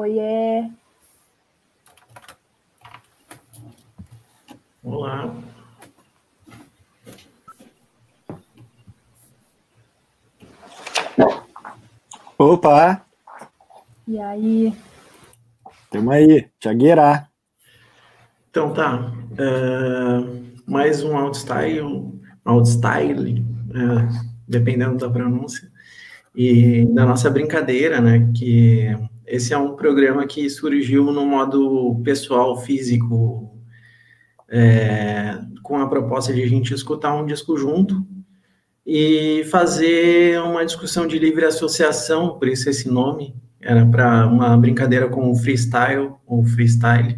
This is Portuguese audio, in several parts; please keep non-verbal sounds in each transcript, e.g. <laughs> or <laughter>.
Oiê! Olá! Opa! E aí? Tamo aí, Tiagueira. Então tá. Uh, mais um outstyle, outstyle, uh, dependendo da pronúncia, e da nossa brincadeira, né? Que esse é um programa que surgiu no modo pessoal, físico, é, com a proposta de a gente escutar um disco junto e fazer uma discussão de livre associação, por isso esse nome, era para uma brincadeira com o freestyle, ou freestyle,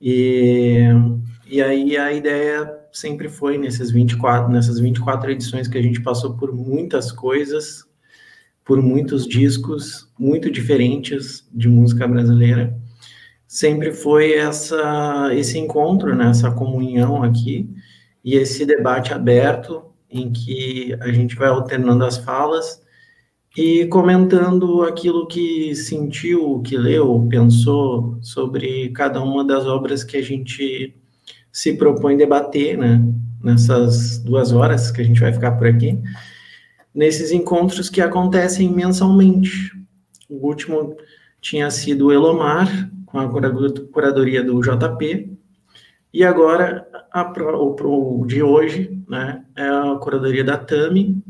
e, e aí a ideia sempre foi nesses 24, nessas 24 edições que a gente passou por muitas coisas, por muitos discos muito diferentes de música brasileira, sempre foi essa esse encontro, né, essa comunhão aqui e esse debate aberto em que a gente vai alternando as falas e comentando aquilo que sentiu, que leu, pensou sobre cada uma das obras que a gente se propõe debater, né? Nessas duas horas que a gente vai ficar por aqui, nesses encontros que acontecem mensalmente. O último tinha sido o Elomar, com a curadoria do JP, e agora a, o, o de hoje, né, é a curadoria da Tami,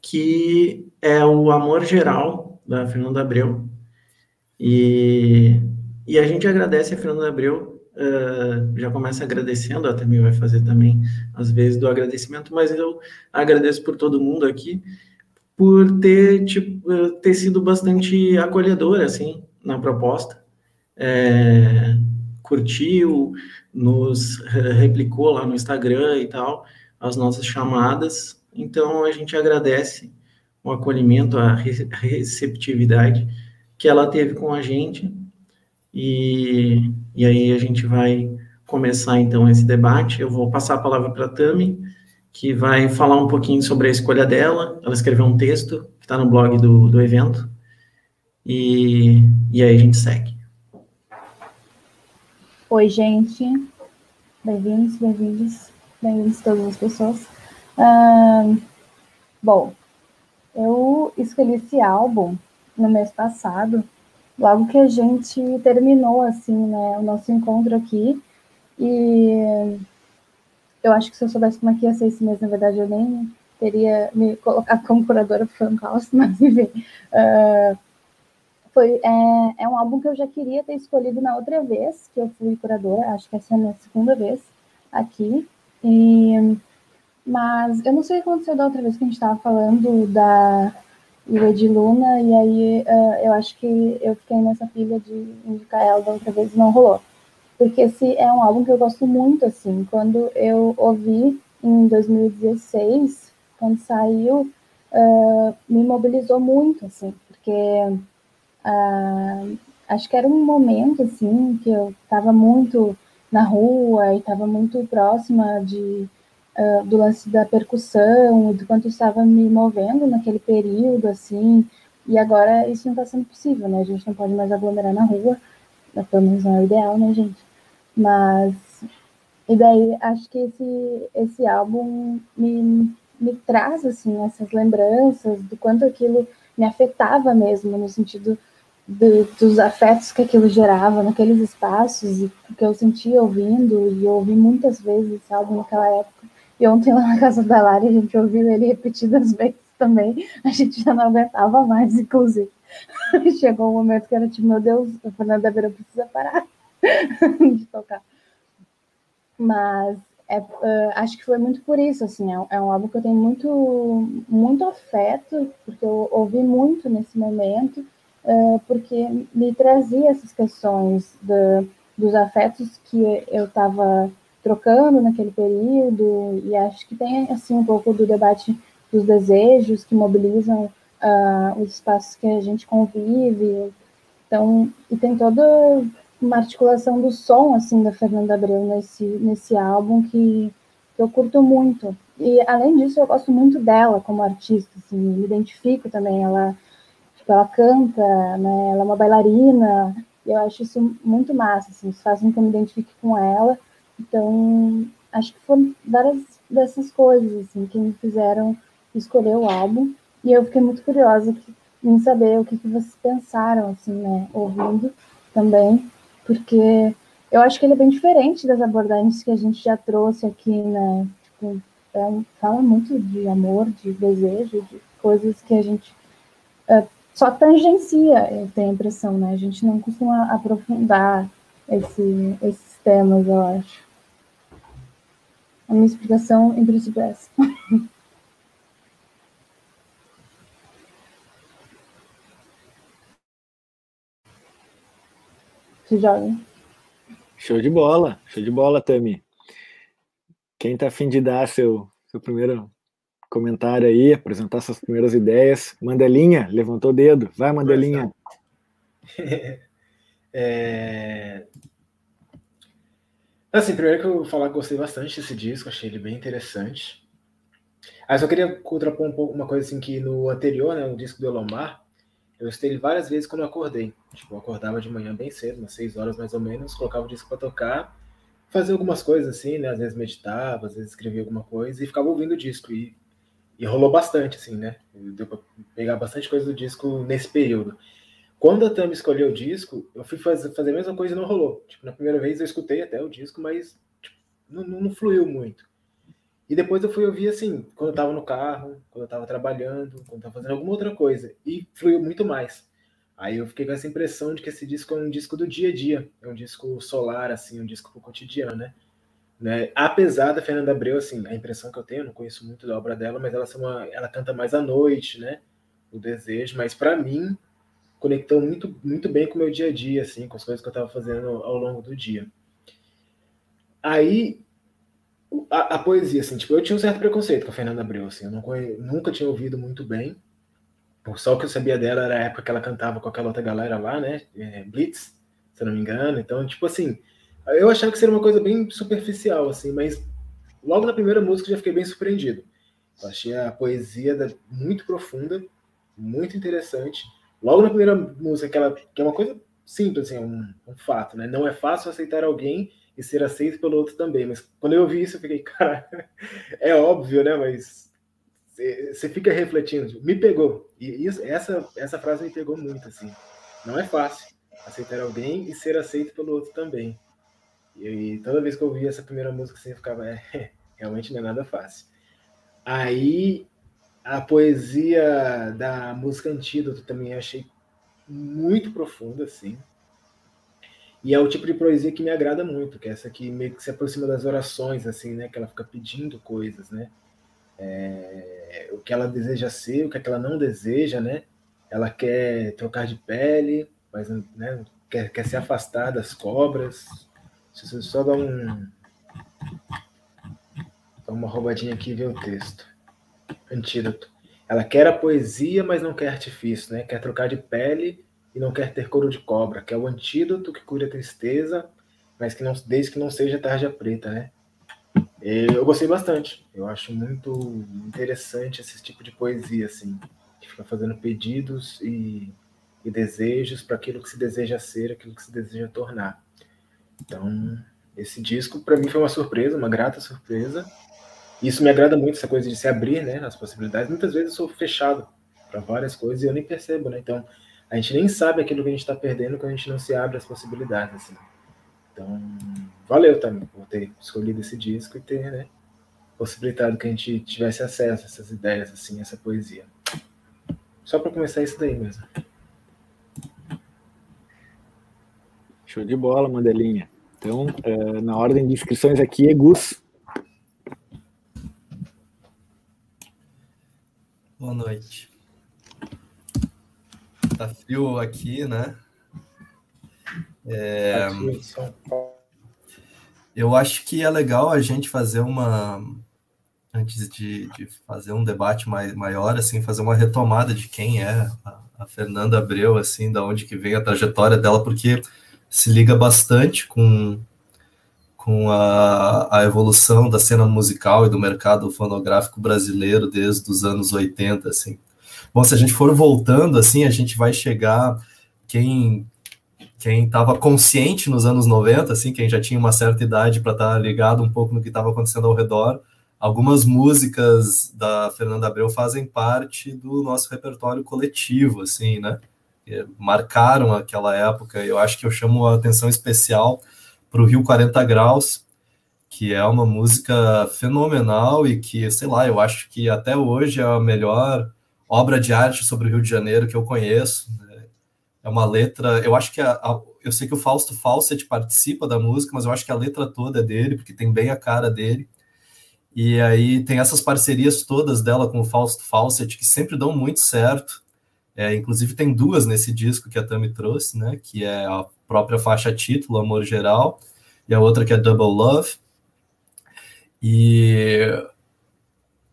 que é o Amor Geral, da Fernanda Abreu. E, e a gente agradece a Fernanda Abreu, uh, já começa agradecendo, a Tami vai fazer também, às vezes, do agradecimento, mas eu agradeço por todo mundo aqui, por ter, tipo, ter sido bastante acolhedora, assim, na proposta. É, curtiu, nos replicou lá no Instagram e tal, as nossas chamadas. Então, a gente agradece o acolhimento, a receptividade que ela teve com a gente. E, e aí a gente vai começar então esse debate. Eu vou passar a palavra para a Tami, que vai falar um pouquinho sobre a escolha dela. Ela escreveu um texto que está no blog do, do evento. E, e aí a gente segue. Oi, gente. Bem-vindos, bem-vindos, bem-vindos todas as pessoas. Bom, eu escolhi esse álbum no mês passado, logo que a gente terminou, assim, né, o nosso encontro aqui. E eu acho que se eu soubesse como é que ia ser esse mês, na verdade, eu nem teria me colocado como curadora, foi um caos, mas enfim. Uh, foi, é, é um álbum que eu já queria ter escolhido na outra vez que eu fui curadora, acho que essa é a minha segunda vez aqui. E mas eu não sei o que aconteceu da outra vez que a gente estava falando da Ilha de Luna, e aí uh, eu acho que eu fiquei nessa pilha de indicar ela da outra vez e não rolou. Porque esse é um álbum que eu gosto muito, assim. Quando eu ouvi em 2016, quando saiu, uh, me mobilizou muito, assim, porque uh, acho que era um momento, assim, que eu estava muito na rua e estava muito próxima de uh, do lance da percussão do quanto estava me movendo naquele período, assim, e agora isso não está sendo possível, né? A gente não pode mais aglomerar na rua, pelo menos não é o ideal, né, gente? Mas, e daí acho que esse, esse álbum me, me traz, assim, essas lembranças do quanto aquilo me afetava mesmo, no sentido de, dos afetos que aquilo gerava naqueles espaços e que eu sentia ouvindo, e eu ouvi muitas vezes esse álbum naquela época. E ontem lá na casa da Lari a gente ouviu ele repetidas vezes também. A gente já não aguentava mais, inclusive. <laughs> Chegou um momento que era tipo, meu Deus, a Fernanda Beira precisa parar <laughs> de tocar. Mas é, uh, acho que foi muito por isso, assim, é, é, um álbum que eu tenho muito, muito afeto, porque eu ouvi muito nesse momento, uh, porque me trazia essas questões dos afetos que eu estava trocando naquele período, e acho que tem assim um pouco do debate dos desejos que mobilizam uh, os espaços que a gente convive. Então, e tem toda uma articulação do som assim da Fernanda Abreu nesse nesse álbum que, que eu curto muito. E além disso, eu gosto muito dela como artista, assim, me identifico também ela tipo, ela canta, né? Ela é uma bailarina. Eu acho isso muito massa, assim, isso faz com que eu me identifique com ela. Então, acho que foram várias dessas coisas, assim, que me fizeram escolher o álbum. E eu fiquei muito curiosa em saber o que, que vocês pensaram, assim, né, ouvindo também, porque eu acho que ele é bem diferente das abordagens que a gente já trouxe aqui, né, tipo, é, fala muito de amor, de desejo, de coisas que a gente é, só tangencia, eu tenho a impressão, né, a gente não costuma aprofundar esse, esses temas, eu acho. A minha explicação, em princípio, é essa. <laughs> Se joga. Show de bola, show de bola, Tami. Quem está afim de dar seu, seu primeiro comentário aí, apresentar suas primeiras ideias? Mandelinha, levantou o dedo. Vai, Mandelinha. <laughs> é... Assim, primeiro que eu vou falar que gostei bastante desse disco, achei ele bem interessante. Aí só queria contrapor um pouco uma coisa assim que no anterior, né, no disco do Elomar, eu escutei ele várias vezes quando eu acordei. Tipo, eu acordava de manhã bem cedo, umas 6 horas mais ou menos, colocava o disco para tocar, fazia algumas coisas assim, né, às vezes meditava, às vezes escrevia alguma coisa e ficava ouvindo o disco e, e rolou bastante assim, né? Deu para pegar bastante coisa do disco nesse período. Quando a Tami escolheu o disco, eu fui fazer, fazer a mesma coisa e não rolou. Tipo, na primeira vez eu escutei até o disco, mas tipo, não, não, fluiu muito. E depois eu fui ouvir assim, quando eu tava no carro, quando eu tava trabalhando, quando eu tava fazendo alguma outra coisa. E fluiu muito mais. Aí eu fiquei com essa impressão de que esse disco é um disco do dia a dia. É um disco solar, assim, um disco pro cotidiano, né? né? Apesar da Fernanda Abreu, assim, a impressão que eu tenho, eu não conheço muito da obra dela, mas ela, uma, ela canta mais à noite, né? O desejo. Mas para mim, conectou muito, muito bem com o meu dia a dia, assim, com as coisas que eu estava fazendo ao longo do dia. Aí, a, a, poesia, assim, tipo, eu tinha um certo preconceito com a Fernanda Abreu, assim, eu conhe... nunca tinha ouvido muito bem. Só o que eu sabia dela era a época que ela cantava com aquela outra galera lá, né? É, Blitz, se eu não me engano. Então, tipo assim, eu achava que seria uma coisa bem superficial, assim, mas logo na primeira música eu já fiquei bem surpreendido. Eu achei a poesia muito profunda, muito interessante. Logo na primeira música, que, ela, que é uma coisa simples, assim, um, um, fato, né? Não é fácil aceitar alguém e ser aceito pelo outro também. Mas quando eu ouvi isso, eu fiquei, <laughs> cara, é óbvio, né? Mas você fica refletindo, me pegou. E isso, essa, essa frase me pegou muito, assim. Não é fácil aceitar alguém e ser aceito pelo outro também. E, e toda vez que eu ouvia essa primeira música, assim, eu ficava, <laughs> é, realmente não é nada fácil. Aí a poesia da música Antídoto também achei muito profunda, assim. E é o tipo de poesia que me agrada muito, que é essa que meio que se aproxima das orações, assim, né? Que ela fica pedindo coisas, né? É, o que ela deseja ser, o que, é que ela não deseja, né? Ela quer trocar de pele, mas né, quer, quer se afastar das cobras. Se você só dá um. Dá uma roubadinha aqui e ver o texto antídoto. Ela quer a poesia, mas não quer artifício, né? Quer trocar de pele e não quer ter couro de cobra, que é o antídoto que cura a tristeza, mas que não, desde que não seja tarja preta, né? Eu gostei bastante. Eu acho muito interessante esse tipo de poesia, assim, que fica fazendo pedidos e, e desejos para aquilo que se deseja ser, aquilo que se deseja tornar. Então, esse disco para mim foi uma surpresa, uma grata surpresa. Isso me agrada muito, essa coisa de se abrir, né, as possibilidades. Muitas vezes eu sou fechado para várias coisas e eu nem percebo, né? Então, a gente nem sabe aquilo que a gente está perdendo quando a gente não se abre às possibilidades, assim. Então, valeu também por ter escolhido esse disco e ter, né, possibilitado que a gente tivesse acesso a essas ideias, assim, essa poesia. Só para começar isso daí mesmo. Show de bola, Mandelinha. Então, é, na ordem de inscrições aqui é Gus. Boa noite. Tá frio aqui, né? É, eu acho que é legal a gente fazer uma antes de, de fazer um debate mais, maior, assim, fazer uma retomada de quem é a, a, Fernanda Abreu, assim, da onde que vem a trajetória dela, porque se liga bastante com, com a, a evolução da cena musical e do mercado fonográfico brasileiro desde os anos 80, assim. Bom, se a gente for voltando assim, a gente vai chegar quem quem estava consciente nos anos 90, assim, quem já tinha uma certa idade para estar tá ligado um pouco no que estava acontecendo ao redor, algumas músicas da Fernanda Abreu fazem parte do nosso repertório coletivo, assim, né? Marcaram aquela época. Eu acho que eu chamo a atenção especial para o Rio 40 Graus, que é uma música fenomenal e que, sei lá, eu acho que até hoje é a melhor obra de arte sobre o Rio de Janeiro que eu conheço. Né? É uma letra, eu acho que a, a, eu sei que o Fausto Fawcett participa da música, mas eu acho que a letra toda é dele, porque tem bem a cara dele. E aí tem essas parcerias todas dela com o Fausto Fawcett que sempre dão muito certo. É, inclusive tem duas nesse disco que a Tami trouxe, né? Que é a própria faixa título, Amor Geral, e a outra que é Double Love. E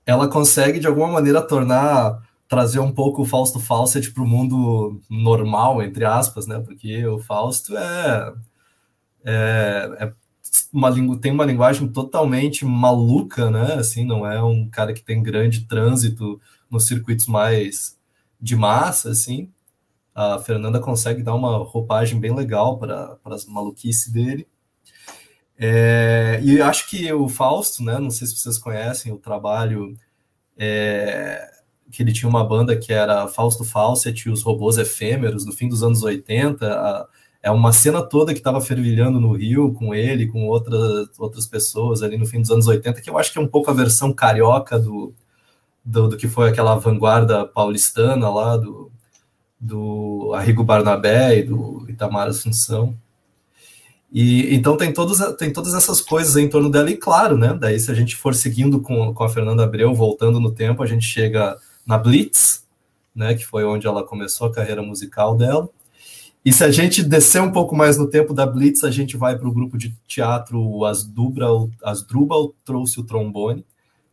ela consegue de alguma maneira tornar trazer um pouco o Fausto Fawcett para o mundo normal, entre aspas, né? Porque o Fausto é, é, é uma tem uma linguagem totalmente maluca, né? Assim, não é um cara que tem grande trânsito nos circuitos mais de massa, assim. A Fernanda consegue dar uma roupagem bem legal para as maluquices dele. É, e acho que o Fausto, né? Não sei se vocês conhecem o trabalho é, que ele tinha uma banda que era Fausto Fawcett e os Robôs Efêmeros, no fim dos anos 80. A, é uma cena toda que estava fervilhando no Rio com ele, com outras, outras pessoas ali no fim dos anos 80, que eu acho que é um pouco a versão carioca do, do, do que foi aquela vanguarda paulistana lá, do, do Arrigo Barnabé e do Itamar Assunção. E, então tem, todos, tem todas essas coisas em torno dela, e claro, né? Daí, se a gente for seguindo com, com a Fernanda Abreu, voltando no tempo, a gente chega na Blitz, né, que foi onde ela começou a carreira musical dela. E se a gente descer um pouco mais no tempo da Blitz, a gente vai para o grupo de teatro Asdrubal, Asdrubal trouxe o trombone,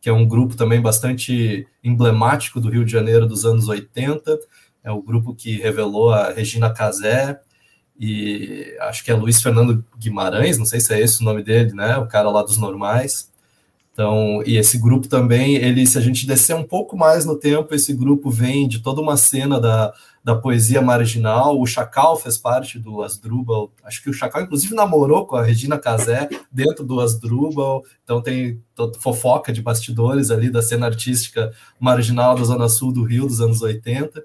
que é um grupo também bastante emblemático do Rio de Janeiro dos anos 80. É o grupo que revelou a Regina Casé e acho que é Luiz Fernando Guimarães, não sei se é esse o nome dele, né? O cara lá dos normais. Então, e esse grupo também, ele, se a gente descer um pouco mais no tempo, esse grupo vem de toda uma cena da, da poesia marginal. O Chacal fez parte do Asdrubal. Acho que o Chacal, inclusive, namorou com a Regina Casé dentro do Asdrubal. Então, tem fofoca de bastidores ali da cena artística marginal da Zona Sul do Rio dos anos 80.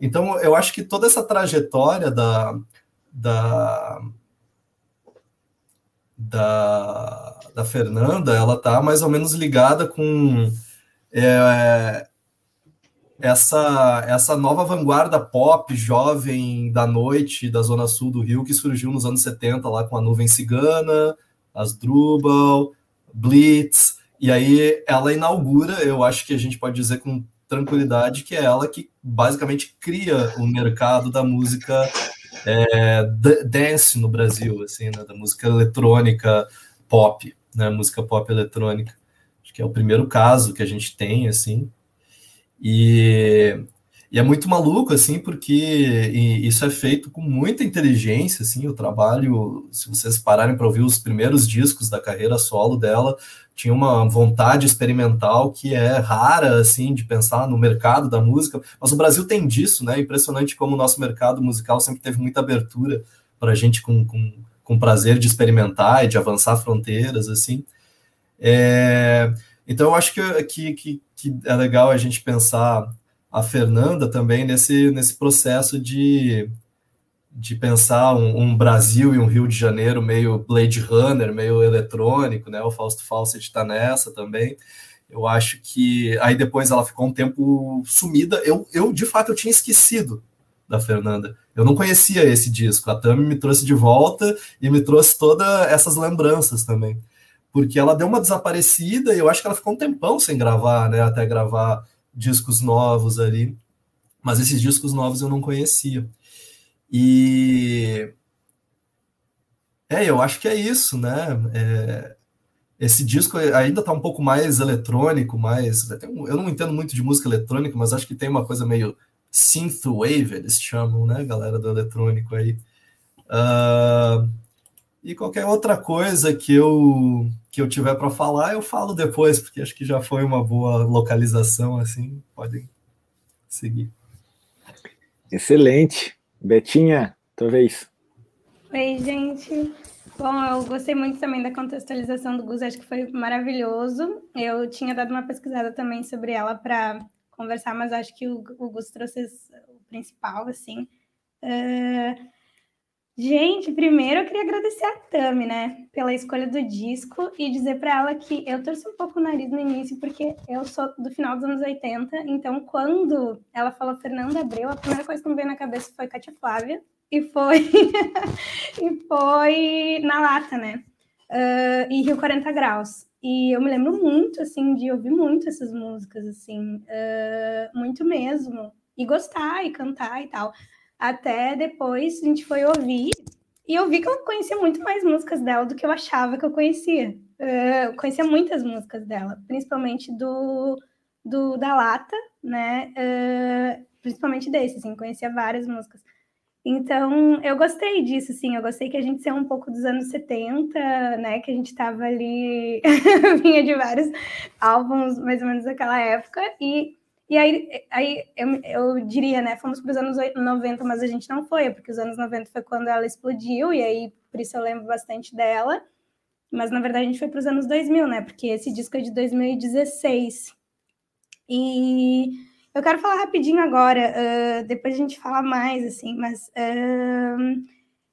Então, eu acho que toda essa trajetória da, da da, da Fernanda, ela tá mais ou menos ligada com é, essa, essa nova vanguarda pop jovem da noite da zona sul do Rio que surgiu nos anos 70 lá com a Nuvem Cigana, as Drubal, Blitz, e aí ela inaugura, eu acho que a gente pode dizer com tranquilidade que é ela que basicamente cria o mercado da música é, dance no Brasil, assim, né, da música eletrônica pop, né, música pop eletrônica. Acho que é o primeiro caso que a gente tem, assim. E, e é muito maluco, assim, porque isso é feito com muita inteligência, assim, o trabalho, se vocês pararem para ouvir os primeiros discos da carreira solo dela, tinha uma vontade experimental que é rara, assim, de pensar no mercado da música. Mas o Brasil tem disso, né? Impressionante como o nosso mercado musical sempre teve muita abertura para a gente com, com, com prazer de experimentar e de avançar fronteiras, assim. É, então, eu acho que, que, que, que é legal a gente pensar a Fernanda também nesse, nesse processo de de pensar um, um, Brasil e um Rio de Janeiro meio Blade Runner, meio eletrônico, né? O Fausto Fawcett está nessa também. Eu acho que aí depois ela ficou um tempo sumida. Eu, eu de fato eu tinha esquecido da Fernanda. Eu não conhecia esse disco. A Tami me trouxe de volta e me trouxe todas essas lembranças também. Porque ela deu uma desaparecida e eu acho que ela ficou um tempão sem gravar, né? Até gravar discos novos ali. Mas esses discos novos eu não conhecia. E é, eu acho que é isso, né? É, esse disco ainda está um pouco mais eletrônico, mais. Eu não entendo muito de música eletrônica, mas acho que tem uma coisa meio synthwave, eles chamam, né, galera do eletrônico aí. Uh, e qualquer outra coisa que eu que eu tiver para falar, eu falo depois, porque acho que já foi uma boa localização, assim, podem seguir. Excelente. Betinha, tua vez. Oi, gente. Bom, eu gostei muito também da contextualização do Gus, acho que foi maravilhoso. Eu tinha dado uma pesquisada também sobre ela para conversar, mas acho que o, o Gus trouxe o principal, assim. Uh, gente, primeiro eu queria agradecer a Tami, né, pela escolha do disco e dizer para ela que eu torci um pouco o nariz no início, porque eu sou do final dos anos 80, então quando ela falou Fernanda Abreu, a primeira coisa que me veio na cabeça foi Katia Flávia, e foi <laughs> e foi na lata, né? Uh, e Rio 40 Graus. E eu me lembro muito, assim, de ouvir muito essas músicas, assim, uh, muito mesmo. E gostar, e cantar e tal. Até depois a gente foi ouvir, e eu vi que eu conhecia muito mais músicas dela do que eu achava que eu conhecia. Uh, eu conhecia muitas músicas dela, principalmente do, do da Lata, né? Uh, principalmente desse, assim, conhecia várias músicas. Então, eu gostei disso, sim. Eu gostei que a gente saiu um pouco dos anos 70, né? Que a gente estava ali, <laughs> vinha de vários álbuns, mais ou menos daquela época. E, e aí, aí eu, eu diria, né? Fomos para os anos 90, mas a gente não foi, porque os anos 90 foi quando ela explodiu, e aí por isso eu lembro bastante dela. Mas na verdade a gente foi para os anos 2000, né? Porque esse disco é de 2016. E eu quero falar rapidinho agora, uh, depois a gente fala mais, assim, mas uh,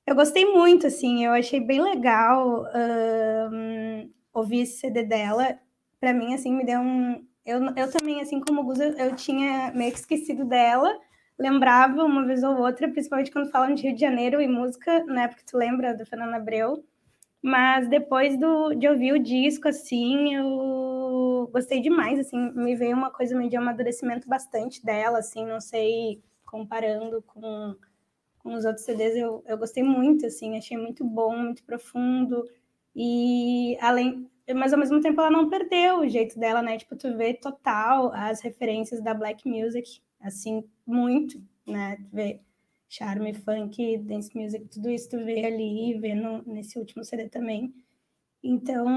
eu gostei muito, assim, eu achei bem legal uh, ouvir esse CD dela. Para mim, assim, me deu um. Eu, eu também, assim como o eu tinha meio que esquecido dela, lembrava uma vez ou outra, principalmente quando falam de Rio de Janeiro e música, né? Porque tu lembra do Fernando Abreu. Mas depois do, de ouvir o disco, assim, eu gostei demais, assim, me veio uma coisa meio de amadurecimento bastante dela, assim, não sei, comparando com, com os outros CDs, eu, eu gostei muito, assim, achei muito bom, muito profundo, e além, mas ao mesmo tempo ela não perdeu o jeito dela, né, tipo, tu vê total as referências da black music, assim, muito, né, tu vê charme, funk, dance music, tudo isso tu vê ali, vê no, nesse último CD também. Então,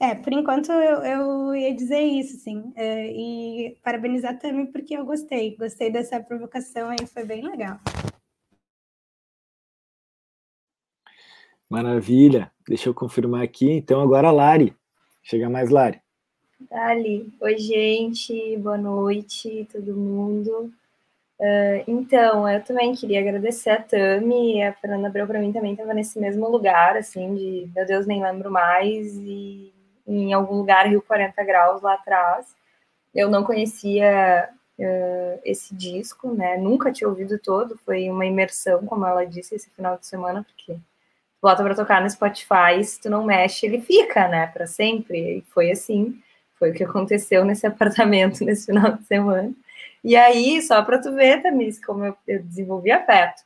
é, por enquanto eu, eu ia dizer isso, sim. É, e parabenizar também porque eu gostei. Gostei dessa provocação aí, foi bem legal. Maravilha. Deixa eu confirmar aqui. Então, agora a Lari. Chega mais, Lari. Dali. Oi, gente. Boa noite, todo mundo. Uh, então, eu também queria agradecer a Tami a Fernanda Abreu, para mim também estava nesse mesmo lugar, assim, de, meu Deus, nem lembro mais, e em algum lugar, Rio 40 Graus, lá atrás. Eu não conhecia uh, esse disco, né, nunca tinha ouvido todo, foi uma imersão, como ela disse, esse final de semana, porque bota para tocar no Spotify, se tu não mexe, ele fica, né, para sempre, e foi assim, foi o que aconteceu nesse <laughs> apartamento nesse final de semana. E aí, só para tu ver, Tamis, como eu, eu, desenvolvi afeto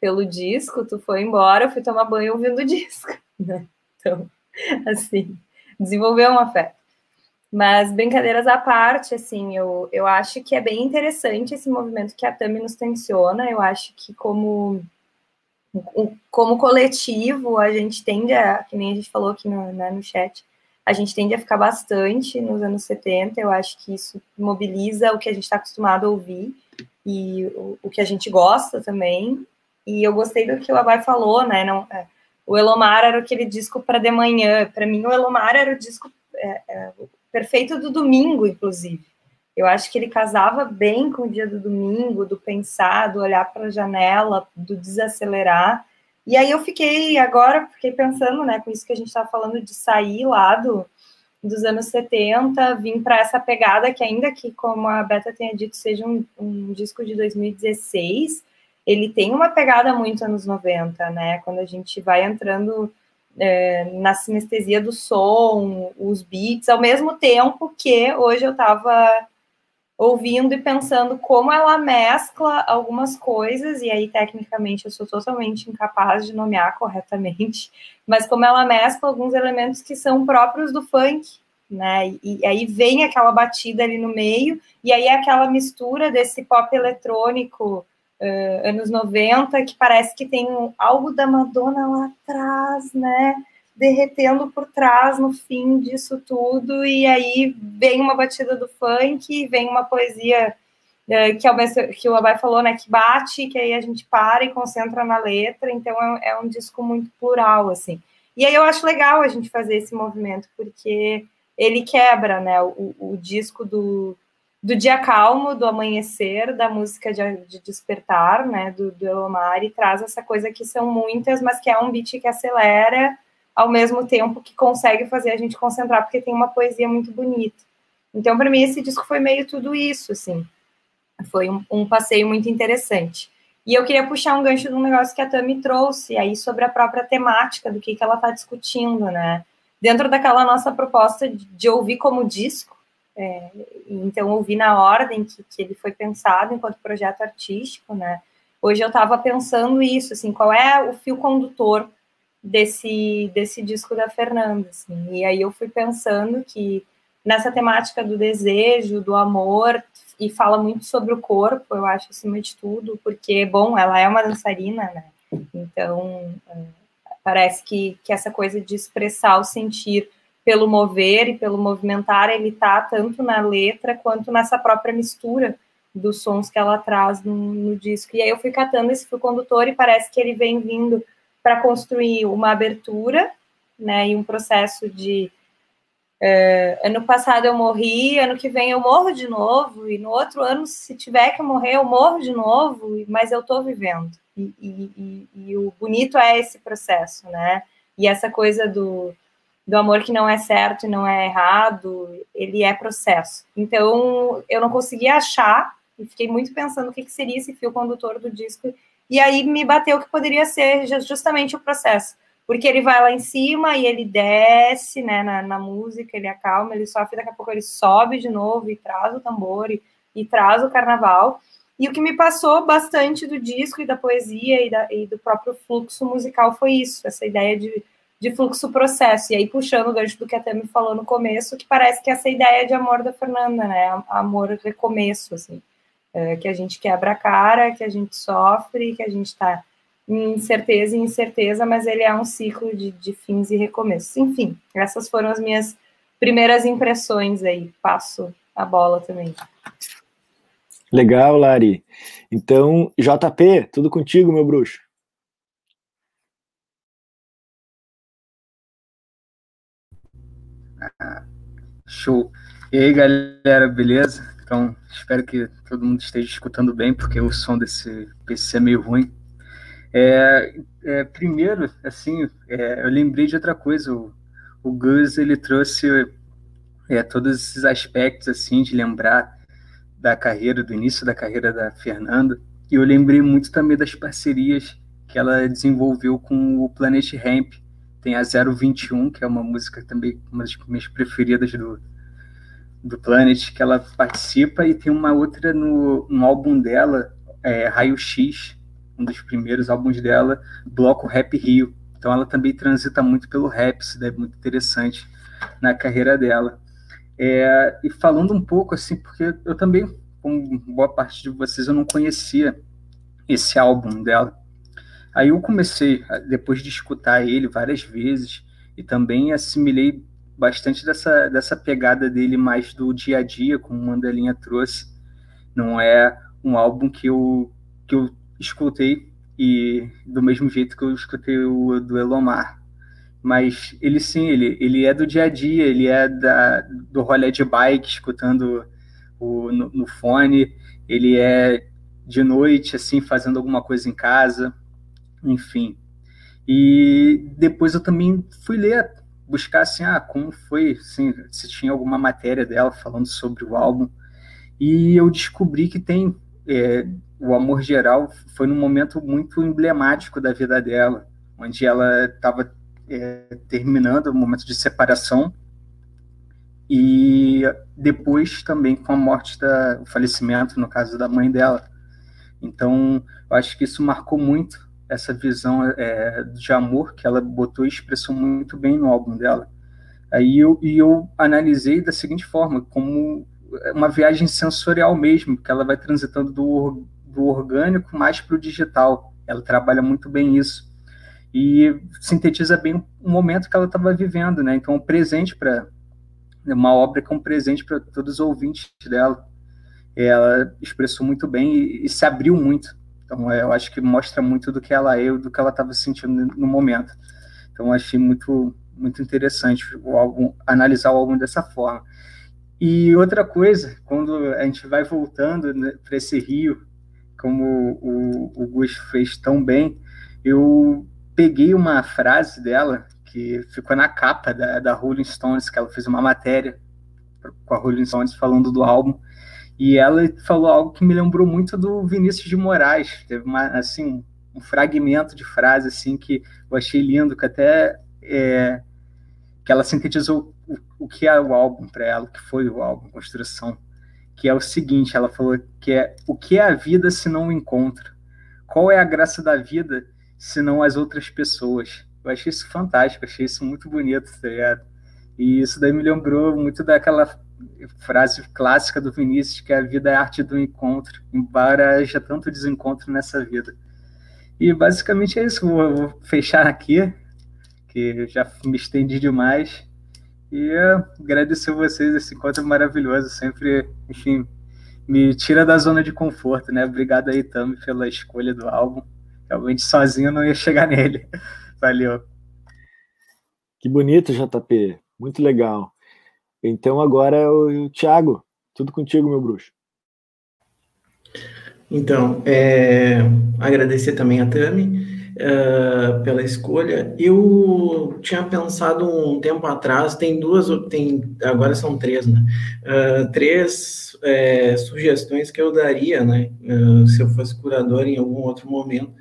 pelo disco, tu foi embora, eu fui tomar banho ouvindo o disco, <laughs> né? Então, assim, desenvolveu um afeto. Mas brincadeiras à parte, assim, eu, eu acho que é bem interessante esse movimento que a Tami nos tensiona. Eu acho que como como coletivo, a gente tende a, que nem a gente falou aqui no, né, no chat, a gente tende a ficar bastante nos anos 70, eu acho que isso mobiliza o que a gente está acostumado a ouvir e o, o, que a gente gosta também. E eu gostei do que o Abai falou, né? Não, é, o Elomar era aquele disco para de manhã. Para mim, o Elomar era o disco é, é, perfeito do domingo, inclusive. Eu acho que ele casava bem com o dia do domingo, do pensar, do olhar para a janela, do desacelerar. E aí eu fiquei, agora, fiquei pensando, né, com isso que a gente estava falando de sair lá do, dos anos 70, vim para essa pegada que ainda que, como a Beta tenha dito, seja um, um, disco de 2016, ele tem uma pegada muito anos 90, né, quando a gente vai entrando é, na sinestesia do som, os beats, ao mesmo tempo que hoje eu estava ouvindo e pensando como ela mescla algumas coisas, e aí tecnicamente eu sou totalmente incapaz de nomear corretamente, mas como ela mescla alguns elementos que são próprios do funk, né? E, e aí vem aquela batida ali no meio, e aí é aquela mistura desse pop eletrônico uh, anos 90, que parece que tem algo da Madonna lá atrás, né? Derretendo por trás no fim disso tudo, e aí vem uma batida do funk, vem uma poesia que, é o, que o Abai falou, né, que bate, que aí a gente para e concentra na letra, então é, é um disco muito plural, assim. E aí eu acho legal a gente fazer esse movimento, porque ele quebra, né, o, o disco do, do dia calmo, do amanhecer, da música de, de despertar, né, do, do Elomar, e traz essa coisa que são muitas, mas que é um beat que acelera, ao mesmo tempo que consegue fazer a gente concentrar, porque tem uma poesia muito bonita. Então, para mim, esse disco foi meio tudo isso, assim. Foi um, um, passeio muito interessante. E eu queria puxar um gancho de um negócio que a Tami trouxe aí sobre a própria temática do que, que ela está discutindo, né? Dentro daquela nossa proposta de, de ouvir como disco, é, então ouvir na ordem que, que ele foi pensado enquanto projeto artístico, né? Hoje eu estava pensando isso, assim, qual é o fio condutor desse, desse disco da Fernanda, assim, e aí eu fui pensando que nessa temática do desejo, do amor, e fala muito sobre o corpo, eu acho, acima de tudo, porque, bom, ela é uma dançarina, né? Então, é, parece que, que essa coisa de expressar o sentir pelo mover e pelo movimentar, ele tá tanto na letra quanto nessa própria mistura dos sons que ela traz no, no disco. E aí eu fui catando esse fio condutor e parece que ele vem vindo para construir uma abertura, né, e um processo de é, ano passado eu morri, ano que vem eu morro de novo, e no outro ano, se tiver que morrer, eu morro de novo, mas eu estou vivendo. E, e, e, e, o bonito é esse processo, né? E essa coisa do, do amor que não é certo e não é errado, ele é processo. Então, eu não conseguia achar, e fiquei muito pensando o que, que seria esse fio condutor do disco, e aí me bateu que poderia ser justamente o processo porque ele vai lá em cima e ele desce, né, na, na, música, ele acalma, ele sofre, daqui a pouco ele sobe de novo e traz o tambor e, e traz o carnaval. E o que me passou bastante do disco e da poesia e, da, e do próprio fluxo musical foi isso, essa ideia de, de fluxo-processo. E aí, puxando o gancho do que até me falou no começo, que parece que essa ideia de amor da Fernanda, né, amor recomeço, assim, é, que a gente quebra a cara, que a gente sofre, que a gente está incerteza e incerteza, mas ele é um ciclo de, de fins e recomeços. Enfim, essas foram as minhas primeiras impressões aí. Passo a bola também. Legal, Lari. Então, JP, tudo contigo, meu bruxo. Show. E aí, galera, beleza? Então, espero que todo mundo esteja escutando bem, porque o som desse PC é meio ruim. É, é, primeiro, assim, é, eu lembrei de outra coisa. O, o Gus ele trouxe é, todos esses aspectos assim de lembrar da carreira, do início da carreira da Fernanda. E eu lembrei muito também das parcerias que ela desenvolveu com o Planet Ramp. Tem a 021, que é uma música também uma das minhas preferidas do, do Planet, que ela participa, e tem uma outra no, no álbum dela, é, Raio X, um dos primeiros álbuns dela, bloco Rap Rio. Então ela também transita muito pelo rap, isso é muito interessante na carreira dela. É, e falando um pouco assim, porque eu também, como boa parte de vocês, eu não conhecia esse álbum dela. Aí eu comecei, depois de escutar ele várias vezes, e também assimilei bastante dessa, dessa pegada dele mais do dia a dia, como o Mandelinha trouxe. Não é um álbum que eu, que eu escutei e do mesmo jeito que eu escutei o do Elomar. Mas ele sim, ele, ele é do dia a dia, ele é da, do rolê de bike, escutando o, no, no fone, ele é de noite, assim, fazendo alguma coisa em casa, enfim. E depois eu também fui ler, buscar assim, ah, como foi, assim, se tinha alguma matéria dela falando sobre o álbum. E eu descobri que tem é, o amor geral foi num momento muito emblemático da vida dela, onde ela estava é, terminando o momento de separação e depois também com a morte da o falecimento no caso da mãe dela então eu acho que isso marcou muito essa visão é, de amor que ela botou e expressou muito bem no álbum dela aí eu e eu analisei da seguinte forma como uma viagem sensorial mesmo que ela vai transitando do do orgânico mais para o digital. Ela trabalha muito bem isso. E sintetiza bem o momento que ela estava vivendo, né? Então, um presente para uma obra que é um presente para todos os ouvintes dela. ela expressou muito bem e, e se abriu muito. Então, eu acho que mostra muito do que ela é, do que ela estava sentindo no momento. Então, achei muito, muito interessante o álbum, analisar o álbum dessa forma. E outra coisa, quando a gente vai voltando né, para esse rio, como o, o Gus fez tão bem, eu peguei uma frase dela que ficou na capa da, da Rolling Stones, que ela fez uma matéria com a Rolling Stones falando do álbum, e ela falou algo que me lembrou muito do Vinícius de Moraes, teve uma, assim, um fragmento de frase assim que eu achei lindo, que até é, que ela sintetizou o, o que é o álbum para ela, o que foi o álbum, Construção, que é o seguinte, ela falou que é o que é a vida se não o encontro? Qual é a graça da vida se não as outras pessoas? Eu achei isso fantástico, achei isso muito bonito, tá ligado? E isso daí me lembrou muito daquela frase clássica do Vinícius, que a vida é a arte do encontro, embora haja tanto desencontro nessa vida. E basicamente é isso, vou, vou fechar aqui, que já me estendi demais. E agradecer a vocês, esse encontro maravilhoso, sempre, enfim, me tira da zona de conforto, né? Obrigado aí, Tami, pela escolha do álbum. Realmente sozinho não ia chegar <laughs> nele. Valeu. Que bonito, JP. Muito legal. Então agora é o, Thiago. Tudo contigo, meu bruxo. Então, é, agradecer também a Tami uh, pela escolha. Eu tinha pensado um tempo atrás, tem duas, tem agora são três, né? Uh, três é, sugestões que eu daria, né? Uh, se eu fosse curador em algum outro momento.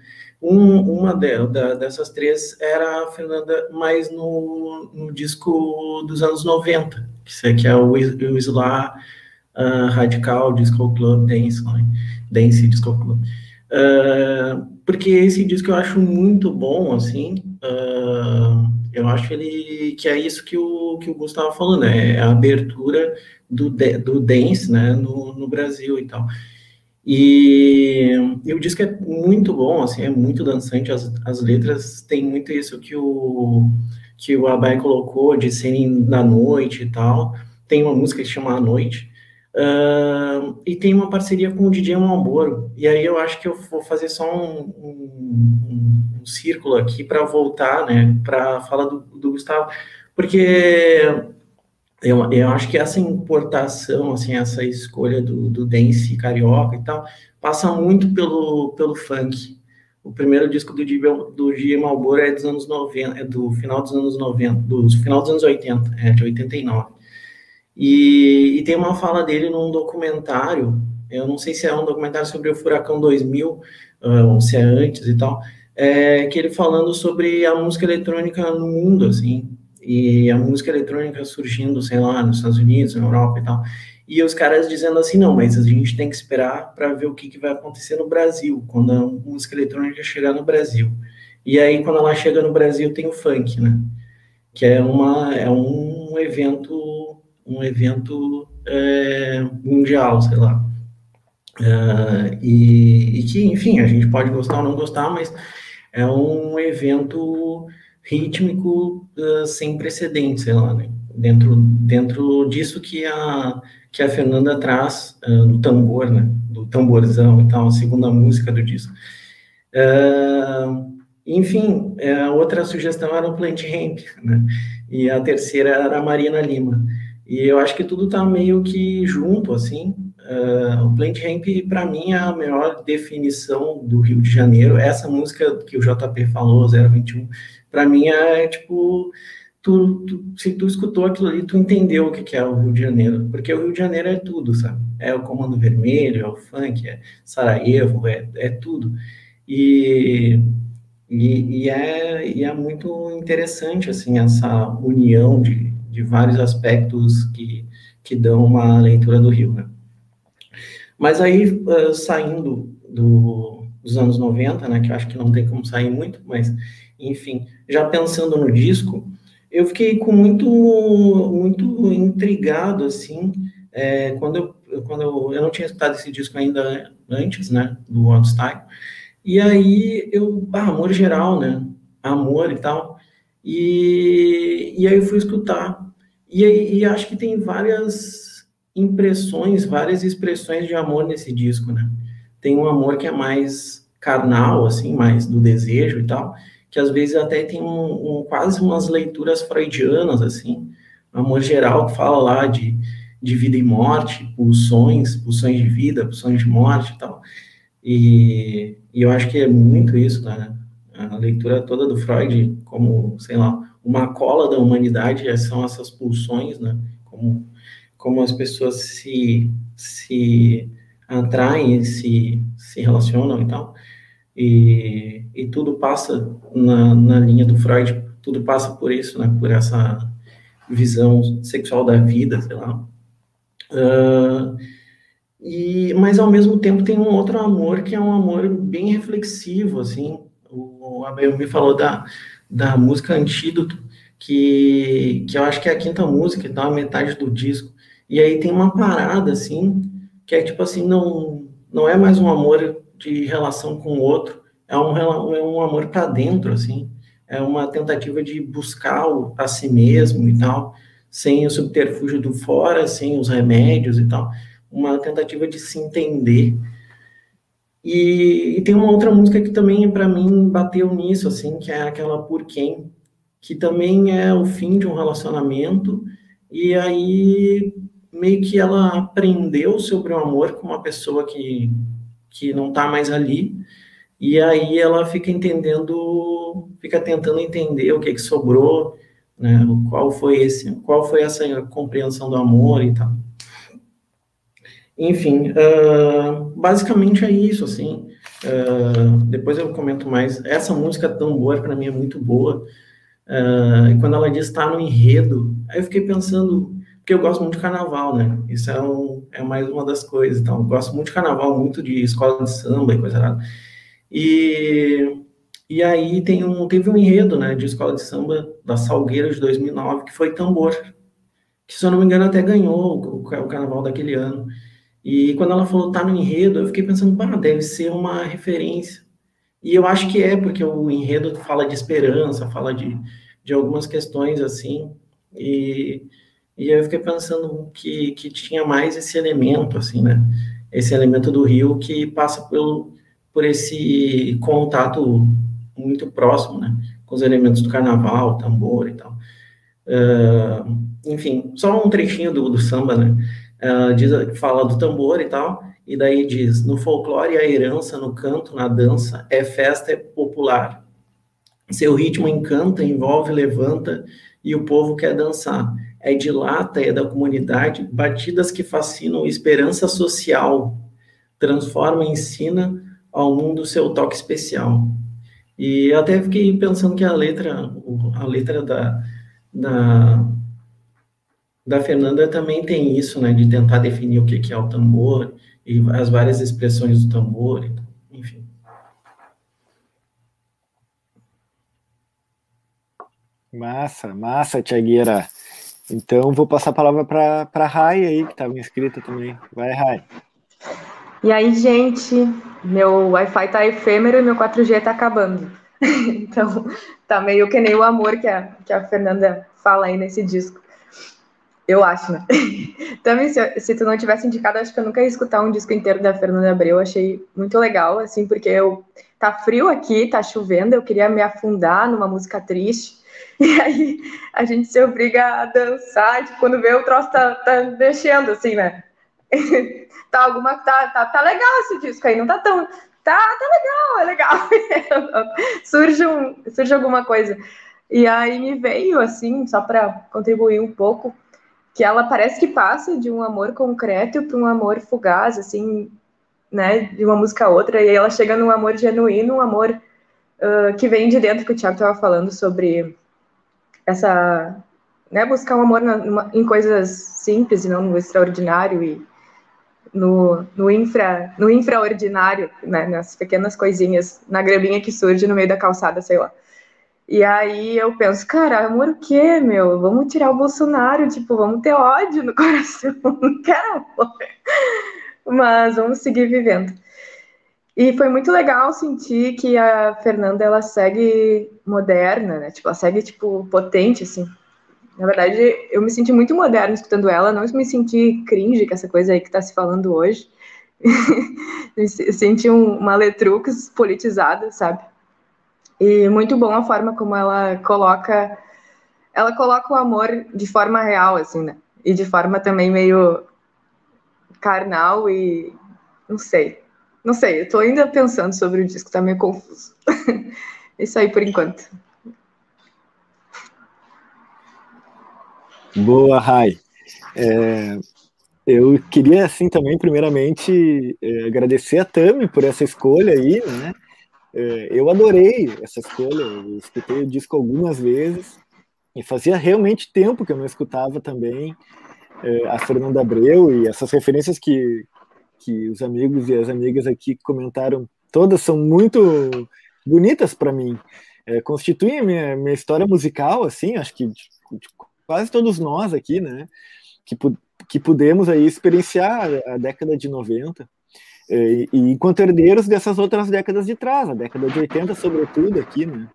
Um, uma de, da, dessas três era a Fernanda, mais no, no disco dos anos 90, que é o, o Isla uh, Radical Disco Club Dance, né? Dance Disco Club. Uh, porque esse disco eu acho muito bom, assim, uh, eu acho ele que é isso que o, que o Gustavo falou, né, é a abertura do, do dance, né, no, no Brasil e tal. E, e, o disco é muito bom, assim, é muito dançante, as, as letras têm muito isso que o, que o Abai colocou, de serem na noite e tal, tem uma música que chama A Noite, Uh, e tem uma parceria com o DJ Malboro. E aí eu acho que eu vou fazer só um, um, um, um círculo aqui para voltar, né, para falar do, do, Gustavo, porque eu, eu acho que essa importação, assim, essa escolha do, do dance carioca e tal, passa muito pelo, pelo funk. O primeiro disco do do DJ Malboro é dos anos 90, é do final dos anos 90, do final dos anos 80, é de 89. E, e, tem uma fala dele num documentário, eu não sei se é um documentário sobre o Furacão 2000, ah, ou se é antes e tal, é, que ele falando sobre a música eletrônica no mundo, assim, e a música eletrônica surgindo, sei lá, nos Estados Unidos, na Europa e tal. E os caras dizendo assim, não, mas a gente tem que esperar para ver o que, que vai acontecer no Brasil, quando a música eletrônica chegar no Brasil. E aí, quando ela chega no Brasil, tem o funk, né? Que é, uma, é um evento um evento é, mundial, sei lá. É, e, e, que, enfim, a gente pode gostar ou não gostar, mas é um evento rítmico uh, sem precedentes, sei lá, né? dentro, dentro disso que a, que a Fernanda traz uh, do tambor, né? do tamborzão e tal, a segunda música do disco. Uh, enfim, a outra sugestão era o Plant Ramp, né? e a terceira era a Marina Lima. E eu acho que tudo está meio que junto, assim. Uh, o Plant Ramp, para mim, é a melhor definição do Rio de Janeiro. Essa música que o JP falou, 021, para mim é tipo. Tu, tu, se tu escutou aquilo ali, tu entendeu o que, é o Rio de Janeiro. Porque o Rio de Janeiro é tudo, sabe? É o Comando Vermelho, é o funk, é Sarajevo, é, é tudo. E, e, e, é, e é muito interessante, assim, essa união de de vários aspectos que, que dão uma leitura do Rio, né? Mas aí, saindo do, dos anos 90, né, que eu acho que não tem como sair muito, mas, enfim, já pensando no disco, eu fiquei com muito, muito intrigado, assim, é, quando, eu, quando eu, eu não tinha escutado esse disco ainda antes, né, do Style, e aí eu, ah, amor geral, né, amor e tal, e, e aí eu fui escutar. E, e acho que tem várias impressões, várias expressões de amor nesse disco, né? Tem um amor que é mais carnal, assim, mais do desejo e tal, que às vezes até tem um, um quase umas leituras freudianas, assim, amor geral que fala lá de, de vida e morte, pulsões, pulsões de vida, pulsões de morte e tal. E, e eu acho que é muito isso, né? A leitura toda do Freud como, sei lá, uma cola da humanidade são essas pulsões, né? Como, como as pessoas se, se atraem, se, se relacionam e tal. E, e tudo passa na, na linha do Freud, tudo passa por isso, né? Por essa visão sexual da vida, sei lá. Uh, e, mas ao mesmo tempo tem um outro amor que é um amor bem reflexivo, assim. O Abel me falou da, da música Antídoto, que, que eu acho que é a quinta música, dá uma metade do disco. E aí tem uma parada, assim, que é tipo assim, não, não é mais um amor de relação com o outro, é um, é um amor para dentro, assim. É uma tentativa de buscar o, a si mesmo e tal, sem o subterfúgio do fora, sem os remédios e tal uma tentativa de se entender. E, e tem uma outra música que também, para mim, bateu nisso, assim, que é aquela Por Quem, que também é o fim de um relacionamento, e aí meio que ela aprendeu sobre o amor com uma pessoa que, que não está mais ali, e aí ela fica entendendo, fica tentando entender o que, que sobrou, né, qual foi esse, qual foi essa compreensão do amor e tal. Enfim, uh, basicamente é isso, assim. Uh, depois eu comento mais. Essa música Tambor, para mim, é muito boa. Uh, e quando ela diz está no enredo, aí eu fiquei pensando, porque eu gosto muito de carnaval, né? Isso é, um, é mais uma das coisas. Então, eu gosto muito de carnaval, muito de escola de samba e coisa errada. E, e aí tem um, teve um enredo, né, de escola de samba da Salgueira de 2009, que foi Tambor, que, se eu não me engano, até ganhou o, o carnaval daquele ano. E quando ela falou tá no enredo, eu fiquei pensando, pá, deve ser uma referência. E eu acho que é, porque o enredo fala de esperança, fala de, de algumas questões assim. E, e eu fiquei pensando que, que tinha mais esse elemento, assim, né? Esse elemento do rio que passa pelo, por esse contato muito próximo, né? Com os elementos do carnaval, tambor e tal. Uh, enfim, só um trechinho do, do samba, né? uh, diz, fala do tambor e tal, e daí diz: no folclore, a herança, no canto, na dança, é festa é popular. Seu ritmo encanta, envolve, levanta, e o povo quer dançar. É de lata, é da comunidade, batidas que fascinam, esperança social, transforma e ensina ao mundo seu toque especial. E até fiquei pensando que a letra, a letra da, da, da Fernanda também tem isso, né, de tentar definir o que, que é o tambor e as várias expressões do tambor, enfim. Massa, massa, Tiagueira. Então, vou passar a palavra para a Rai aí, que estava inscrita também. Vai, Rai. E aí, gente, meu Wi-Fi tá efêmero e meu 4G tá acabando. <laughs> então, tá meio que nem o amor que a, que a Fernanda fala aí nesse disco. Eu acho, né? <laughs> Também, se, se, tu não tivesse indicado, acho que eu nunca ia escutar um disco inteiro da Fernanda Abreu. Achei muito legal, assim, porque eu tá frio aqui, tá chovendo, eu queria me afundar numa música triste. <laughs> E aí a gente se obriga a dançar, tipo, quando vê o troço tá, tá mexendo, assim, né? <laughs> tá alguma. Tá, tá, tá legal esse disco aí, não tá tão. Tá, tá legal, é legal. <laughs> surge, um, surge alguma coisa. E aí me veio, assim, só para contribuir um pouco, que ela parece que passa de um amor concreto para um amor fugaz, assim, né, de uma música a outra, e aí ela chega num amor genuíno, um amor uh, que vem de dentro, que o Thiago estava falando sobre essa, né, buscar um amor na, numa, em coisas simples e não no extraordinário e no, no, infra, no infraordinário, né, nas pequenas coisinhas, na graminha que surge no meio da calçada, sei lá. E aí eu penso, cara, amor o quê, meu? Vamos tirar o Bolsonaro, tipo, vamos ter ódio no <laughs> coração, não quero amor. Mas vamos seguir vivendo. E foi muito legal sentir que a Fernanda, ela segue moderna, né? Tipo, ela segue, tipo, potente, assim. Na verdade, eu me senti muito moderna escutando ela, não me senti cringe com essa coisa aí que está se falando hoje. <laughs> eu senti um, uma Letrux politizada, sabe? E muito bom a forma como ela coloca ela coloca o amor de forma real, assim, né? E de forma também meio carnal e não sei. Não sei, eu tô ainda pensando sobre o disco, tá meio confuso. <laughs> Isso aí por enquanto. Boa, Rai. É, eu queria, assim, também, primeiramente, é, agradecer a Tami por essa escolha aí, né? É, eu adorei essa escolha, eu escutei o disco algumas vezes, e fazia realmente tempo que eu não escutava também é, a Fernanda Abreu e essas referências que, que os amigos e as amigas aqui comentaram, todas são muito bonitas para mim. É, constituem a minha, minha história musical, assim, acho que de, de quase todos nós aqui, né, que, que pudemos aí experienciar a década de 90, é, e, e enquanto herdeiros dessas outras décadas de trás, a década de 80 sobretudo aqui, né,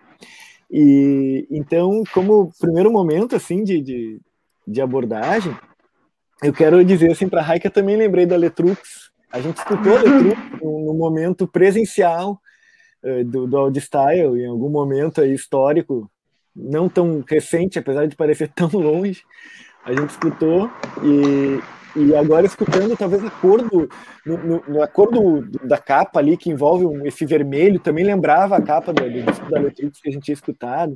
e então, como primeiro momento, assim, de, de, de abordagem, eu quero dizer assim para a Raika também lembrei da Letrux. A gente escutou no, momento presencial uh, do, do Audistyle, em algum momento aí histórico, não tão recente, apesar de parecer <laughs> tão longe. A gente escutou e, e agora escutando talvez a cor do no, no, no da capa ali que envolve um, esse vermelho também lembrava a capa do, do disco da Letrix que a gente tinha escutado.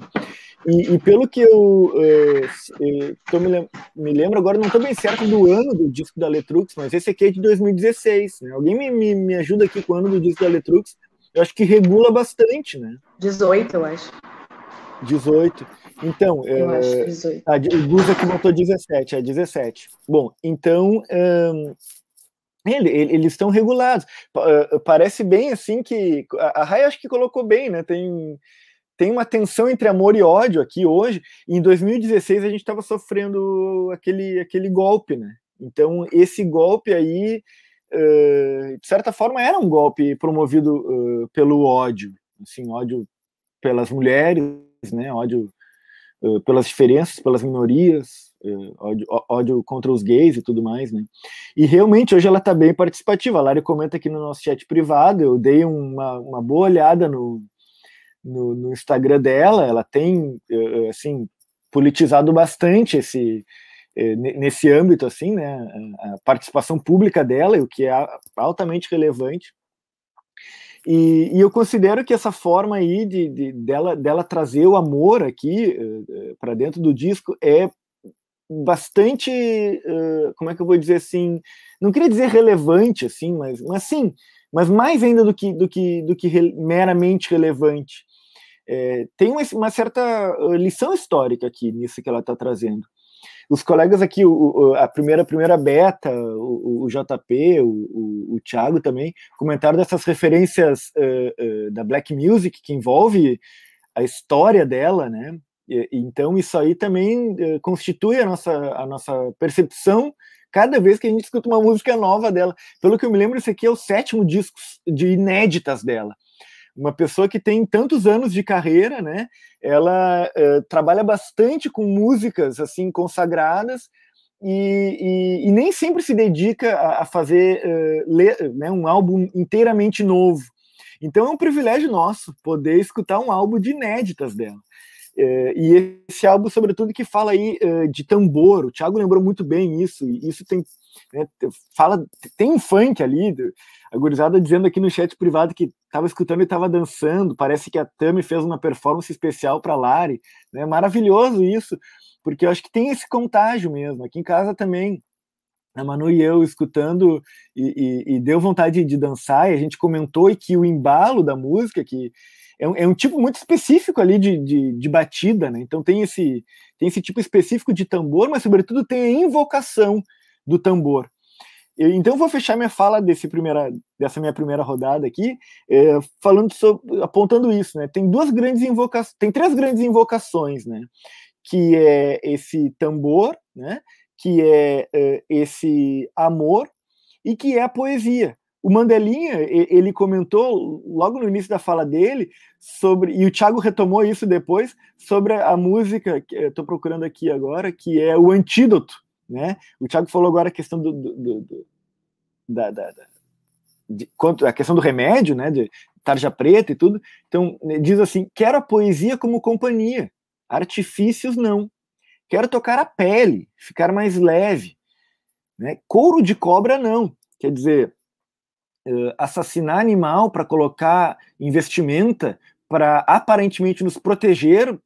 E, e pelo que eu é, é, me, me, lembro agora não estou bem certo do ano do disco da Letrux mas esse aqui é de 2016 né? alguém me, me, me ajuda aqui com o ano do disco da Letrux eu acho que regula bastante né? 18 eu acho 18 então, eu é, acho 18. A, o aqui botou 17, é 17. Bom, então um, ele, eles estão regulados. Uh, parece bem assim que a, a Rai acho que colocou bem, né? Tem tem uma tensão entre amor e ódio aqui hoje. E em 2016 a gente estava sofrendo aquele aquele golpe, né? Então esse golpe aí, uh, de certa forma, era um golpe promovido uh, pelo ódio, assim, ódio pelas mulheres, né? Ódio eh, pelas diferenças, pelas minorias, uh, ódio, ódio, contra os gays e tudo mais, né? E realmente hoje ela está bem participativa. A Lari comenta aqui no nosso chat privado, eu dei uma, uma boa olhada no, no, no Instagram dela, ela tem, uh, assim, politizado bastante esse nesse âmbito, assim, né, a participação pública dela, o que é altamente relevante. E, e, eu considero que essa forma aí de, de dela, dela trazer o amor aqui uh, eh, eh, para dentro do disco é bastante, uh, como é que eu vou dizer assim, não queria dizer relevante assim, mas, mas sim, mas mais ainda do que do que do que re, meramente relevante. É, tem uma, uma certa lição histórica aqui nisso que ela está trazendo os colegas aqui, o, a primeira primeira beta, o, o JP, o, o, o Thiago também, comentaram dessas referências uh, uh, da Black Music que envolve a história dela, né? E, então isso aí também uh, constitui a nossa, a nossa percepção cada vez que a gente escuta uma música nova dela. Pelo que eu me lembro, esse aqui é o sétimo disco de inéditas dela uma pessoa que tem tantos anos de carreira, né? Ela uh, trabalha bastante com músicas assim consagradas e, e, e nem sempre se dedica a, a fazer uh, né, um álbum inteiramente novo. Então é um privilégio nosso poder escutar um álbum de inéditas dela. Uh, e esse álbum, sobretudo, que fala aí de tambor, o Thiago lembrou muito bem isso, e isso tem né, fala, tem um funk ali, a gurizada dizendo aqui no chat privado que estava escutando e estava dançando, parece que a Tami fez uma performance especial para Lari, né, maravilhoso isso, porque eu acho que tem esse contágio mesmo, aqui em casa também, a Manu e eu escutando e, e, e deu vontade de dançar, e a gente comentou e que o embalo da música, que é um, é um tipo muito específico ali de, de, de, batida, né? Então tem esse, tem esse tipo específico de tambor, mas sobretudo tem a invocação do tambor. Então, vou fechar minha fala desse primeira, dessa minha primeira rodada aqui, é, falando sobre, apontando isso, né? Tem duas grandes invocações, tem três grandes invocações, né? Que é esse tambor, né? Que é, é esse amor e que é a poesia, o Mandelinha, ele comentou logo no início da fala dele sobre, e o Thiago retomou isso depois, sobre a música, que eu estou procurando aqui agora, que é o Antídoto, né? O Thiago falou agora a questão do, do, do da, da, da de, a questão do remédio, né, de tarja preta e tudo. Então, diz assim: quero a poesia como companhia, artifícios não. Quero tocar a pele, ficar mais leve. Né? Couro de cobra não. Quer dizer, uh, assassinar animal para colocar investimenta para aparentemente nos proteger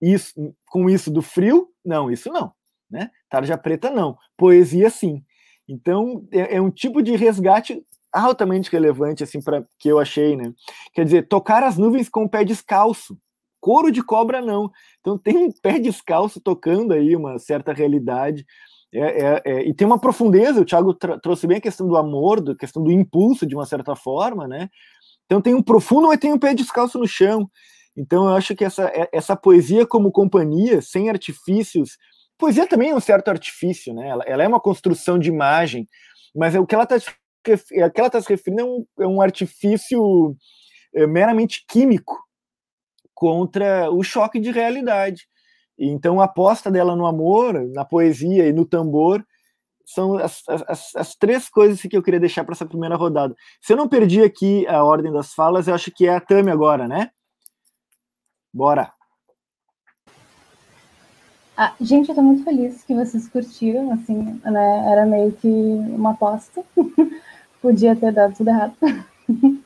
isso, com isso do frio? Não, isso não. Né? Tarja preta não. Poesia sim. Então, é, é um tipo de resgate altamente relevante, assim, para que eu achei, né? Quer dizer, tocar as nuvens com o pé descalço. Couro de cobra, não. Então tem um pé descalço tocando aí uma certa realidade. É, é, é, e tem uma profundeza, o Thiago trouxe bem a questão do amor, a questão do impulso, de uma certa forma, né? Então tem um profundo, mas tem um pé descalço no chão. Então eu acho que essa, é, essa poesia como companhia, sem artifícios, poesia também é um certo artifício, né? Ela, ela é uma construção de imagem, mas é o que ela está é, que ela está se referindo é um, é um artifício é, meramente químico contra o choque de realidade. Então, a aposta dela no amor, na poesia e no tambor são as, as, as três coisas que eu queria deixar para essa primeira rodada. Se eu não perdi aqui a ordem das falas, eu acho que é a Tami agora, né? Bora! Ah, gente, eu tô muito feliz que vocês curtiram, assim, né? Era meio que uma aposta. <laughs> Podia ter dado tudo errado. <laughs>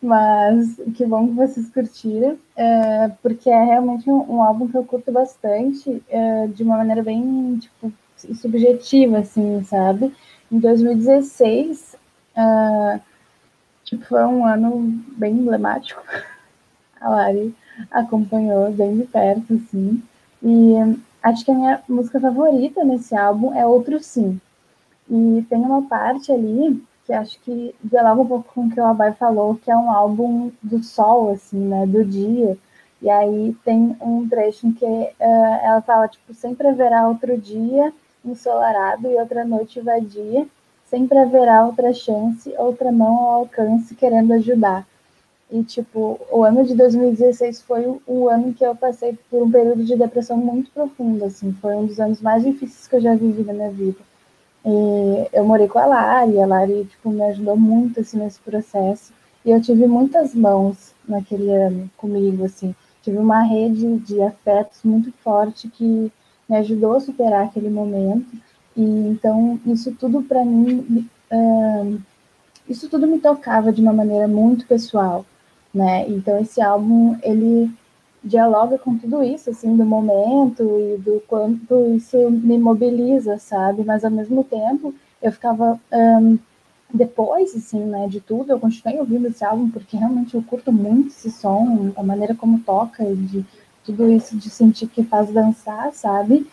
Mas que bom que vocês curtiram, é, porque é realmente um, um, álbum que eu curto bastante, é, de uma maneira bem tipo, subjetiva, assim, sabe? Em 2016, é, tipo, foi um ano bem emblemático. <laughs> A Lari acompanhou bem de perto, assim. E acho que a minha música favorita nesse álbum é Outro Sim. E tem uma parte ali que acho que dialoga um pouco com o que o Abai falou, que é um álbum do sol, assim, né, do dia. E aí tem um trecho em que uh, ela fala, tipo, sempre haverá outro dia ensolarado e outra noite vadia, sempre haverá outra chance, outra mão ao alcance querendo ajudar. E, tipo, o ano de 2016 foi o, ano que eu passei por um período de depressão muito profundo, assim, foi um dos anos mais difíceis que eu já vivi na minha vida. E eu morei com a Lari, a Lari tipo, me ajudou muito assim, nesse processo. E eu tive muitas mãos naquele ano comigo, assim. Tive uma rede de afetos muito forte que me ajudou a superar aquele momento. E então isso tudo para mim, uh, isso tudo me tocava de uma maneira muito pessoal, né? Então esse álbum ele dialoga com tudo isso, assim, do momento e do quanto isso me mobiliza, sabe? Mas ao mesmo tempo eu ficava um, depois, assim, né, de tudo, eu continuei ouvindo esse álbum porque realmente eu curto muito esse som, a maneira como toca e de tudo isso de sentir que faz dançar, sabe?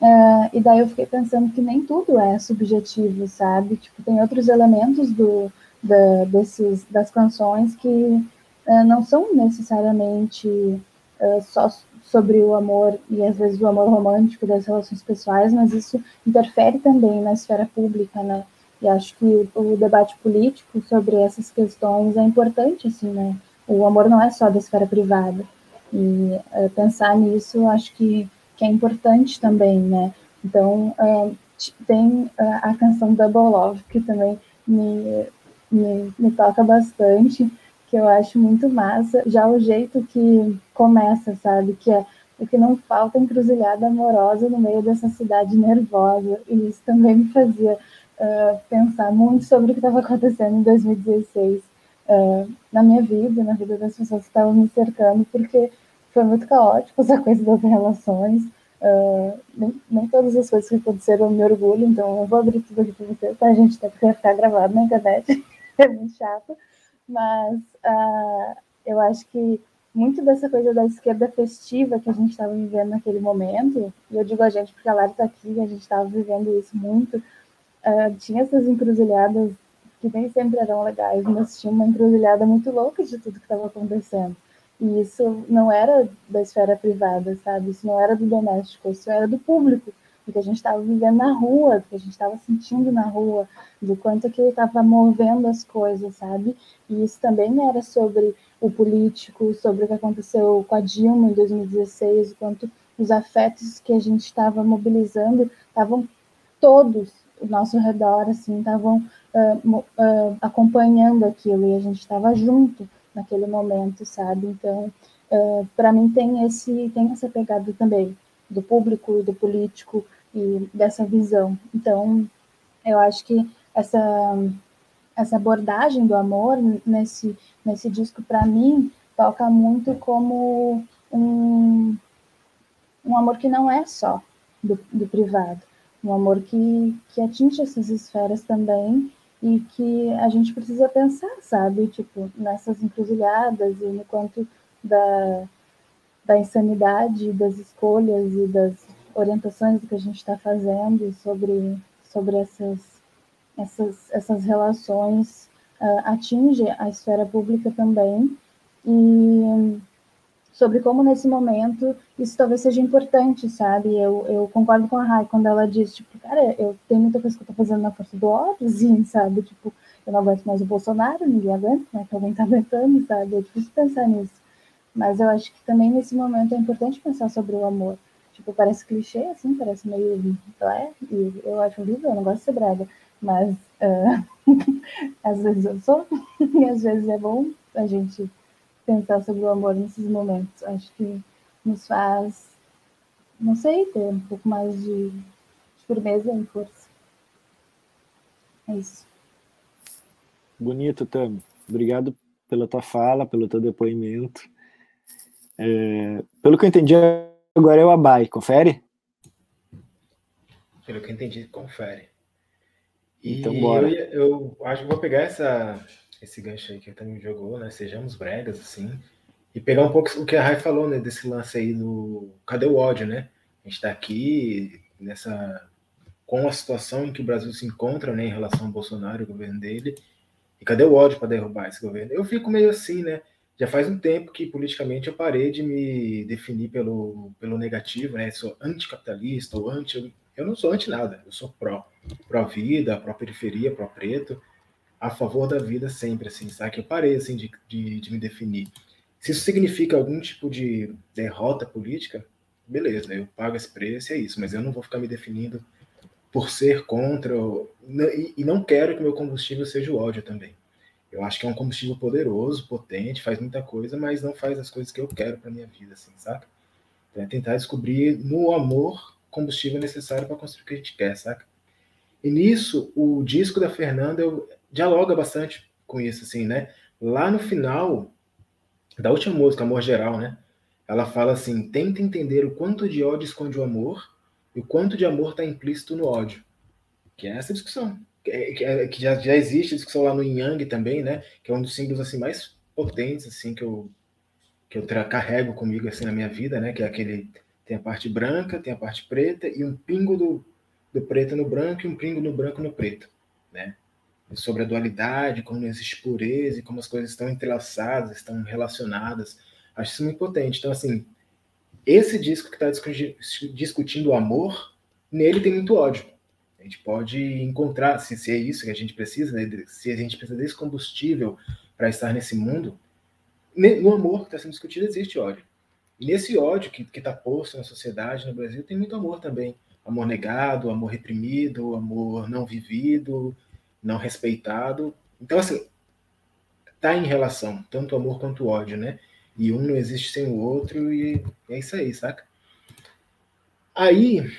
Uh, e daí eu fiquei pensando que nem tudo é subjetivo, sabe? Tipo, tem outros elementos do, da, desses, das canções que uh, não são necessariamente uh, só sobre o amor e às vezes o amor romântico das relações pessoais, mas isso interfere também na esfera pública, né? E acho que o debate político sobre essas questões é importante, assim, né? O amor não é só da esfera privada. E uh, pensar nisso, acho que, que é importante também, né? Então, uh, tem a canção Double Love, que também me, me, me toca bastante, que eu acho muito massa, já o jeito que começa, sabe? Que é o que não falta encruzilhada amorosa no meio dessa cidade nervosa. E isso também me fazia uh, pensar muito sobre o que estava acontecendo em 2016 uh, na minha vida, na vida das pessoas que estavam me cercando, porque foi muito caótico essa coisa das relações. Uh, nem, nem, todas as coisas que aconteceram me orgulho, então eu vou abrir tudo aqui para vocês, tá, gente? Até porque ficar gravado na internet, <laughs> é muito chato mas uh, eu acho que muito dessa coisa da esquerda festiva que a gente estava vivendo naquele momento, e eu digo a gente porque a Lara está aqui, a gente estava vivendo isso muito, uh, tinha essas encruzilhadas que nem sempre eram legais, mas tinha uma encruzilhada muito louca de tudo que estava acontecendo. E isso não era da esfera privada, sabe? Isso não era do doméstico, isso era do público. Do que a gente estava vivendo na rua, do que a gente estava sentindo na rua, do quanto que estava movendo as coisas, sabe? E isso também era sobre o político, sobre o que aconteceu com a Dilma em 2016, o quanto os afetos que a gente estava mobilizando estavam todos ao nosso redor, assim, estavam uh, uh, acompanhando aquilo e a gente estava junto naquele momento, sabe? Então, uh, para mim tem esse tem essa pegada também do público do político e dessa visão. Então, eu acho que essa essa abordagem do amor nesse nesse disco para mim toca muito como um um amor que não é só do, do privado, um amor que, que atinge essas esferas também e que a gente precisa pensar, sabe? Tipo, nessas encruzilhadas e no quanto da, da insanidade das escolhas e das orientações que a gente está fazendo sobre, sobre essas, essas, essas relações uh, atinge a esfera pública também e sobre como nesse momento isso talvez seja importante, sabe? Eu, eu concordo com a Rai quando ela diz, tipo, cara, eu tenho muita coisa que eu tô fazendo na força do ódio, sim, sabe? Tipo, eu não aguento mais o Bolsonaro, ninguém aguenta, né? alguém tá aguentando, sabe? É difícil pensar nisso. Mas eu acho que também nesse momento é importante pensar sobre o amor. Tipo, parece clichê, assim, parece meio. É, e eu acho horrível, eu não gosto de ser brega. Mas uh, <laughs> às vezes eu sou, e às vezes é bom a gente pensar sobre o amor nesses momentos. Acho que nos faz, não sei, ter um pouco mais de, firmeza e força. É isso. Bonito, Tami. Obrigado pela tua fala, pelo teu depoimento. É, pelo que eu entendi, agora é o Abai. Confere? Pelo que eu entendi, confere. E então, bora. Eu, eu acho que vou pegar essa, esse gancho aí que também jogou, né? Sejamos bregas, assim. E pegar um pouco o que a Rai falou, né? Desse lance aí do. Cadê o ódio, né? A gente tá aqui nessa. Com a situação em que o Brasil se encontra, né? Em relação ao Bolsonaro o governo dele. E cadê o ódio para derrubar esse governo? Eu fico meio assim, né? Já faz um tempo que politicamente eu parei de me definir pelo, pelo negativo, né? Sou anticapitalista ou anti. Eu não sou anti nada, eu sou pró. Pró-vida, pró-periferia, pró-preto a favor da vida sempre, assim, sabe? Que eu parei, assim, de, de, de, me definir. Se isso significa algum tipo de derrota política, beleza, eu pago esse preço, é isso, mas eu não vou ficar me definindo por ser contra, e, e não quero que meu combustível seja o ódio também. Eu acho que é um combustível poderoso, potente, faz muita coisa, mas não faz as coisas que eu quero para minha vida, assim, saca? Então é tentar descobrir no amor combustível necessário para construir o que a gente quer, saca? E nisso, o disco da Fernanda eu, dialoga bastante com isso, assim, né? Lá no final da última música, Amor Geral, né? Ela fala assim: tenta entender o quanto de ódio esconde o amor e o quanto de amor está implícito no ódio. Que é essa discussão. Que, é, que, é, que já, já existe discussão lá no Yang também, né? Que é um dos símbolos assim, mais potentes assim, que eu, que eu carrego comigo assim, na minha vida, né? Que é aquele. Tem a parte branca, tem a parte preta e um pingo do, do preto no branco e um pingo no branco no preto, né? sobre a dualidade, como existe pureza e como as coisas estão entrelaçadas, estão relacionadas. Acho isso muito potente. Então, assim, esse disco que está discutindo o amor, nele tem muito ódio. A gente pode encontrar, se, se é isso que a gente precisa, né, se a gente precisa desse combustível para estar nesse mundo, no amor que está sendo discutido existe ódio. E nesse ódio que está posto na sociedade, no Brasil, tem muito amor também. Amor negado, amor reprimido, amor não vivido, não respeitado. Então, assim, tá em relação, tanto amor quanto ódio, né? E um não existe sem o outro, e é isso aí, saca? Aí,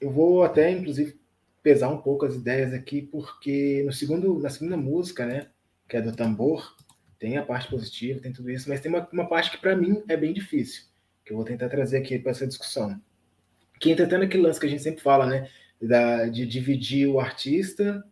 eu vou até, inclusive, pesar um pouco as ideias aqui, porque no segundo, na segunda música, né, que é do tambor, tem a parte positiva, tem tudo isso, mas tem uma, uma parte que para mim é bem difícil, que eu vou tentar trazer aqui para essa discussão. Que entra até naquele lance que a gente sempre fala, né, da, de dividir o artista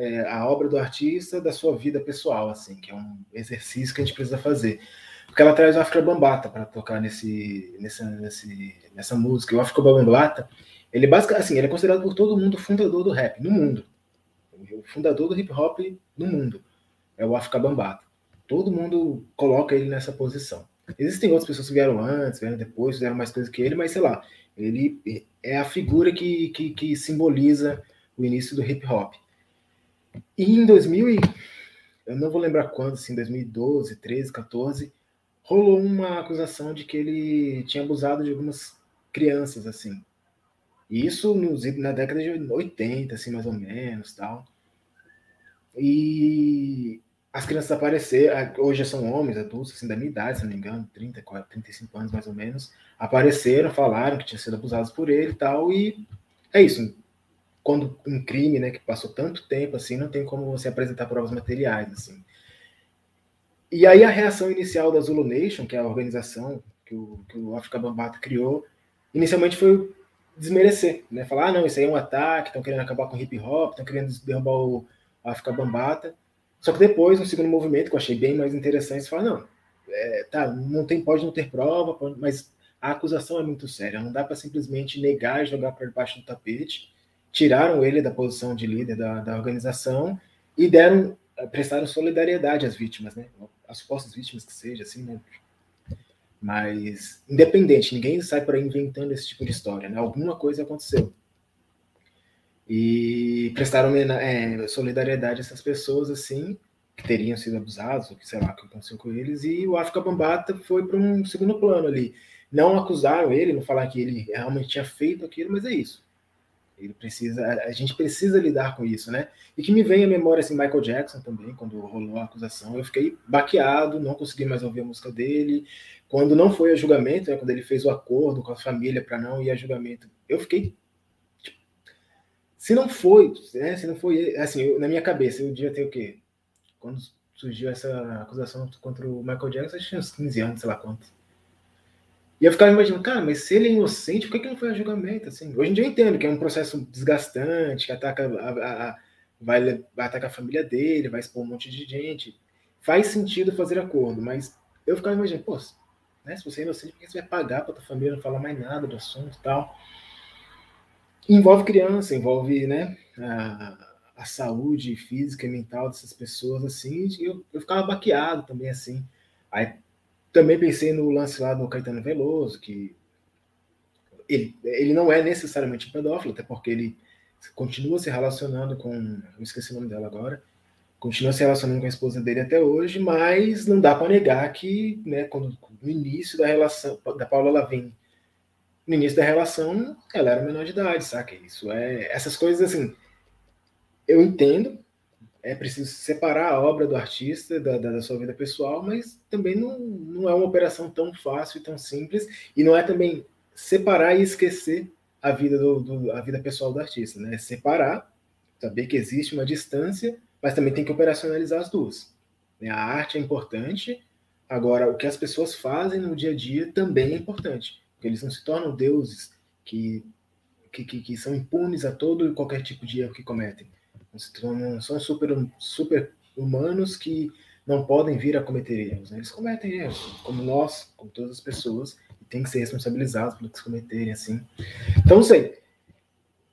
é, a obra do artista da sua vida pessoal, assim, que é um exercício que a gente precisa fazer. Porque ela traz o África Bambata para tocar nesse, nessa, nesse, nessa música. o África Bambata, ele basicamente, assim, ele é considerado por todo mundo fundador do rap no mundo. O fundador do hip hop no mundo é o África Bambata. Todo mundo coloca ele nessa posição. Existem outras pessoas que vieram antes, vieram depois, fizeram mais coisas que ele, mas sei lá, ele é a figura que, que, que simboliza o início do hip hop. E em 2000, eu não vou lembrar quando, assim, 2012, 13, 14, rolou uma acusação de que ele tinha abusado de algumas crianças, assim. E isso nos, na década de 80, assim, mais ou menos, tal. E as crianças apareceram, hoje são homens, adultos, assim, da minha idade, se não me engano, 30, 40, 35 anos mais ou menos, apareceram, falaram que tinham sido abusados por ele e tal, e é isso. Quando um crime, né, que passou tanto tempo, assim, não tem como você apresentar provas materiais, assim. E aí a reação inicial da Zulu Nation, que é a organização que o, que o África Bambata criou, inicialmente foi desmerecer, né? Falar, ah, não, isso aí é um ataque, estão querendo acabar com o hip hop, estão querendo derrubar o África Bambata. Só que depois, no segundo movimento, que eu achei bem mais interessante, você fala, não, é, tá, não tem, pode não ter prova, pode, mas a acusação é muito séria, não dá para simplesmente negar e jogar para debaixo do tapete. Tiraram ele da posição de líder da, da organização e deram, prestaram solidariedade às vítimas, né? As supostas vítimas que seja, assim, né? Mas, independente, ninguém sai por aí inventando esse tipo de história, né? Alguma coisa aconteceu. E prestaram é, solidariedade a essas pessoas assim que teriam sido abusados ou que sei lá o que aconteceu com eles e o África Bambata foi para um segundo plano ali. Não acusaram ele não falaram que ele realmente tinha feito aquilo mas é isso ele precisa a gente precisa lidar com isso né e que me vem à memória assim Michael Jackson também quando rolou a acusação eu fiquei baqueado não consegui mais ouvir a música dele quando não foi a julgamento né, quando ele fez o acordo com a família para não ir a julgamento eu fiquei se não foi, né, se não foi, assim, eu, na minha cabeça, eu devia ter o quê? Quando surgiu essa acusação contra o Michael Jackson, eu tinha uns 15 anos, sei lá quanto. E eu ficava imaginando, cara, mas se ele é inocente, por que, que não foi a julgamento? Assim? Hoje em dia eu entendo que é um processo desgastante, que ataca a, a, vai, vai atacar a família dele, vai expor um monte de gente. Faz sentido fazer acordo, mas eu ficava imaginando, pô, né, se você é inocente, por que você vai pagar para tua família não falar mais nada do assunto e tal? envolve criança, envolve né, a, a, saúde física e mental dessas pessoas, assim, e eu, eu ficava baqueado também, assim. Aí também pensei no lance lá do Caetano Veloso, que ele, ele não é necessariamente pedófilo, até porque ele continua se relacionando com. Eu esqueci o nome dela agora. Continua se relacionando com a esposa dele até hoje, mas não dá para negar que, né, quando, no início da relação da Paula Lavigne no início da relação, ela era menor de idade, saca? Isso é. Essas coisas, assim. Eu entendo, é preciso separar a obra do artista da, da, da, sua vida pessoal, mas também não, não é uma operação tão fácil e tão simples, e não é também separar e esquecer a vida, do, do, a vida pessoal do artista, né? Separar, saber que existe uma distância, mas também tem que operacionalizar as duas. A arte é importante, agora o que as pessoas fazem no dia a dia também é importante porque eles não se tornam deuses que, que, que, que são impunes a todo e qualquer tipo de erro que cometem. Se tornam, são super, super humanos que não podem vir a cometer erros. Né? Eles cometem erros, como nós, como todas as pessoas, e têm que ser responsabilizados pelo que eles cometerem, assim. Então, não sei.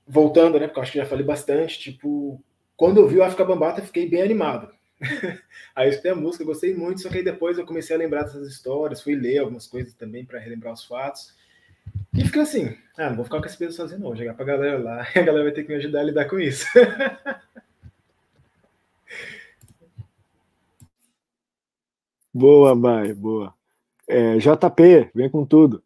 Voltando, né, porque eu acho que já falei bastante, tipo, quando eu vi o África Bambata, fiquei bem animado. <laughs> aí eu escutei a música, gostei muito, só que aí depois eu comecei a lembrar dessas histórias, fui ler algumas coisas também para relembrar os fatos. E fica assim, ah, não vou ficar com esse peso sozinho, não. Vou jogar pra galera lá <laughs> e a galera vai ter que me ajudar a lidar com isso. <laughs> boa, Bai, boa. É, JP, vem com tudo.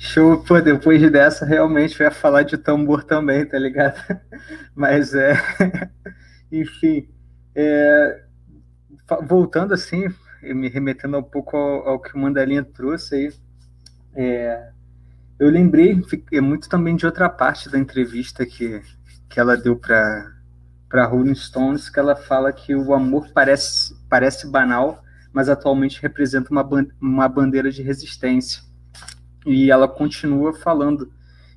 Show, pô, depois dessa realmente eu ia falar de tambor também, tá ligado? <laughs> Mas é. Enfim. É, voltando assim, me remetendo um pouco ao, ao que o Mandalinha trouxe aí, é, eu lembrei é muito também de outra parte da entrevista que, que ela deu para para Rolling Stones, que ela fala que o amor parece, parece banal, mas atualmente representa uma, uma bandeira de resistência. E ela continua falando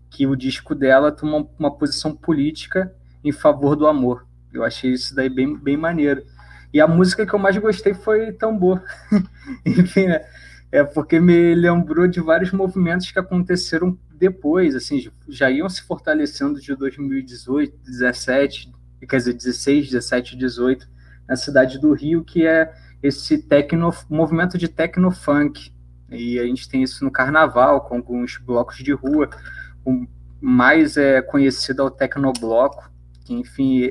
que o disco dela toma uma posição política em favor do amor. Eu achei isso daí bem, bem maneiro. E a música que eu mais gostei foi Tambor. <laughs> Enfim, né? É porque me lembrou de vários movimentos que aconteceram depois, assim, já iam se fortalecendo de 2018, 17, quer dizer, 16, 17, 18, na cidade do Rio, que é esse tecno, movimento de tecno-funk. E a gente tem isso no carnaval, com alguns blocos de rua. O mais é conhecido é o Tecnobloco, que, enfim,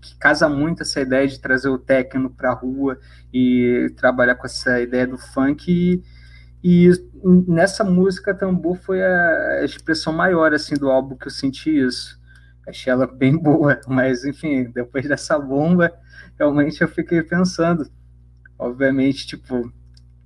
que casa muito essa ideia de trazer o techno para a rua e trabalhar com essa ideia do funk. E, e nessa música, Tambor foi a, a expressão maior assim do álbum que eu senti isso. Achei ela bem boa, <laughs> mas enfim, depois dessa bomba, realmente eu fiquei pensando. Obviamente, tipo,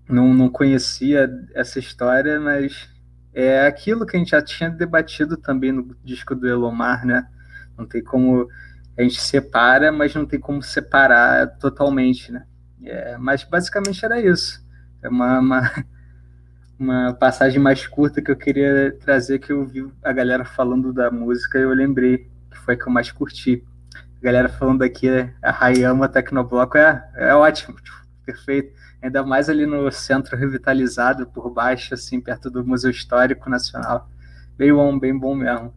não, não conhecia essa história, mas é aquilo que a gente já tinha debatido também no disco do Elomar, né? Não tem como a gente separa, mas não tem como separar totalmente, né? É, mas basicamente era isso. É uma, uma, <laughs> uma, passagem mais curta que eu queria trazer, que eu vi a galera falando da música e eu lembrei que foi a que eu mais curti. A galera falando aqui, a Rayama Tecnobloco é, é ótimo, tipo, perfeito. Ainda mais ali no centro revitalizado, por baixo, assim, perto do Museu Histórico Nacional. Bem bom, bem bom mesmo.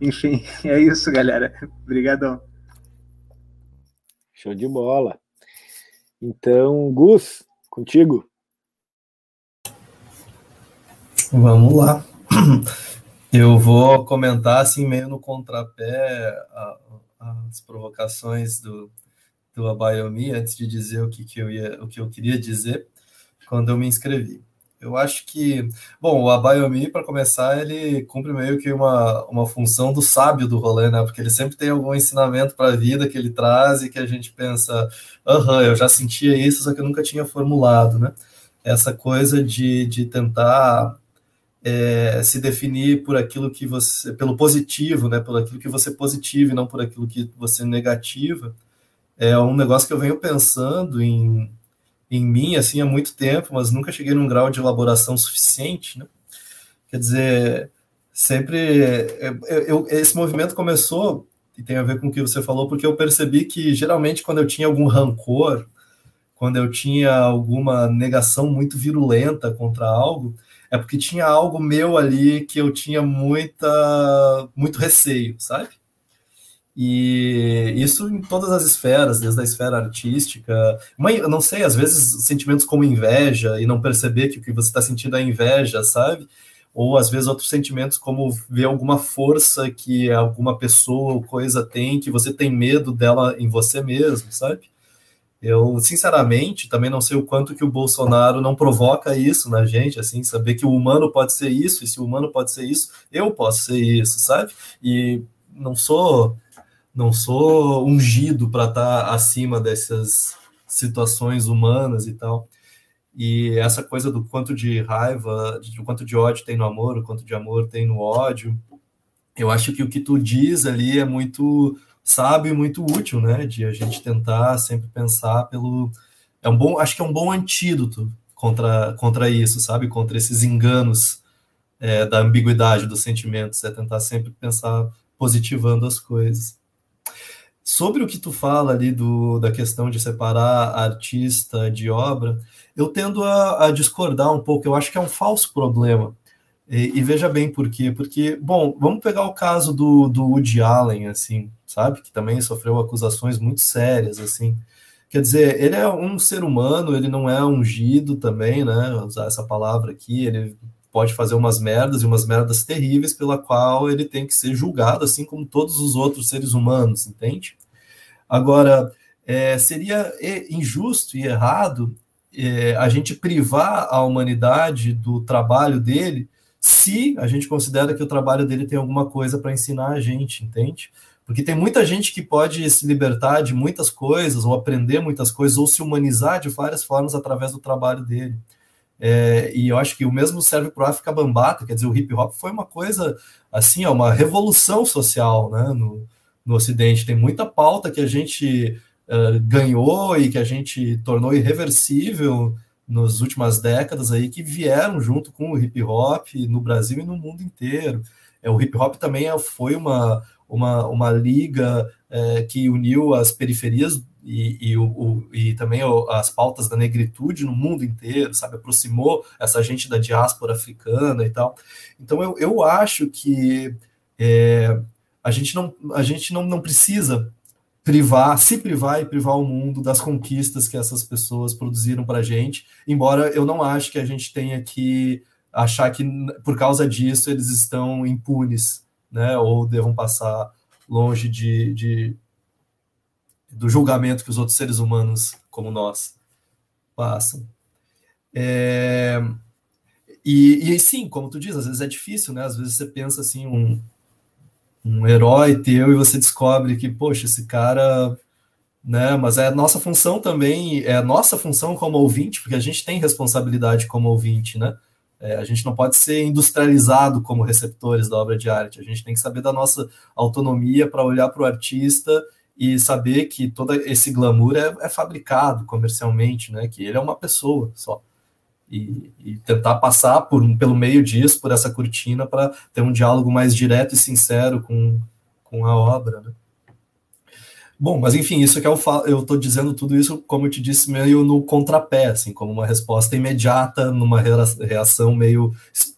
Enfim, <laughs> é isso, galera. Obrigadão. Show de bola. Então, Gus, contigo. Vamos lá. <clears throat> Eu vou comentar assim meio no contrapé a, as provocações do, do Abayomi antes de dizer o que, que eu ia, o que eu queria dizer quando eu me inscrevi. Eu acho que, bom, o Abayomi, para começar, ele cumpre meio que uma, uma função do sábio do rolê, né? Porque ele sempre tem algum ensinamento para a vida que ele traz e que a gente pensa, aham, eu já sentia isso, só que eu nunca tinha formulado, né? Essa coisa de, de tentar é, se definir por aquilo que você, pelo positivo, né? Por aquilo que você positivo e não por aquilo que você negativa é um negócio que eu venho pensando em, em mim assim há muito tempo, mas nunca cheguei num grau de elaboração suficiente, né? Quer dizer, sempre eu, eu, esse movimento começou e tem a ver com o que você falou, porque eu percebi que geralmente quando eu tinha algum rancor, quando eu tinha alguma negação muito virulenta contra algo, é porque tinha algo meu ali que eu tinha muita muito receio, sabe? E isso em todas as esferas, desde a esfera artística. Eu não sei, às vezes sentimentos como inveja e não perceber que o que você está sentindo é inveja, sabe? Ou às vezes outros sentimentos como ver alguma força que alguma pessoa ou coisa tem, que você tem medo dela em você mesmo, sabe? Eu, sinceramente, também não sei o quanto que o Bolsonaro não provoca isso na gente, assim, saber que o humano pode ser isso, e se o humano pode ser isso, eu posso ser isso, sabe? E não sou não sou ungido para estar tá acima dessas situações humanas e tal. E essa coisa do quanto de raiva, do quanto de ódio tem no amor, o quanto de amor tem no ódio, eu acho que o que tu diz ali é muito sábio e muito útil, né? De a gente tentar sempre pensar pelo. É um bom, acho que é um bom antídoto contra, contra isso, sabe? Contra esses enganos é, da ambiguidade dos sentimentos, é tentar sempre pensar positivando as coisas. Sobre o que tu fala ali do, da questão de separar artista de obra, eu tendo a, a discordar um pouco. Eu acho que é um falso problema. E, e, veja bem por quê. Porque, bom, vamos pegar o caso do, do Woody Allen, assim, sabe? Que também sofreu acusações muito sérias, assim. Quer dizer, ele é um ser humano, ele não é ungido também, né? Usar essa palavra aqui, ele pode fazer umas merdas e umas merdas terríveis pela qual ele tem que ser julgado, assim como todos os outros seres humanos, entende? Agora, é, seria injusto e errado é, a gente privar a humanidade do trabalho dele se a gente considera que o trabalho dele tem alguma coisa para ensinar a gente, entende? Porque tem muita gente que pode se libertar de muitas coisas, ou aprender muitas coisas, ou se humanizar de várias formas através do trabalho dele. É, e eu acho que o mesmo serve para o África Bambata, quer dizer, o hip hop foi uma coisa, assim, uma revolução social né, no, no Ocidente. Tem muita pauta que a gente uh, ganhou e que a gente tornou irreversível nas últimas décadas aí, que vieram junto com o hip hop no Brasil e no mundo inteiro. É, o hip hop também é, foi uma, uma, uma liga é, que uniu as periferias e, e, o, e também as pautas da negritude no mundo inteiro, sabe? Aproximou essa gente da diáspora africana e tal. Então, eu, eu acho que é, a gente, não, a gente não, não precisa privar, se privar e privar o mundo das conquistas que essas pessoas produziram para a gente, embora eu não acho que a gente tenha que achar que por causa disso eles estão impunes, né, ou devam passar longe de, de do julgamento que os outros seres humanos como nós passam. É, e, e sim, como tu diz, às vezes é difícil, né? Às vezes você pensa assim, um, um herói teu e você descobre que, poxa, esse cara, né? Mas é a nossa função também, é a nossa função como ouvinte, porque a gente tem responsabilidade como ouvinte, né? É, a gente não pode ser industrializado como receptores da obra de arte. A gente tem que saber da nossa autonomia para olhar para o artista e saber que todo esse glamour é, é, fabricado comercialmente, né? Que ele é uma pessoa só. E, e tentar passar por, pelo meio disso, por essa cortina, para ter um diálogo mais direto e sincero com, com a obra, né? Bom, mas enfim, isso que eu falo, eu estou dizendo tudo isso, como eu te disse, meio no contrapé, assim, como uma resposta imediata, numa reação meio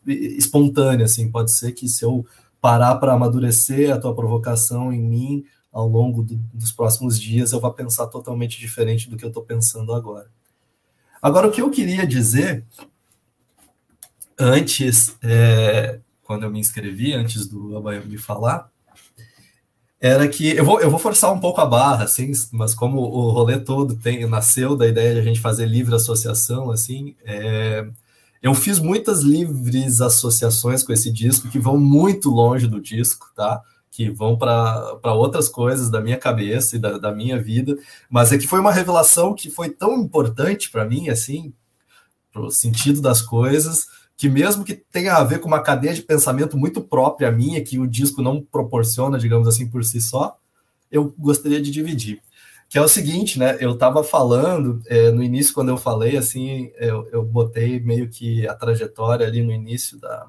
espontânea, assim, pode ser que se eu parar para amadurecer a tua provocação em mim ao longo do, dos próximos dias, eu vá pensar totalmente diferente do que eu estou pensando agora. Agora, o que eu queria dizer antes, é, quando eu me inscrevi, antes do Abaio me falar, era que eu vou, eu vou forçar um pouco a barra, assim, mas como o rolê todo tem, nasceu da ideia de a gente fazer livre associação, assim, é, eu fiz muitas livres associações com esse disco que vão muito longe do disco, tá? Que vão para outras coisas da minha cabeça e da, da minha vida, mas é que foi uma revelação que foi tão importante para mim, assim, pro sentido das coisas, que mesmo que tenha a ver com uma cadeia de pensamento muito própria minha, que o disco não proporciona, digamos assim, por si só, eu gostaria de dividir. Que é o seguinte, né? Eu estava falando, é, no início, quando eu falei, assim, eu, eu botei meio que a trajetória ali no início da,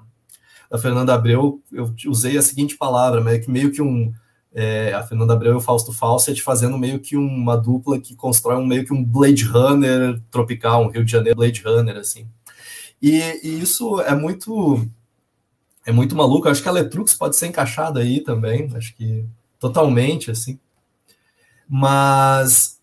da Fernanda Abreu, eu usei a seguinte palavra, meio que, meio que um. É, a Fernanda Abreu e o Fausto Fawcett fazendo meio que uma dupla que constrói um meio que um Blade Runner tropical, um Rio de Janeiro Blade Runner, assim. E, e, isso é muito é muito maluco. Acho que a Letrux pode ser encaixada aí também, acho que totalmente assim. Mas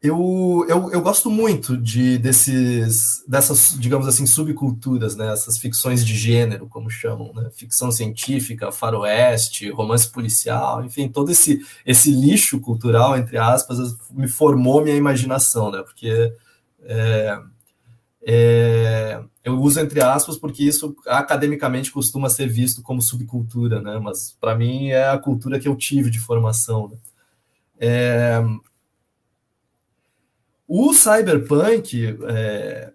eu, eu, eu gosto muito de desses dessas, digamos assim, subculturas, né? Essas ficções de gênero, como chamam, né? Ficção científica, faroeste, romance policial, enfim, todo esse esse lixo cultural entre aspas me formou minha imaginação, né? Porque é, é, eu uso entre aspas porque isso academicamente costuma ser visto como subcultura, né? Mas para mim é a cultura que eu tive de formação. Né? É, o cyberpunk, é,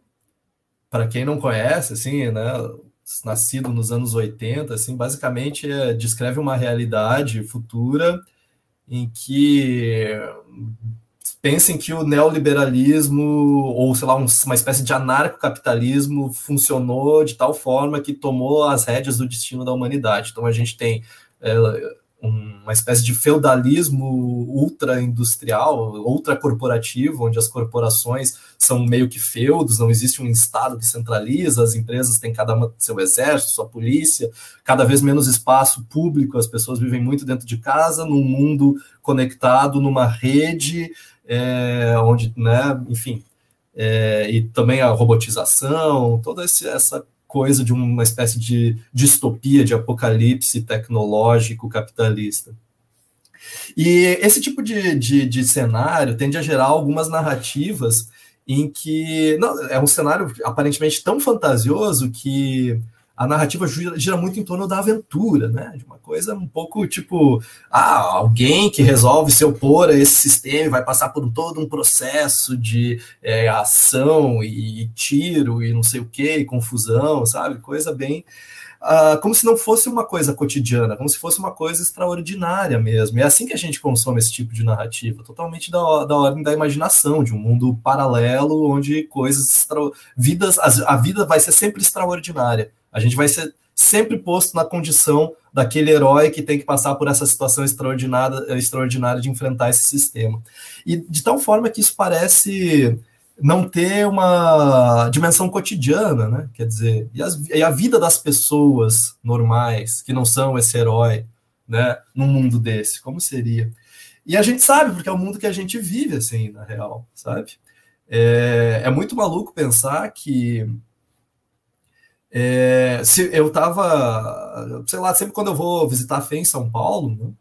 para quem não conhece, assim, né? Nascido nos anos 80, assim, basicamente é, descreve uma realidade futura em que pensem que o neoliberalismo, ou sei lá, um, uma espécie de anarcocapitalismo funcionou de tal forma que tomou as rédeas do destino da humanidade. Então a gente tem é, uma espécie de feudalismo ultra-industrial, ultra-corporativo, onde as corporações são meio que feudos, não existe um Estado que centraliza, as empresas têm cada uma seu exército, sua polícia, cada vez menos espaço público, as pessoas vivem muito dentro de casa, num mundo conectado, numa rede, é, onde, né, enfim, é, e também a robotização, toda esse, essa coisa de uma espécie de distopia, de apocalipse tecnológico capitalista. E esse tipo de, de, de cenário tende a gerar algumas narrativas em que não, é um cenário aparentemente tão fantasioso que a narrativa gira, muito em torno da aventura, né? De uma coisa um pouco tipo, ah, alguém que resolve se opor a esse sistema vai passar por todo um processo de é, ação e, tiro e não sei o que, confusão, sabe? Coisa bem. Uh, como se não fosse uma coisa cotidiana, como se fosse uma coisa extraordinária mesmo. É assim que a gente consome esse tipo de narrativa, totalmente da, da ordem da imaginação, de um mundo paralelo onde coisas extra... vidas a vida vai ser sempre extraordinária a gente vai ser sempre posto na condição daquele herói que tem que passar por essa situação extraordinária, extraordinária de enfrentar esse sistema. E de tal forma que isso parece não ter uma dimensão cotidiana, né? Quer dizer, e, as, e a vida das pessoas normais, que não são esse herói, né? Num mundo desse, como seria? E a gente sabe, porque é o mundo que a gente vive, assim, na real, sabe? É, é muito maluco pensar que é, se eu tava, sei lá, sempre quando eu vou visitar a FEM em São Paulo, né,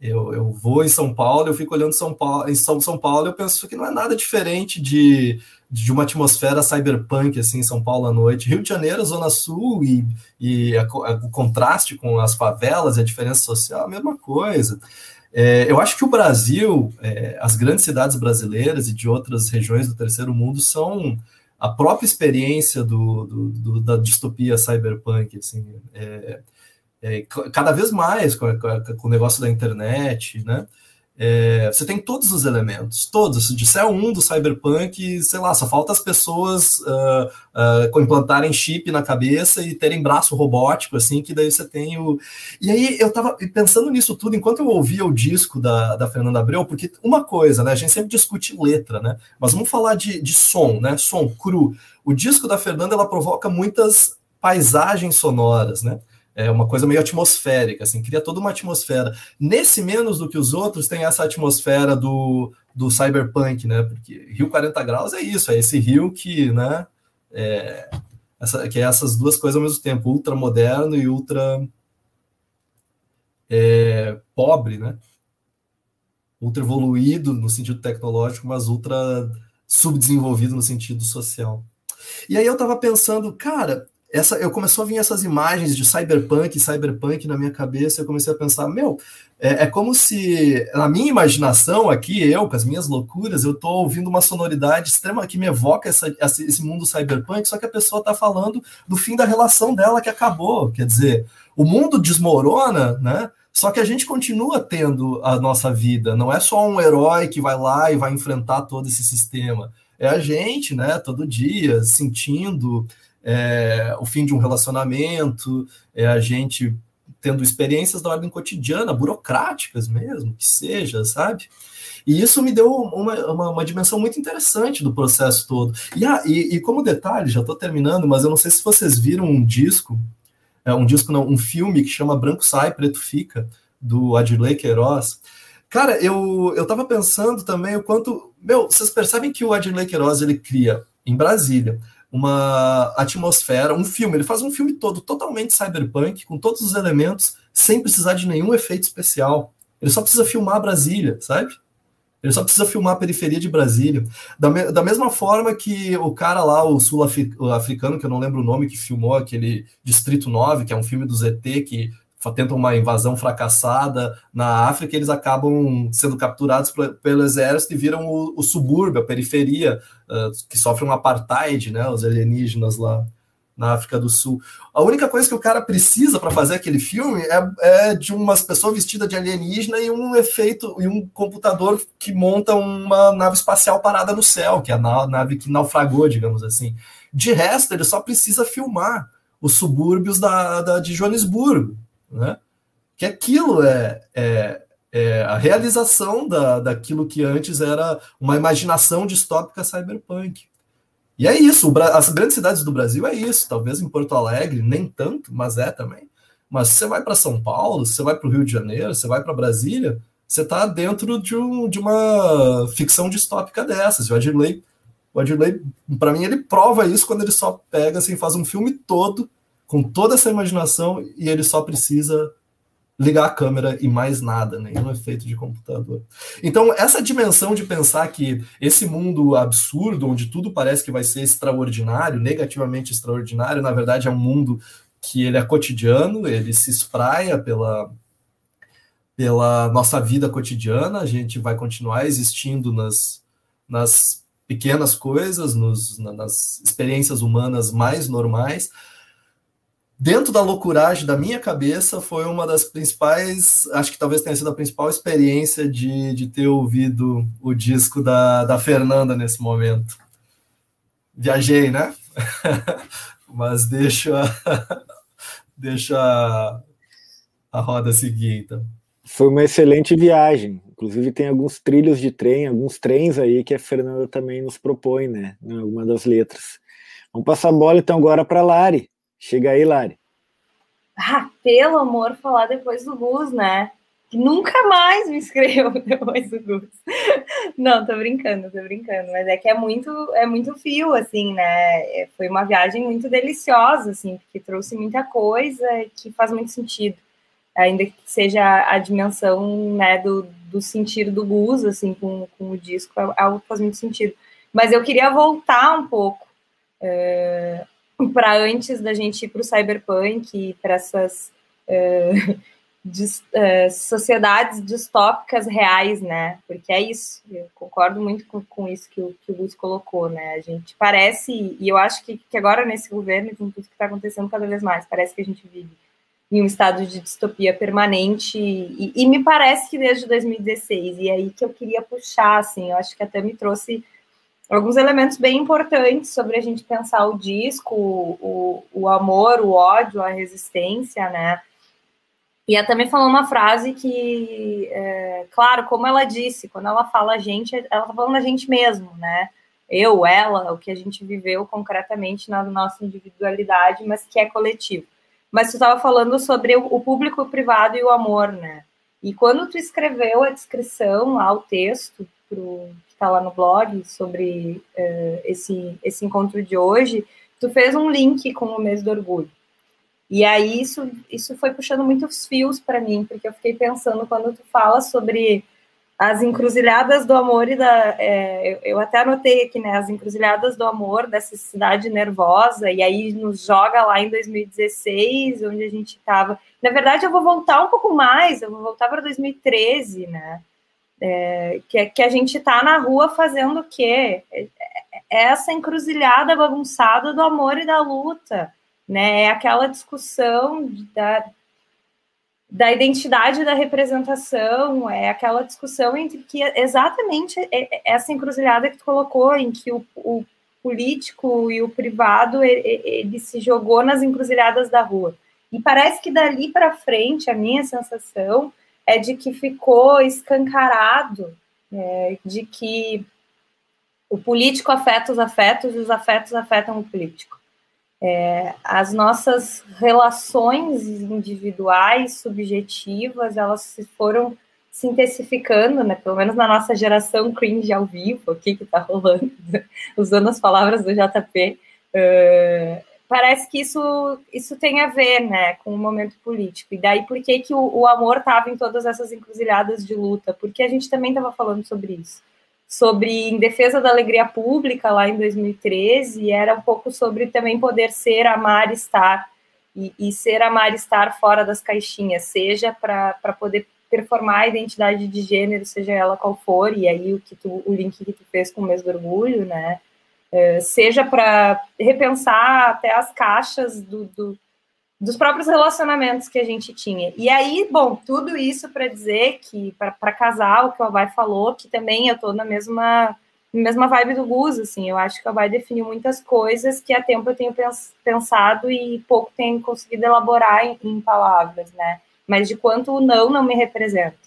eu, eu vou em São Paulo, eu fico olhando São Paulo, em São, São Paulo, eu penso que não é nada diferente de, de uma atmosfera cyberpunk assim em São Paulo à noite. Rio de Janeiro, Zona Sul e, e a, a, o contraste com as favelas, a diferença social, a mesma coisa. É, eu acho que o Brasil, é, as grandes cidades brasileiras e de outras regiões do terceiro mundo são a própria experiência do, do, do da distopia cyberpunk, assim, é, é, cada vez mais com, com, o negócio da internet, né? É, você tem todos os elementos, todos. Se disser um do Cyberpunk, sei lá, só falta as pessoas uh, uh, implantarem chip na cabeça e terem braço robótico, assim, que daí você tem o. E aí eu tava pensando nisso tudo enquanto eu ouvia o disco da, da Fernanda Abreu, porque uma coisa, né? A gente sempre discute letra, né? Mas vamos falar de, de som, né? Som cru. O disco da Fernanda ela provoca muitas paisagens sonoras, né? É uma coisa meio atmosférica, assim, cria toda uma atmosfera. Nesse menos do que os outros tem essa atmosfera do, do cyberpunk, né? Porque Rio 40 graus é isso, é esse rio que, né? É, essa, que é essas duas coisas ao mesmo tempo, ultra moderno e ultra é, pobre, né? Ultra evoluído no sentido tecnológico, mas ultra subdesenvolvido no sentido social. E aí eu tava pensando, cara, essa, eu começou a vir essas imagens de cyberpunk, cyberpunk na minha cabeça, eu comecei a pensar, meu, é, é, como se, na minha imaginação aqui, eu, com as minhas loucuras, eu estou ouvindo uma sonoridade extrema que me evoca essa, esse mundo cyberpunk, só que a pessoa está falando do fim da relação dela que acabou, quer dizer, o mundo desmorona, né? Só que a gente continua tendo a nossa vida, não é só um herói que vai lá e vai enfrentar todo esse sistema. É a gente, né, todo dia, sentindo, é, o fim de um relacionamento, é a gente tendo experiências da ordem cotidiana, burocráticas mesmo, que seja, sabe? E isso me deu uma, uma, uma dimensão muito interessante do processo todo. E, ah, e, e como detalhe, já estou terminando, mas eu não sei se vocês viram um disco, é, um disco não, um filme que chama Branco Sai, Preto Fica, do Adilei Queiroz. Cara, eu, eu pensando também o quanto. Meu, vocês percebem que o Adilei Queiroz ele cria em Brasília uma atmosfera, um filme. Ele faz um filme todo totalmente cyberpunk, com todos os elementos, sem precisar de nenhum efeito especial. Ele só precisa filmar Brasília, sabe? Ele só precisa filmar a periferia de Brasília. Da, me, da mesma forma que o cara lá, o sul-africano, que eu não lembro o nome, que filmou aquele Distrito 9, que é um filme do ZT que tentam uma invasão fracassada na África, eles acabam sendo capturados pelo exército e viram o, o subúrbio, a periferia, uh, que sofre um apartheid, né, os alienígenas lá na África do Sul. A única coisa que o cara precisa para fazer aquele filme é, é, de umas pessoas vestidas de alienígena e um efeito e um computador que monta uma nave espacial parada no céu, que é a nave que naufragou, digamos assim. De resto, ele só precisa filmar os subúrbios da, da de Joanesburgo, né? Que aquilo é, é, é a realização da, daquilo que antes era uma imaginação distópica cyberpunk. E é isso, as grandes cidades do Brasil é isso, talvez em Porto Alegre, nem tanto, mas é também. Mas você vai para São Paulo, você vai para o Rio de Janeiro, você vai para Brasília, você está dentro de, um, de, uma ficção distópica dessas. O Adley, o Adley para mim, ele prova isso quando ele só pega, assim, faz um filme todo com toda essa imaginação e ele só precisa ligar a câmera e mais nada, nenhum efeito de computador. Então, essa dimensão de pensar que esse mundo absurdo, onde tudo parece que vai ser extraordinário, negativamente extraordinário, na verdade é um mundo que ele é cotidiano, ele se espraia pela, pela nossa vida cotidiana, a gente vai continuar existindo nas, nas pequenas coisas, nos, nas experiências humanas mais normais, dentro da loucuragem da minha cabeça, foi uma das principais, acho que talvez tenha sido a principal experiência de, de ter ouvido o disco da, da Fernanda nesse momento. Viajei, né? <laughs> Mas deixa, <laughs> deixa a, a roda seguir, então. Foi uma excelente viagem. Inclusive tem alguns trilhos de trem, alguns trens aí que a Fernanda também nos propõe, né? Em alguma das letras. Vamos passar a bola então agora para Lari. Chega aí, Lari. Ah, pelo amor, falar depois do Gus, né? nunca mais me escreveu <laughs> depois do Gus. Não, tô brincando, tô brincando, mas é que é muito, é muito fio, assim, né? É, foi uma viagem muito deliciosa, assim, porque trouxe muita coisa que faz muito sentido, ainda que seja a dimensão, né, do, do sentir do Gus, assim, com, com o disco, é algo que faz muito sentido. Mas eu queria voltar um pouco é, <laughs> para antes da gente ir para o cyberpunk, para essas <laughs> é, é, sociedades distópicas reais, né? Porque é isso, eu concordo muito com, com isso que o, que o Gus colocou, né? A gente parece, e eu acho que, que agora nesse governo, com tudo que está acontecendo cada vez mais, parece que a gente vive em um estado de distopia permanente, e, e, me parece que desde 2016, e aí que eu queria puxar, assim, eu acho que até me trouxe alguns elementos bem importantes sobre a gente pensar o disco, o, o amor, o ódio, a resistência, né? E a também falou uma frase que, é, claro, como ela disse, quando ela fala a gente, ela tá falando a gente mesmo, né? Eu, ela, o que a gente viveu concretamente na nossa individualidade, mas que é coletivo. Mas tu estava falando sobre o, público privado e o amor, né? E quando tu escreveu a descrição lá, o texto, está lá no blog, sobre uh, esse, esse encontro de hoje, tu fez um link com o mês do orgulho. E aí isso, isso foi puxando muitos fios para mim, porque eu fiquei pensando quando tu fala sobre as encruzilhadas do amor e da. É, eu, eu, até anotei aqui, né? As encruzilhadas do amor dessa cidade nervosa, e aí nos joga lá em 2016, onde a gente estava. Na verdade, eu vou voltar um pouco mais, eu vou voltar para 2013, né? É, que, que a gente está na rua fazendo o quê? É, é, é essa encruzilhada bagunçada do amor e da luta né? É aquela discussão da, da identidade da representação, é aquela discussão entre que exatamente essa encruzilhada que tu colocou, em que o, o político e o privado ele, ele, se jogou nas encruzilhadas da rua. E parece que dali para frente a minha sensação é de que ficou escancarado, né, de que o político afeta os afetos e os afetos afetam o político. É, as nossas relações individuais, subjetivas, elas se foram se intensificando, né? Pelo menos na nossa geração cringe ao vivo, aqui que tá rolando, <laughs> usando as palavras do JP, uh, parece que isso, isso tem a ver, né, com o momento político. E daí, por que, que o, o amor estava em todas essas encruzilhadas de luta? Porque a gente também estava falando sobre isso sobre Em Defesa da Alegria Pública, lá em 2013, e era um pouco sobre também poder ser, amar, estar, e, e ser, amar, estar fora das caixinhas, seja para poder performar a identidade de gênero, seja ela qual for, e aí o, que tu, o link que tu fez com o mês do orgulho, né, seja para repensar até as caixas do, do dos próprios relacionamentos que a gente tinha. E aí, bom, tudo isso para dizer que, para casar, o que o Abai falou, que também eu tô na mesma, na mesma vibe do Gus, assim, eu acho que o Abai definiu muitas coisas que há tempo eu tenho pensado e pouco tenho conseguido elaborar em, em palavras, né? Mas de quanto o não não me representa,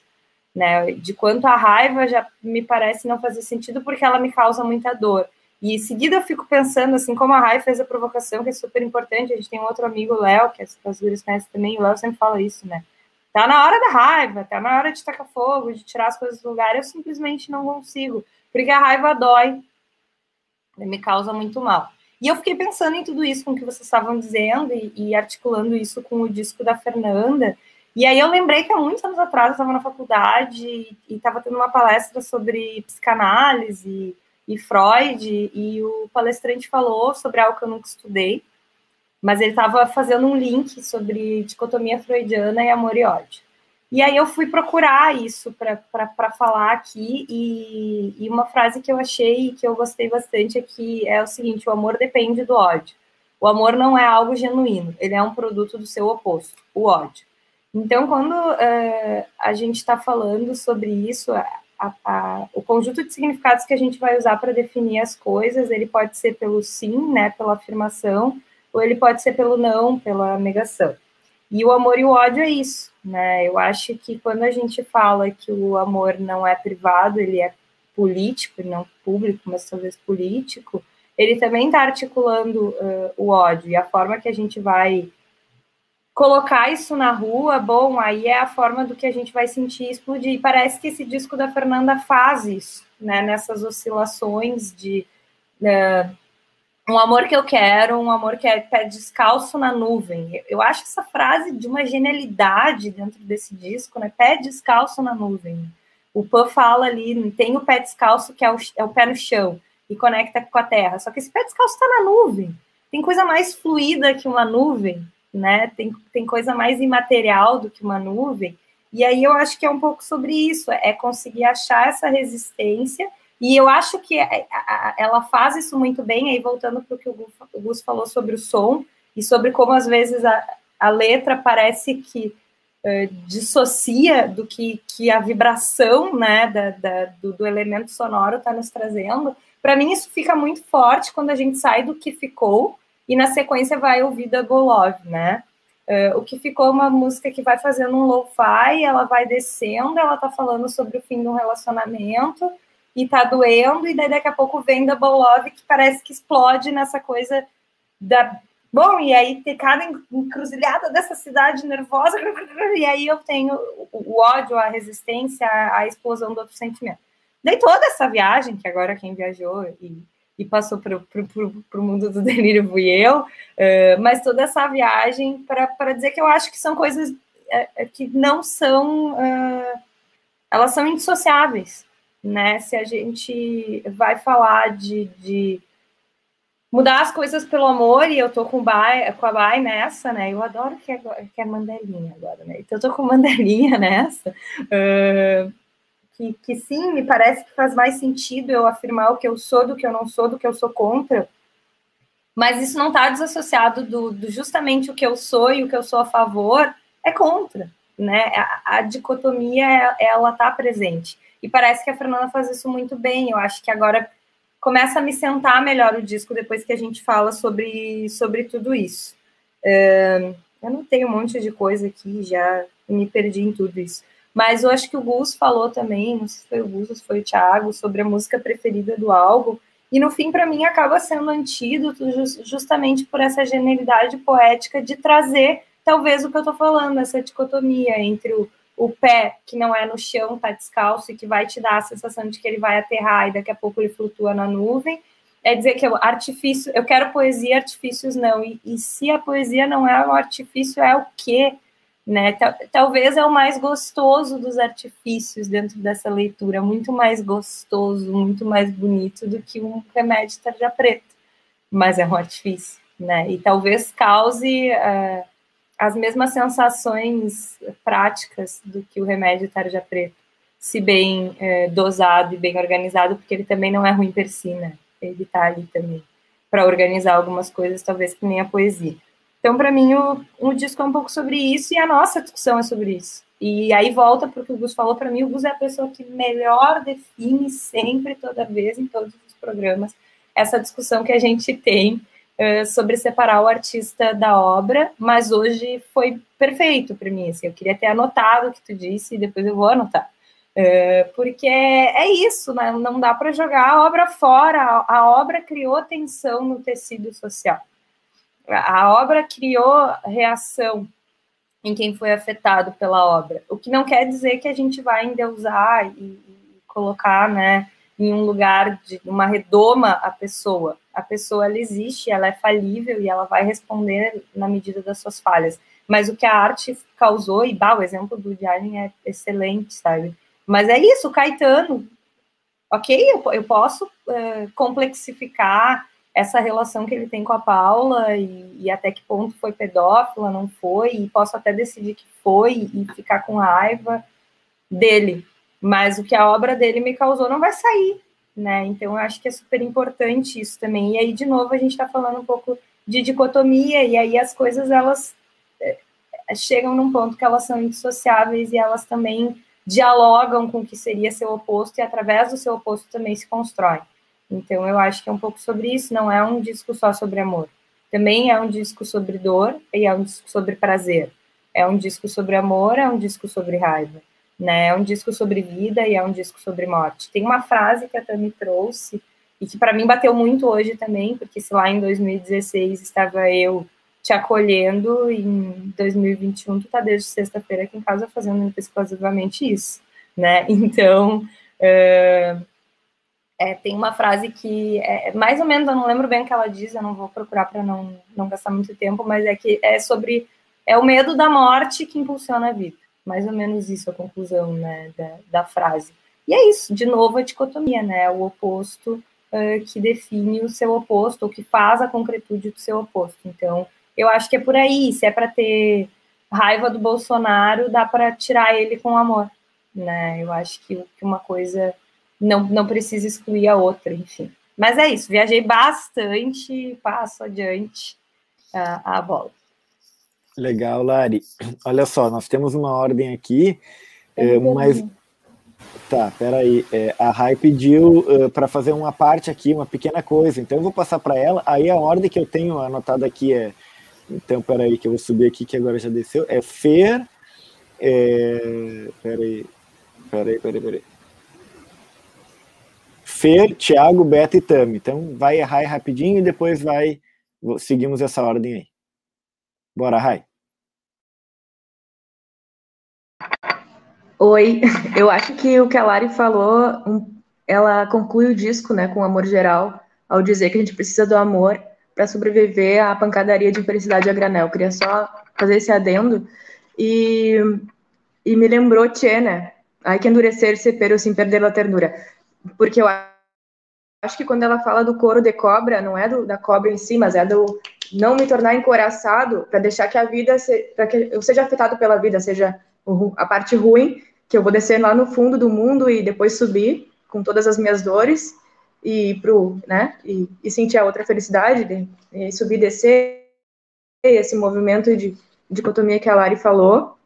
né? De quanto a raiva já me parece não fazer sentido porque ela me causa muita dor. E em seguida eu fico pensando, assim, como a Rai fez a provocação, que é super importante, a gente tem um outro amigo, Léo, que as, as conhecem também, o Léo sempre fala isso, né? Tá na hora da raiva, tá na hora de tacar fogo, de tirar as coisas do lugar, eu simplesmente não consigo, porque a raiva dói, me causa muito mal. E eu fiquei pensando em tudo isso com o que vocês estavam dizendo e, e articulando isso com o disco da Fernanda, e aí eu lembrei que há muitos anos atrás eu estava na faculdade e estava tendo uma palestra sobre psicanálise, e Freud, e o palestrante falou sobre algo que eu nunca estudei, mas ele estava fazendo um link sobre dicotomia freudiana e amor e ódio. E aí eu fui procurar isso para falar aqui, e, e, uma frase que eu achei que eu gostei bastante é que é o seguinte: o amor depende do ódio. O amor não é algo genuíno, ele é um produto do seu oposto, o ódio. Então, quando uh, a gente está falando sobre isso, a, a, o conjunto de significados que a gente vai usar para definir as coisas, ele pode ser pelo sim, né, pela afirmação, ou ele pode ser pelo não, pela negação. E o amor e o ódio é isso, né? Eu acho que quando a gente fala que o amor não é privado, ele é político, não público, mas talvez político, ele também está articulando uh, o ódio e a forma que a gente vai colocar isso na rua, bom, aí é a forma do que a gente vai sentir explodir. E parece que esse disco da Fernanda faz isso, né? Nessas oscilações de uh, um amor que eu quero, um amor que é pé descalço na nuvem. Eu acho essa frase de uma genialidade dentro desse disco, né? Pé descalço na nuvem. O Pan fala ali, tem o pé descalço que é o, é o pé no chão e conecta com a terra. Só que esse pé descalço está na nuvem. Tem coisa mais fluida que uma nuvem, né? Tem, tem coisa mais imaterial do que uma nuvem. E aí eu acho que é um pouco sobre isso, é conseguir achar essa resistência. E eu acho que é, ela faz isso muito bem, aí voltando para o que o Gus falou sobre o som, e sobre como às vezes a, a letra parece que uh, dissocia do que, que a vibração né, da, da do, do elemento sonoro está nos trazendo. Para mim, isso fica muito forte quando a gente sai do que ficou e na sequência vai ouvir Double Love, né? Uh, o que ficou uma música que vai fazendo um lo-fi, ela vai descendo, ela tá falando sobre o fim de um relacionamento e tá doendo, e daí daqui a pouco vem Double Love que parece que explode nessa coisa da. Bom, e aí tem cada encruzilhada dessa cidade nervosa, <laughs> e aí eu tenho o ódio, a resistência, a explosão do outro sentimento. Daí toda essa viagem, que agora quem viajou e e passou para o mundo do delírio fui eu, uh, mas toda essa viagem para dizer que eu acho que são coisas uh, que não são, uh, elas são indissociáveis, né? Se a gente vai falar de, de mudar as coisas pelo amor, e eu tô com, Bai, com a Bai nessa, né? Eu adoro que é, que é mandelinha agora, né? Então eu tô com mandelinha <laughs> nessa. Uh, que, que sim, me parece que faz mais sentido eu afirmar o que eu sou do que eu não sou, do que eu sou contra, mas isso não está desassociado do, do, justamente o que eu sou e o que eu sou a favor é contra, né? A, a dicotomia ela está presente e parece que a Fernanda faz isso muito bem. Eu acho que agora começa a me sentar melhor o disco depois que a gente fala sobre sobre tudo isso. Eu não tenho um monte de coisa aqui, já me perdi em tudo isso. Mas eu acho que o Gus falou também, não sei se foi o Gus ou se foi o Thiago, sobre a música preferida do álbum. E no fim, para mim, acaba sendo antídoto justamente por essa genialidade poética de trazer, talvez, o que eu estou falando, essa dicotomia entre o, o pé, que não é no chão, tá descalço, e que vai te dar a sensação de que ele vai aterrar e daqui a pouco ele flutua na nuvem. É dizer que o artifício, eu quero poesia, artifícios não. E, e se a poesia não é um artifício, é o quê? Né? Talvez é o mais gostoso dos artifícios dentro dessa leitura, muito mais gostoso, muito mais bonito do que um remédio tarja preta, mas é um artifício, né? E talvez cause uh, as mesmas sensações práticas do que o remédio tarja preta, se bem uh, dosado e bem organizado, porque ele também não é ruim per si, né? Ele está ali também para organizar algumas coisas, talvez que nem a poesia. Então, para mim, o, o disco é um pouco sobre isso e a nossa discussão é sobre isso. E aí volta para o Gus falou, para mim o Gus é a pessoa que melhor define sempre, toda vez, em todos os programas, essa discussão que a gente tem uh, sobre separar o artista da obra, mas hoje foi perfeito para mim, assim, eu queria ter anotado o que tu disse e depois eu vou anotar. Uh, porque é, é, isso, né? não dá para jogar a obra fora, a, a obra criou tensão no tecido social a obra criou reação em quem foi afetado pela obra. O que não quer dizer que a gente vai endeusar e, colocar, né, em um lugar de uma redoma a pessoa. A pessoa ela existe, ela é falível e ela vai responder na medida das suas falhas. Mas o que a arte causou, e bah, o exemplo do Diário é excelente, sabe? Mas é isso, Caetano, ok, eu, eu posso uh, complexificar essa relação que ele tem com a Paula e, e, até que ponto foi pedófila, não foi, e posso até decidir que foi e ficar com raiva dele. Mas o que a obra dele me causou não vai sair, né? Então eu acho que é super importante isso também. E aí, de novo, a gente está falando um pouco de dicotomia, e aí as coisas elas é, chegam num ponto que elas são indissociáveis e elas também dialogam com o que seria seu oposto, e através do seu oposto também se constrói. Então, eu acho que é um pouco sobre isso, não é um disco só sobre amor. Também é um disco sobre dor e é um disco sobre prazer. É um disco sobre amor, é um disco sobre raiva. Né? É um disco sobre vida e é um disco sobre morte. Tem uma frase que a Tami trouxe e que para mim bateu muito hoje também, porque se lá em 2016 estava eu te acolhendo. Em 2021, tu tá desde sexta-feira aqui em casa fazendo exclusivamente isso, né? <laughs> Então, uh, é, tem uma frase que é mais ou menos, eu não lembro bem o que ela diz, eu não vou procurar para não, não gastar muito tempo, mas é que é sobre é o medo da morte que impulsiona a vida. Mais ou menos isso a conclusão né, da, da frase. E é isso, de novo, a dicotomia, né? O oposto uh, que define o seu oposto, ou que faz a concretude do seu oposto. Então, eu acho que é por aí. Se é para ter raiva do Bolsonaro, dá para tirar ele com amor, né? Eu acho que, que uma coisa não, não precisa excluir a outra, enfim. Mas é isso, viajei bastante, passo adiante a, a bola. Legal, Lari. Olha só, nós temos uma ordem aqui, é, mas. Tá, peraí. É, a Rai pediu uh, para fazer uma parte aqui, uma pequena coisa. Então eu vou passar para ela. Aí a ordem que eu tenho anotada aqui é. Então, peraí, que eu vou subir aqui, que agora já desceu. É Fer. É, peraí. Peraí, peraí, peraí. Fer, Thiago, Beto e Tami. Então vai Rai rapidinho e depois vai. Seguimos essa ordem aí. Bora, Rai. Oi, <laughs> eu acho que o que a Lari falou, ela conclui o disco, né, com amor geral, ao dizer que a gente precisa do amor para sobreviver à pancadaria de infelicidade a granel. Eu queria só fazer esse adendo e, e me lembrou Tchê, né? Ai que endurecer-se, pero sem perder a ternura. Porque eu acho que quando ela fala do couro de cobra, não é do, da cobra em si, mas é do não me tornar encoraçado para deixar que a vida, para que eu seja afetado pela vida, seja a parte ruim, que eu vou descer lá no fundo do mundo e depois subir com todas as minhas dores e pro, né, e, e sentir a outra felicidade de, de subir, descer, esse movimento de dicotomia que a Lari falou.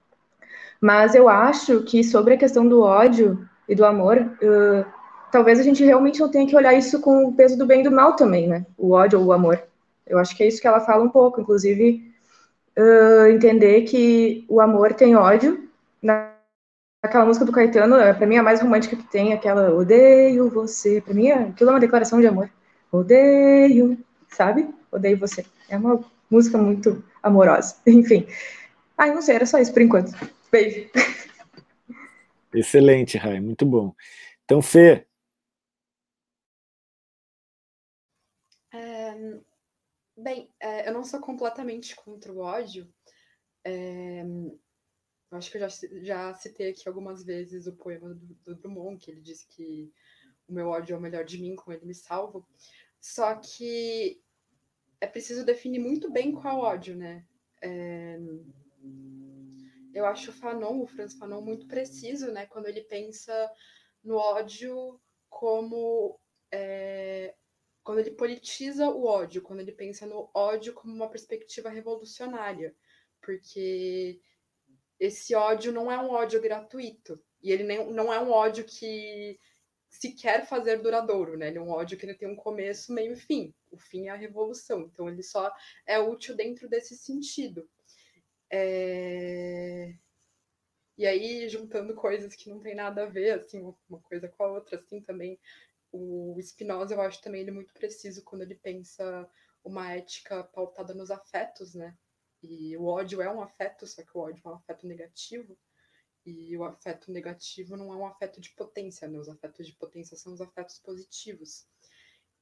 Mas eu acho que sobre a questão do ódio e do amor, uh, talvez a gente realmente não tenha que olhar isso com o peso do bem e do mal também, né? O ódio ou o amor. Eu acho que é isso que ela fala um pouco, inclusive uh, entender que o amor tem ódio. Naquela música do Caetano, é, para mim é a mais romântica que tem, aquela odeio você. Para mim, aquilo é uma declaração de amor. Odeio, sabe? Odeio você. É uma música muito amorosa. <laughs> Enfim. Ai, não sei, era só isso por enquanto. Beijo. <laughs> Excelente, Rai, muito bom. Então, Fê, Bem, é, eu não sou completamente contra o ódio. É, acho que eu já, já citei aqui algumas vezes o poema do, do Drummond, que ele diz que o meu ódio é o melhor de mim, com ele me salvo. Só que é preciso definir muito bem qual ódio, né? É, eu acho o Fanon, o Franz Fanon, muito preciso, né? Quando ele pensa no ódio como é, quando ele politiza o ódio, quando ele pensa no ódio como uma perspectiva revolucionária, porque esse ódio não é um ódio gratuito e ele nem, não é um ódio que se quer fazer duradouro, né? Ele é um ódio que ele tem um começo, meio e fim. O fim é a revolução, então ele só é útil dentro desse sentido. É... E aí, juntando coisas que não tem nada a ver, assim, uma coisa com a outra, assim, também o Spinoza, eu acho também ele muito preciso quando ele pensa uma ética pautada nos afetos, né? E o ódio é um afeto, só que o ódio é um afeto negativo. E o afeto negativo não é um afeto de potência, né? Os afetos de potência são os afetos positivos.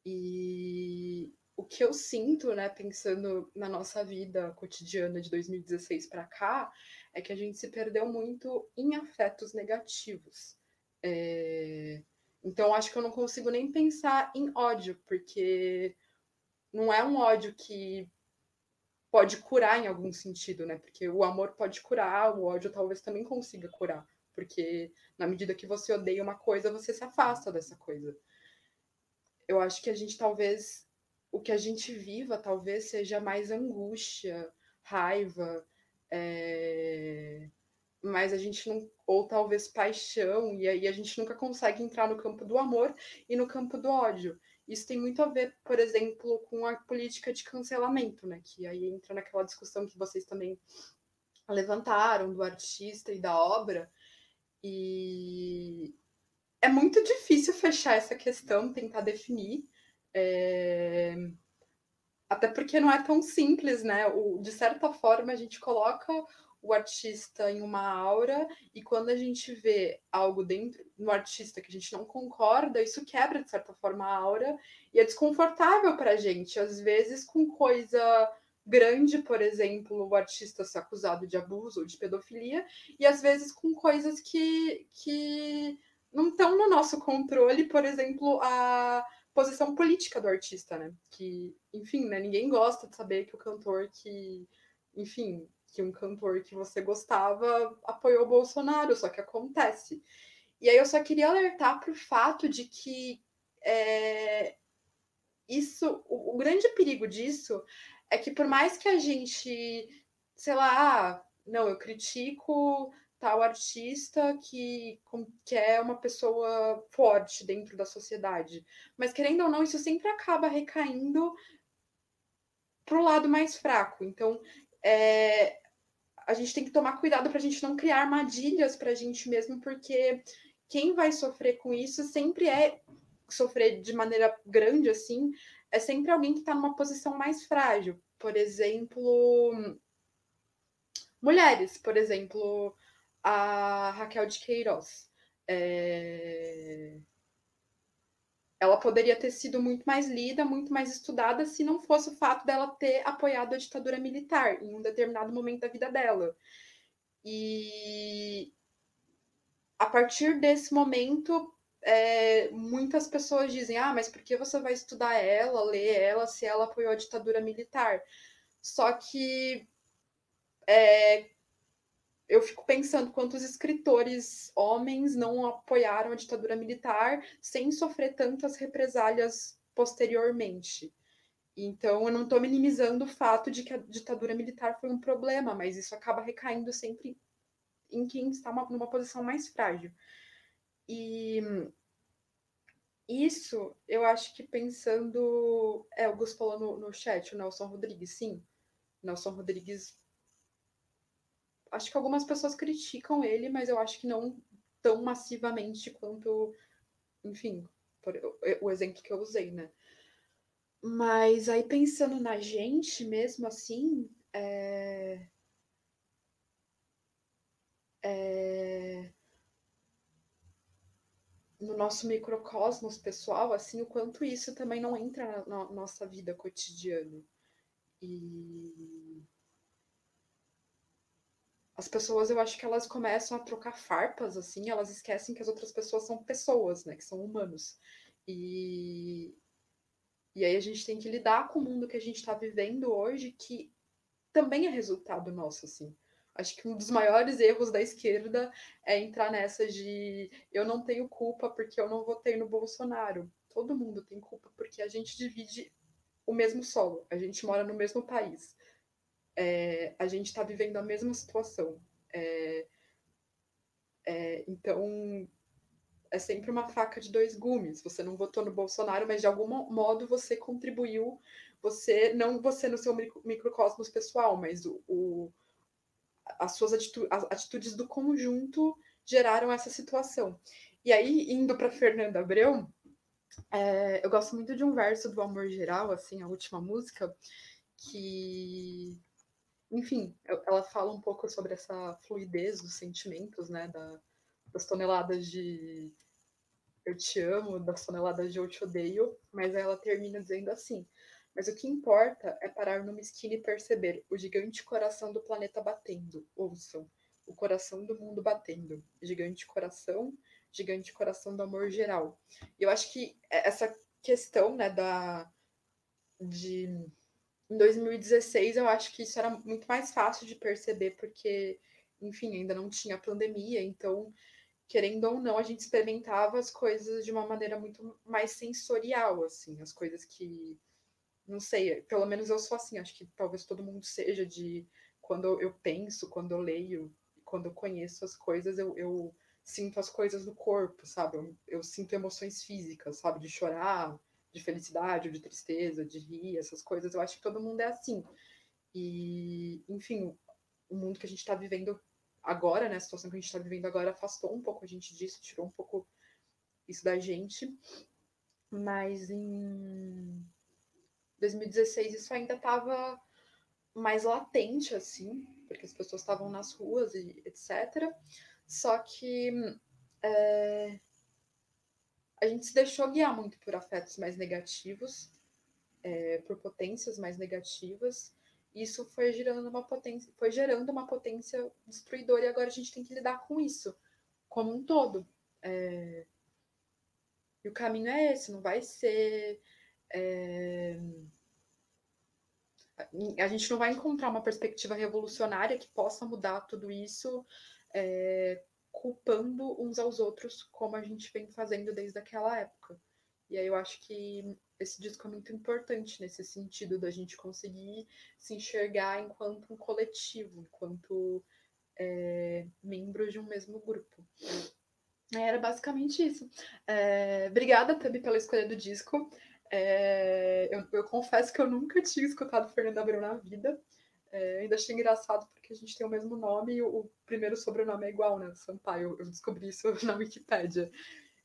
E o que eu sinto, né, pensando na nossa vida cotidiana de 2016 para cá, é que a gente se perdeu muito em afetos negativos. É então, acho que eu não consigo nem pensar em ódio, porque não é um ódio que pode curar em algum sentido, né? Porque o amor pode curar, o ódio talvez também consiga curar, porque na medida que você odeia uma coisa, você se afasta dessa coisa. Eu acho que a gente talvez o que a gente viva talvez seja mais angústia, raiva, é mas a gente não, ou talvez paixão, e aí a gente nunca consegue entrar no campo do amor e no campo do ódio. Isso tem muito a ver, por exemplo, com a política de cancelamento, né? Que aí entra naquela discussão que vocês também levantaram do artista e da obra. E é muito difícil fechar essa questão, tentar definir. É até porque não é tão simples, né? O, de certa forma, a gente coloca o artista em uma aura, e quando a gente vê algo dentro no artista que a gente não concorda, isso quebra, de certa forma, a aura, e é desconfortável para a gente. Às vezes, com coisa grande, por exemplo, o artista ser acusado de abuso ou de pedofilia, e às vezes com coisas que, que não estão no nosso controle, por exemplo, a posição política do artista, né? Que, enfim, né, ninguém gosta de saber que o cantor que, enfim, que um cantor que você gostava apoiou o Bolsonaro, só que acontece. E aí eu só queria alertar para o fato de que é, isso, o, o, grande perigo disso é que por mais que a gente, sei lá, ah, não, eu critico tal artista que, que é uma pessoa forte dentro da sociedade. Mas querendo ou não, isso sempre acaba recaindo para o lado mais fraco. Então, é, a gente tem que tomar cuidado para a gente não criar armadilhas para a gente mesmo, porque quem vai sofrer com isso sempre é sofrer de maneira grande assim, é sempre alguém que está numa posição mais frágil. Por exemplo, mulheres, por exemplo, a Raquel de Queiroz. É... Ela poderia ter sido muito mais lida, muito mais estudada, se não fosse o fato dela ter apoiado a ditadura militar em um determinado momento da vida dela. E a partir desse momento, é, muitas pessoas dizem: ah, mas por que você vai estudar ela, ler ela, se ela apoiou a ditadura militar? Só que é, eu fico pensando quantos escritores homens não apoiaram a ditadura militar sem sofrer tantas represálias posteriormente. Então, eu não estou minimizando o fato de que a ditadura militar foi um problema, mas isso acaba recaindo sempre em quem está uma, numa posição mais frágil. E isso, eu acho que pensando. É, o Gus falou no, no chat, o Nelson Rodrigues, sim. Nelson Rodrigues acho que algumas pessoas criticam ele, mas eu acho que não tão massivamente quanto, enfim, por, o, exemplo que eu usei, né? Mas aí pensando na gente mesmo assim, é... É... no nosso microcosmos pessoal, assim, o quanto isso também não entra na, na nossa vida cotidiana. E as pessoas, eu acho que elas começam a trocar farpas, assim, elas esquecem que as outras pessoas são pessoas, né, que são humanos. E, e aí a gente tem que lidar com o mundo que a gente está vivendo hoje, que também é resultado nosso, assim. Acho que um dos maiores erros da esquerda é entrar nessa de eu não tenho culpa porque eu não votei no Bolsonaro. Todo mundo tem culpa porque a gente divide o mesmo solo, a gente mora no mesmo país é, a gente está vivendo a mesma situação. É, é, então, é sempre uma faca de dois gumes. Você não votou no Bolsonaro, mas de algum modo você contribuiu, você não você no seu microcosmos pessoal, mas o, o as suas atitudes, as atitudes do conjunto geraram essa situação. E aí, indo para Fernanda Abreu, é, eu gosto muito de um verso do Amor Geral, assim, a última música, que enfim, ela fala um pouco sobre essa fluidez dos sentimentos, né? Da, das toneladas de eu te amo, das toneladas de eu te odeio, mas ela termina dizendo assim: Mas o que importa é parar numa esquina e perceber o gigante coração do planeta batendo. Ouçam, o coração do mundo batendo. Gigante coração, gigante coração do amor geral. E eu acho que essa questão, né, da. de em 2016, eu acho que isso era muito mais fácil de perceber, porque, enfim, ainda não tinha pandemia, então, querendo ou não, a gente experimentava as coisas de uma maneira muito mais sensorial, assim, as coisas que, não sei, pelo menos eu sou assim, acho que talvez todo mundo seja de quando eu penso, quando eu leio, quando eu conheço as coisas, eu, eu sinto as coisas no corpo, sabe? Eu, eu sinto emoções físicas, sabe? De chorar, de felicidade, ou de tristeza, de rir, essas coisas. Eu acho que todo mundo é assim. E, enfim, o mundo que a gente está vivendo agora, né, a situação que a gente está vivendo agora, afastou um pouco a gente disso, tirou um pouco isso da gente. Mas em 2016 isso ainda estava mais latente, assim, porque as pessoas estavam nas ruas e etc. Só que é, a gente se deixou guiar muito por afetos mais negativos, é, por potências mais negativas. Isso foi gerando uma potência, foi gerando uma potência destruidora e agora a gente tem que lidar com isso como um todo. É, e o caminho é esse, não vai ser. É, a gente não vai encontrar uma perspectiva revolucionária que possa mudar tudo isso é, culpando uns aos outros, como a gente vem fazendo desde aquela época. E aí eu acho que esse disco é muito importante nesse sentido da gente conseguir se enxergar enquanto um coletivo, enquanto é, membros de um mesmo grupo. Era basicamente isso. É, obrigada, Tabi, pela escolha do disco. É, eu, eu, confesso que eu nunca tinha escutado Fernanda Abreu na vida. É, ainda achei engraçado porque a gente tem o mesmo nome e o, o primeiro sobrenome é igual, né? Sampaio. Eu descobri isso <laughs> na Wikipédia.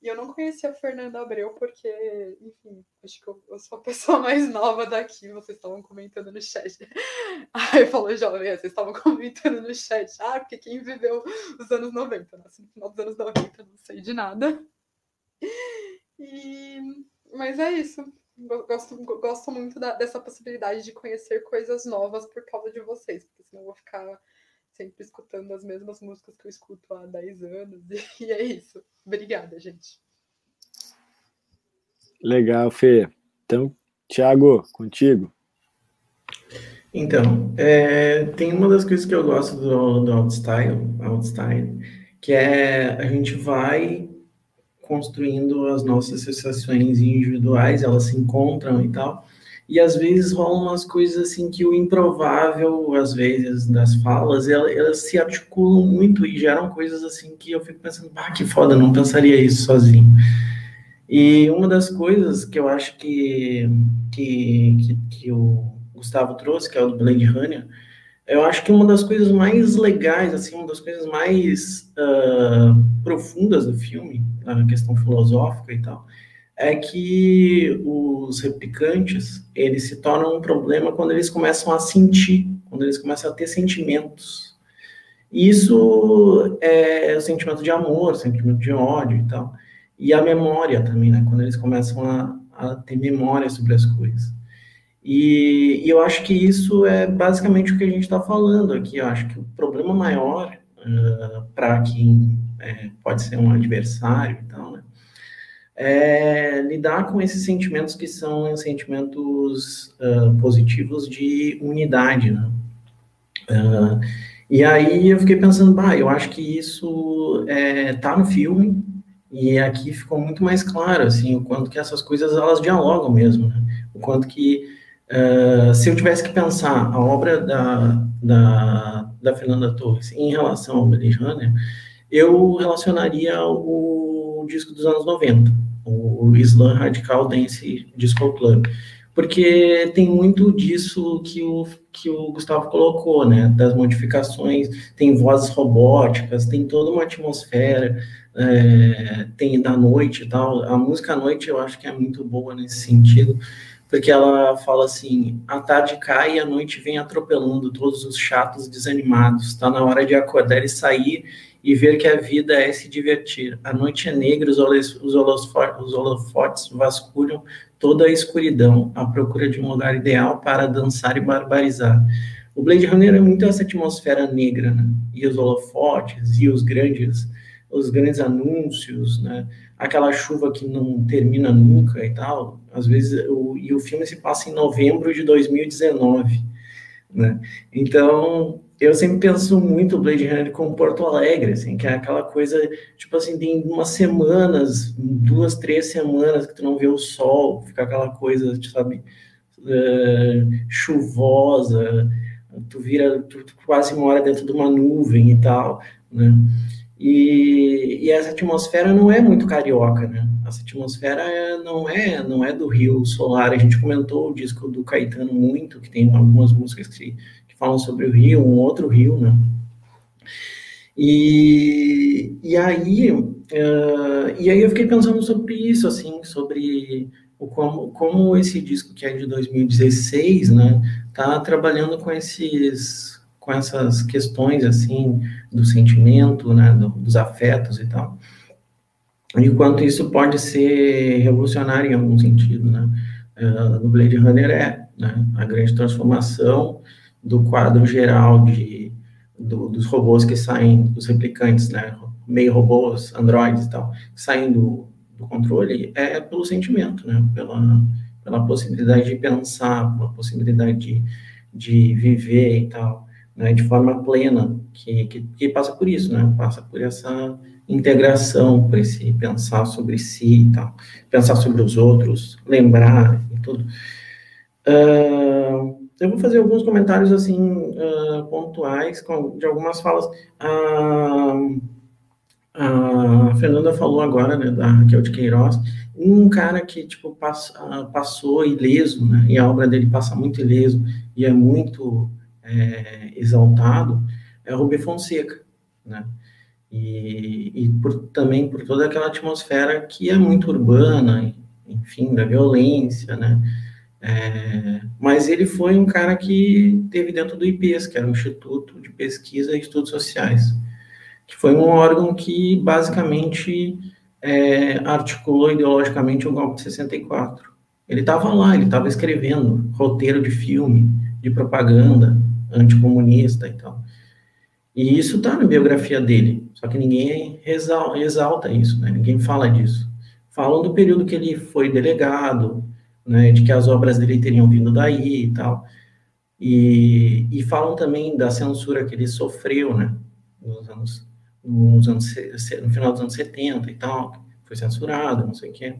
E eu não conhecia a Fernanda Abreu porque, enfim, acho que eu, eu, sou a pessoa <laughs> mais nova daqui. Vocês estavam comentando no chat. <laughs> Aí falou, jovem, vocês estavam comentando no chat. Ah, porque quem viveu os anos 90, né? Assim, no final dos anos 90, não sei de nada. E... Mas é isso. Gosto, gosto muito da, dessa possibilidade de conhecer coisas novas por causa de vocês, porque senão eu vou ficar sempre escutando as mesmas músicas que eu escuto há 10 anos. <laughs> E é isso. Obrigada, gente. Legal, Fê. Então, Thiago, contigo. Então, é, tem uma das coisas que eu gosto do, do Outstyle, Outstyle, que é a gente vai construindo as nossas associações individuais, elas se encontram e tal, e às vezes rolam umas coisas assim que o improvável, às vezes, das falas, elas, elas, se articulam muito e geram coisas assim que eu fico pensando, ah, que foda, não pensaria isso sozinho. E uma das coisas que eu acho que, que, que, que o Gustavo trouxe, que é o do Blade Runner, eu acho que uma das coisas mais legais, assim, uma das coisas mais uh, profundas do filme, na questão filosófica e tal, é que os replicantes, eles se tornam um problema quando eles começam a sentir, quando eles começam a ter sentimentos. Isso é o sentimento de amor, sentimento de ódio e tal. E a memória também, né? Quando eles começam a, a ter memória sobre as coisas. E, e, eu acho que isso é basicamente o que a gente está falando aqui. Eu acho que o problema maior uh, para quem é, pode ser um adversário e tal, né? é lidar com esses sentimentos que são sentimentos uh, positivos de unidade, né? Uh, e aí eu fiquei pensando, bah, eu acho que isso é, tá no filme e aqui ficou muito mais claro, assim, o quanto que essas coisas elas dialogam mesmo, né? o quanto que uh, se eu tivesse que pensar a obra da, da, da Fernanda Torres em relação ao Runner, eu relacionaria o disco dos anos 90, o Islam Radical Dance Disco Club, porque tem muito disso que o, que o Gustavo colocou, né, das modificações, tem vozes robóticas, tem toda uma atmosfera, é, tem da noite e tal, a música à noite eu acho que é muito boa nesse sentido, porque ela fala assim: a tarde cai e a noite vem atropelando todos os chatos desanimados. Está na hora de acordar e sair e ver que a vida é se divertir. A noite é negra, os, os, holofotes vasculham toda a escuridão, à procura de um lugar ideal para dançar e barbarizar. O Blade Runner é muito essa atmosfera negra, né? E os holofotes, e os grandes, os grandes anúncios, né? Aquela chuva que não termina nunca e tal. Às vezes, o, e o filme se passa em novembro de 2019, né? Então, eu sempre penso muito Blade Runner como Porto Alegre, assim, que é aquela coisa, tipo assim, tem umas semanas, duas, três semanas que tu não vê o sol, fica aquela coisa, sabe, uh, chuvosa, tu vira, tu, tu, quase mora dentro de uma nuvem e tal, né? E, e, essa atmosfera não é muito carioca, né? Essa atmosfera é, não é não é do Rio Solar. A gente comentou o disco do Caetano muito, que tem algumas músicas que falam sobre o rio, um outro rio, né? E, e aí uh, e aí eu fiquei pensando sobre isso, assim, sobre o como, como esse disco que é de 2016, né, tá trabalhando com esses com essas questões assim do sentimento, né, do, dos afetos e tal. E quanto isso pode ser revolucionário em algum sentido, né? Uh, no Blade Runner é né, a grande transformação do quadro geral de, do, dos robôs que saem, dos replicantes, né, meio robôs, androides e tal, saem do, do controle, é pelo sentimento, né, pela, pela possibilidade de pensar, pela possibilidade de, de viver e tal, né, de forma plena, que, que, que passa por isso, né, passa por essa integração, por esse pensar sobre si e tal, pensar sobre os outros, lembrar e tudo. Uh, eu vou fazer alguns comentários, assim, uh, pontuais, com, de algumas falas. Uh, a Fernanda falou agora, né, da Raquel de Queiroz, um cara que, tipo, pass, passou ileso, né, e a obra dele passa muito ileso, e é muito é, exaltado, é o Rubem Fonseca, né, e, e por, também por toda aquela atmosfera que é muito urbana, enfim, da violência, né? É, mas ele foi um cara que teve dentro do IPES, que era o Instituto de Pesquisa e Estudos Sociais, que foi um órgão que basicamente é, articulou ideologicamente o golpe de 64. Ele estava lá, ele estava escrevendo roteiro de filme, de propaganda anticomunista e tal. E isso está na biografia dele, só que ninguém exalta isso, né? ninguém fala disso. Falam do período que ele foi delegado, né, de que as obras dele teriam vindo daí e tal. E, e falam também da censura que ele sofreu, né, nos anos, nos anos, no final dos anos 70 e tal, foi censurado, não sei o quê.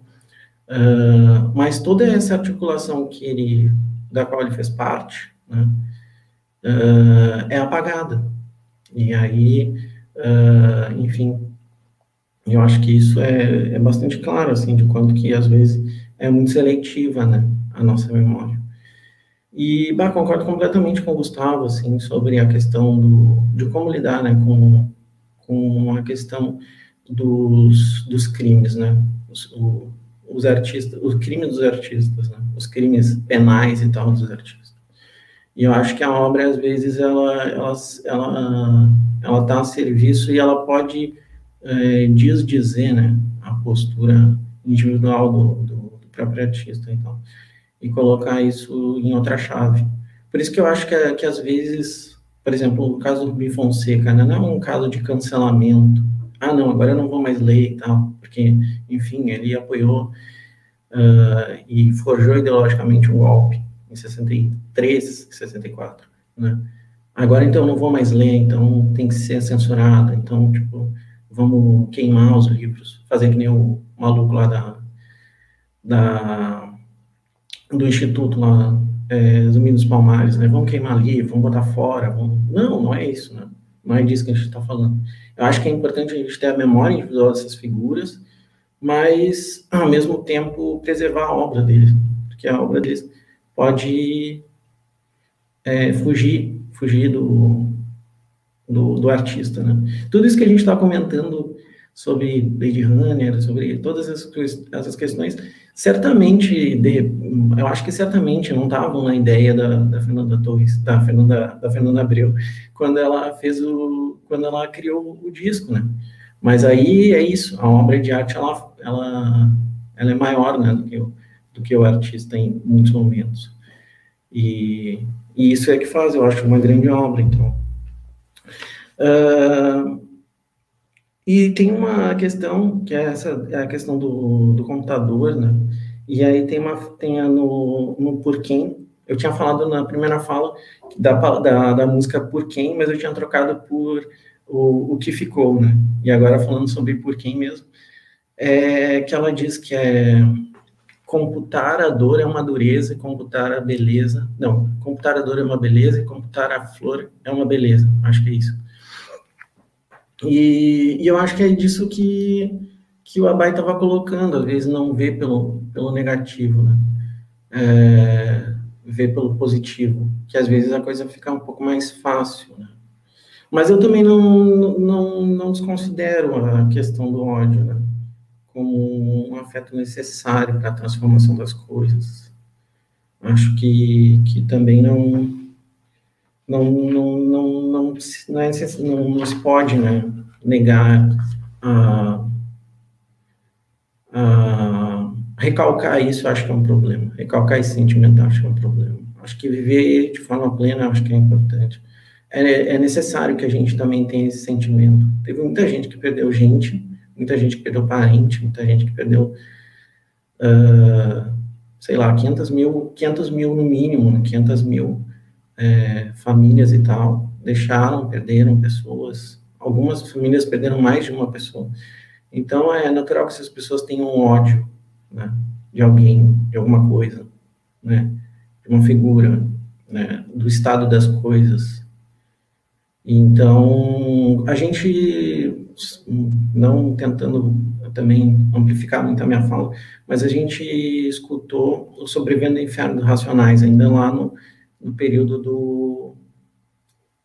Uh, mas toda essa articulação que ele, da qual ele fez parte, né, uh, é apagada. E aí, uh, enfim, eu acho que isso é, é bastante claro, assim, de quanto que, às vezes, é muito seletiva, né, a nossa memória. E, bah, concordo completamente com o Gustavo, assim, sobre a questão do, de como lidar, né, com, com a questão dos, dos crimes, né, os, o, os artistas, os crimes dos artistas, né, os crimes penais e tal dos artistas. E eu acho que a obra, às vezes, ela ela ela ela está a serviço e ela pode é, desdizer, né, a postura individual do, do, do, próprio artista, então, e colocar isso em outra chave. Por isso que eu acho que, que às vezes, por exemplo, o caso do Rui Fonseca, né, não é um caso de cancelamento. Ah, não, agora eu não vou mais ler e tal, porque, enfim, ele apoiou uh, e forjou ideologicamente um golpe em 63, 64, né? Agora, então, não vou mais ler, então tem que ser censurada, então, tipo, vamos queimar os livros, fazer que nem o maluco lá da, da do instituto lá, é, dos Palmares, né? Vamos queimar livro, vamos botar fora, vamos... Não, não é isso, né? Não é disso que a gente está falando. Eu acho que é importante a gente ter a memória individual dessas figuras, mas, ao mesmo tempo, preservar a obra deles, porque a obra deles pode é, fugir, fugir do, do, do, artista, né? Tudo isso que a gente está comentando sobre Blade Runner, sobre todas essas, essas questões, certamente, de, eu acho que certamente não estavam na ideia da, da Fernanda Torres, da Fernanda, da Fernanda Abreu, quando ela fez o, quando ela criou o disco, né? Mas aí é isso, a obra de arte, ela, ela, ela é maior, né, do que o, do que o artista em muitos momentos. E, e isso é que faz, eu acho, uma grande obra, então. Uh, e tem uma questão, que é essa é a questão do, do computador, né? E aí tem, uma, tem a no, no Por Quem, eu tinha falado na primeira fala da, da, da música Por Quem, mas eu tinha trocado por o, o que ficou, né? E agora falando sobre Por Quem mesmo, é que ela diz que é computar a dor é uma dureza computar a beleza. Não, computar a dor é uma beleza e computar a flor é uma beleza. Acho que é isso. E, e eu acho que é disso que, que o Abai estava colocando, às vezes não vê pelo, pelo negativo, né? É, vê pelo positivo, que às vezes a coisa fica um pouco mais fácil, né? Mas eu também não, não, não desconsidero a questão do ódio, né? Como um afeto necessário para a transformação das coisas. Acho que, que também não não não não não, não, é, não, não se pode né, negar a, a recalcar isso acho que é um problema. Recalcar esse sentimento acho que é um problema. Acho que viver de forma plena acho que é importante. É, é necessário que a gente também tenha esse sentimento. Teve muita gente que perdeu gente muita gente que perdeu parente, muita gente que perdeu, uh, sei lá, 500 mil, 500 mil no mínimo, 500 né? mil é, famílias e tal, deixaram, perderam pessoas, algumas famílias perderam mais de uma pessoa. Então, é natural que essas pessoas tenham ódio, né, de alguém, de alguma coisa, né, de uma figura, né, do estado das coisas. Então, a gente não tentando também amplificar muito a minha fala, mas a gente escutou o Sobrevivendo do Inferno dos Racionais, ainda lá no, no período do,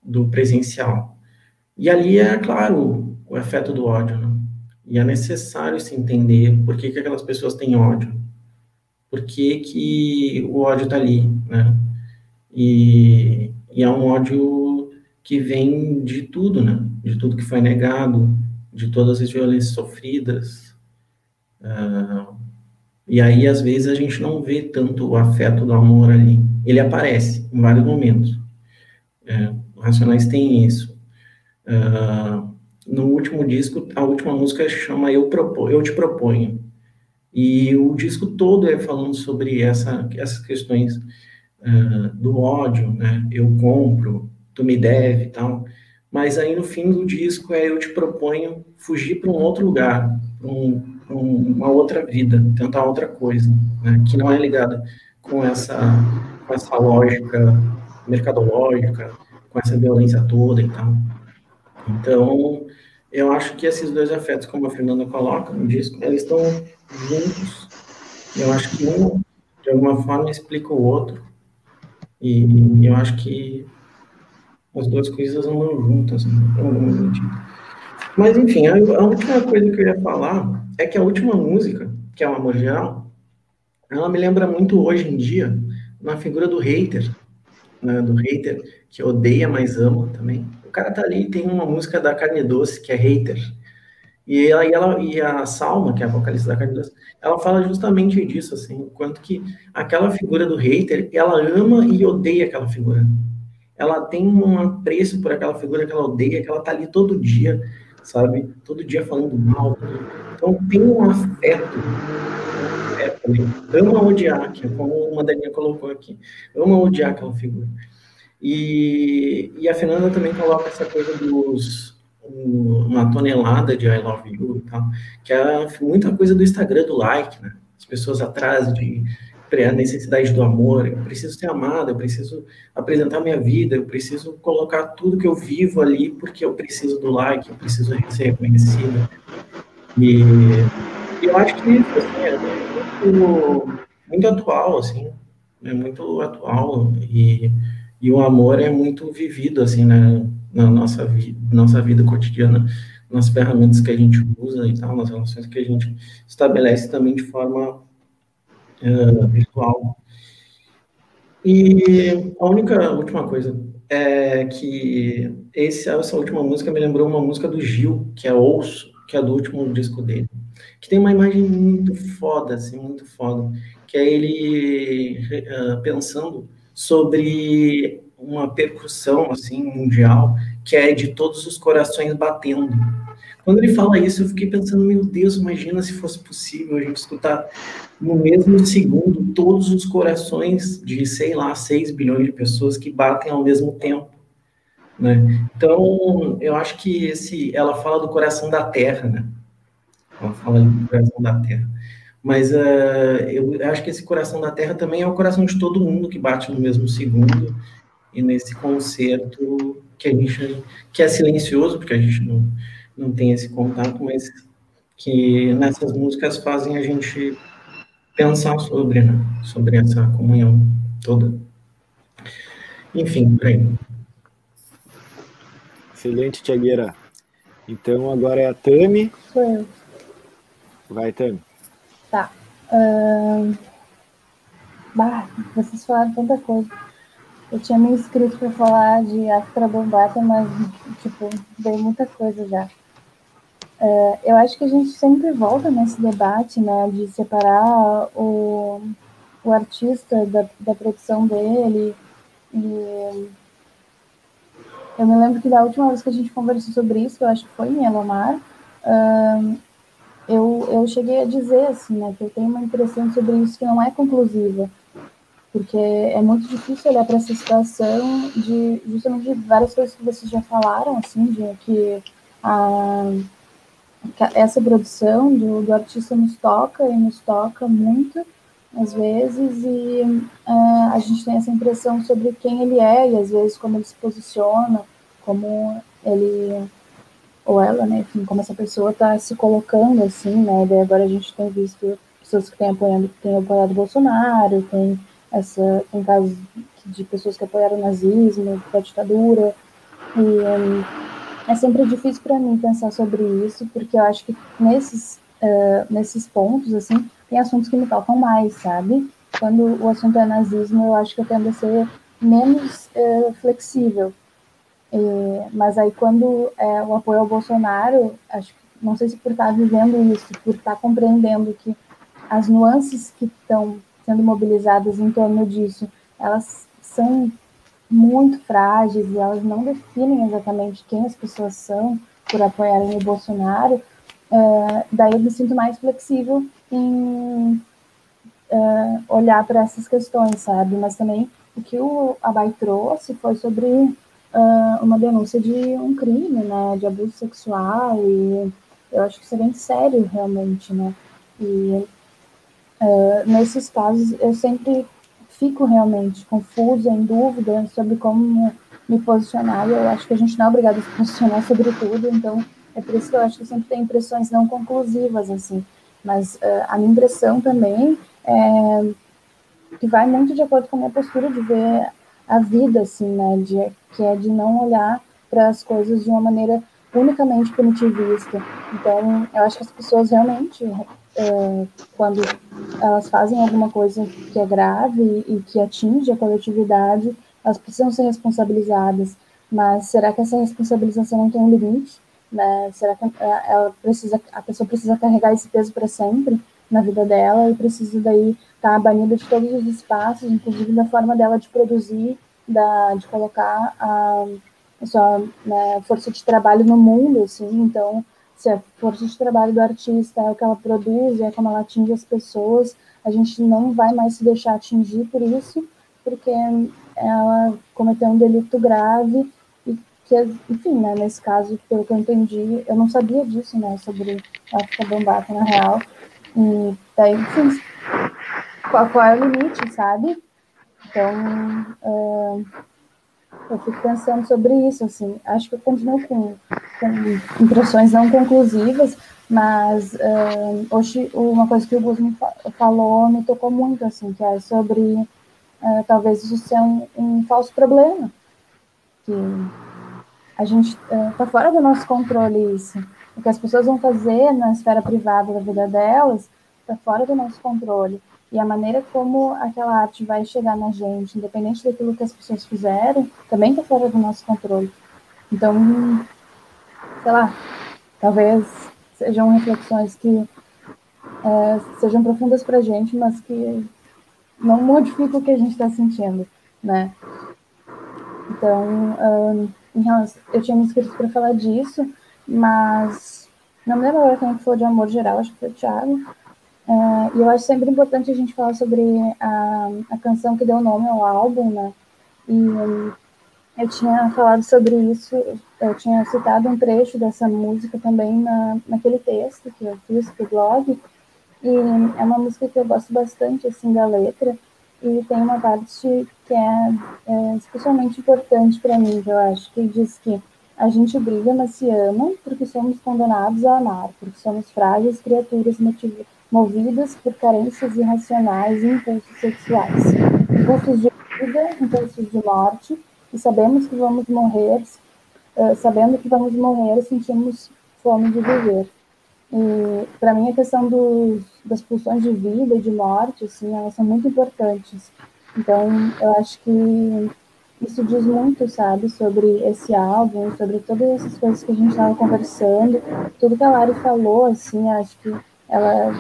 do presencial. E ali é, claro, o afeto do ódio, né? E é necessário se entender por que, que aquelas pessoas têm ódio, por que, que o ódio está ali, né? E, e é um ódio que vem de tudo, né? De tudo que foi negado, de todas as violências sofridas. Uh, e aí, às vezes, a gente não vê tanto o afeto do amor ali. Ele aparece em vários momentos. É, Racionais tem isso. Uh, no último disco, a última música chama Eu, Propo Eu Te Proponho. E o disco todo é falando sobre essa, essas questões uh, do ódio, né? Eu compro, tu me deve e tal mas aí no fim do disco é eu te proponho fugir para um outro lugar, para um, uma outra vida, tentar outra coisa, né, que não é ligada com essa, com essa lógica mercadológica, com essa violência toda e tal. Então, eu acho que esses dois afetos, como a Fernanda coloca no disco, eles estão juntos. Eu acho que um, de alguma forma, explica o outro. E eu acho que as duas coisas andam juntas, né? Mas, enfim, a, a, última coisa que eu ia falar é que a última música, que é o Amor Geral, ela me lembra muito hoje em dia na figura do hater, né? do hater que odeia, mas ama também. O cara tá ali tem uma música da Carne Doce, que é hater. E ela, e, ela, e a Salma, que é a vocalista da Carne Doce, ela fala justamente disso, assim, o quanto que aquela figura do hater, ela ama e odeia aquela figura ela tem um apreço por aquela figura que ela odeia, que ela tá ali todo dia, sabe? Todo dia falando mal. Então tem um afeto. ama odiar, que é como uma Daninha colocou aqui. Ama odiar aquela figura. E, e a Fernanda também coloca essa coisa dos uma tonelada de I love you e tal, que é muita coisa do Instagram do like, né? As pessoas atrás de a necessidade do amor, eu preciso ser amada, eu preciso apresentar minha vida, eu preciso colocar tudo que eu vivo ali porque eu preciso do like, eu preciso ser reconhecida. E eu acho que assim, é muito, muito atual, assim, é muito atual e, e o amor é muito vivido, assim, né, na nossa, vi nossa vida cotidiana, nas ferramentas que a gente usa e tal, nas relações que a gente estabelece também de forma uh, virtual. E a única última coisa é que esse, essa última música me lembrou uma música do Gil, que é Ouço, que é do último disco dele, que tem uma imagem muito foda, assim, muito foda, que é ele uh, pensando sobre uma percussão, assim, mundial, que é de todos os corações batendo. Quando ele fala isso, eu fiquei pensando, meu Deus, imagina se fosse possível a gente escutar no mesmo segundo todos os corações de, sei lá, 6 bilhões de pessoas que batem ao mesmo tempo. Né? Então, eu acho que esse, ela fala do coração da Terra, né? Ela fala do coração da Terra. Mas uh, eu acho que esse coração da Terra também é o coração de todo mundo que bate no mesmo segundo e nesse concerto que a gente que é silencioso porque a gente não não tem esse contato, mas que nessas músicas fazem a gente pensar sobre, né? Sobre essa comunhão toda. Enfim, por aí. Excelente, Tiagueira. Então agora é a Tami. Sou eu. Vai, Tami. Tá. Uh... Bah, vocês falaram tanta coisa. Eu tinha me inscrito para falar de Afra Bombata, mas, tipo, veio muita coisa já. Uh, eu acho que a gente sempre volta nesse debate, né, de separar o, o artista da, da produção dele. E eu me lembro que da última vez que a gente conversou sobre isso, que eu acho que foi em Elomar, uh, eu, eu cheguei a dizer, assim, né, que eu tenho uma impressão sobre isso que não é conclusiva porque é muito difícil olhar para essa situação de justamente de várias coisas que vocês já falaram, assim, de que a, essa produção do, do artista nos toca e nos toca muito, às vezes, e uh, a gente tem essa impressão sobre quem ele é e às vezes como ele se posiciona, como ele ou ela, né, enfim, como essa pessoa está se colocando assim, né, e agora a gente tem visto pessoas que têm apoiado, têm apoiado Bolsonaro, tem essa, tem casos de pessoas que apoiaram o nazismo, a ditadura, e um, é sempre difícil para mim pensar sobre isso, porque eu acho que nesses, uh, nesses pontos, assim, tem assuntos que me tocam mais, sabe? Quando o assunto é nazismo, eu acho que eu tendo a ser menos uh, flexível. E, mas aí quando é o apoio ao Bolsonaro, acho não sei se por estar vivendo isso, por estar compreendendo que as nuances que estão sendo mobilizadas em torno disso, elas são muito frágeis e elas não definem exatamente quem as pessoas são por apoiarem o Bolsonaro, é, daí eu me sinto mais flexível em é, olhar para essas questões, sabe? Mas também o que o Abai trouxe foi sobre é, uma denúncia de um crime, né, de abuso sexual, e eu acho que isso é bem sério, realmente, né? E Uh, nesses casos, eu sempre fico realmente confusa, em dúvida sobre como me posicionar. Eu acho que a gente não é obrigado a se posicionar sobre tudo, então é por isso que eu acho que sempre tenho impressões não conclusivas, assim. Mas uh, a minha impressão também é que vai muito de acordo com a minha postura de ver a vida, assim, né? De, que é de não olhar para as coisas de uma maneira unicamente punitivista. Então, eu acho que as pessoas realmente é, quando elas fazem alguma coisa que é grave e que atinge a coletividade, elas precisam ser responsabilizadas. Mas será que essa responsabilização não tem um limite? Né? Será que ela precisa, a pessoa precisa carregar esse peso para sempre na vida dela e precisa daí estar tá banida de todos os espaços, inclusive da forma dela de produzir, da, de colocar a, sua né, força de trabalho no mundo, assim. Então, se a força de trabalho do artista é o que ela produz, é como ela atinge as pessoas, a gente não vai mais se deixar atingir por isso, porque ela cometeu um delito grave e que, enfim, né, nesse caso, pelo que eu entendi, eu não sabia disso, né, sobre a África Bombata, na real, e daí, enfim, qual, qual é o limite, sabe? Então, uh, eu fico pensando sobre isso, assim, acho que eu continuo com, com impressões não conclusivas, mas uh, hoje uma coisa que o Gus me falou me tocou muito, assim, que é sobre uh, talvez isso ser um, um, falso problema, que a gente está uh, fora do nosso controle isso, o que as pessoas vão fazer na esfera privada da vida delas está fora do nosso controle e a maneira como aquela arte vai chegar na gente, independente daquilo que as pessoas fizerem, também está fora do nosso controle. Então, sei lá, talvez sejam reflexões que é, sejam profundas para a gente, mas que não modificam o que a gente está sentindo, né? Então, um, eu tinha me inscrito para falar disso, mas não me lembro agora quem falou de amor geral, acho que foi o Thiago, Uh, e eu acho sempre importante a gente falar sobre a, a canção que deu nome ao álbum, né? E um, eu tinha falado sobre isso, eu tinha citado um trecho dessa música também na, naquele texto que eu fiz pro blog. E é uma música que eu gosto bastante, assim, da letra. E tem uma parte que é, é especialmente importante para mim, que eu acho, que diz que a gente briga, mas se ama, porque somos condenados a amar, porque somos frágeis criaturas motivadas movidas por carências irracionais e impulsos sexuais, impulsos de vida, impulsos de morte, e sabemos que vamos morrer, uh, sabendo que vamos morrer, sentimos fome de viver. E para mim a questão dos, das pulsões de vida e de morte, assim, elas são muito importantes. Então, eu acho que isso diz muito, sabe, sobre esse álbum, sobre todas essas coisas que a gente estava conversando, tudo que a Lari falou, assim, acho que ela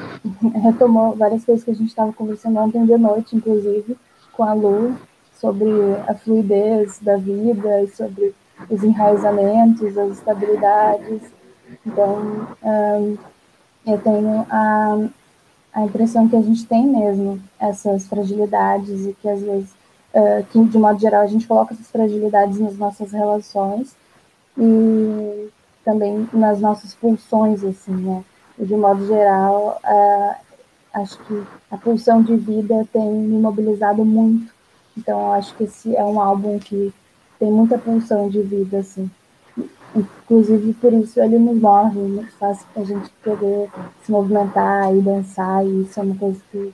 retomou várias coisas que a gente estava conversando ontem de noite, inclusive, com a Lu, sobre a fluidez da vida e sobre os enraizamentos, as estabilidades. Então, eu tenho a, a impressão que a gente tem mesmo essas fragilidades e que às vezes, uh, que de modo geral, a gente coloca essas fragilidades nas nossas relações e também nas nossas pulsões, assim, né? De modo geral, uh, acho que a pulsão de vida tem me mobilizado muito. Então, acho que esse é um álbum que tem muita pulsão de vida, assim. Inclusive, por isso ele nos move, fácil para a gente poder se movimentar e dançar, e isso é uma coisa que,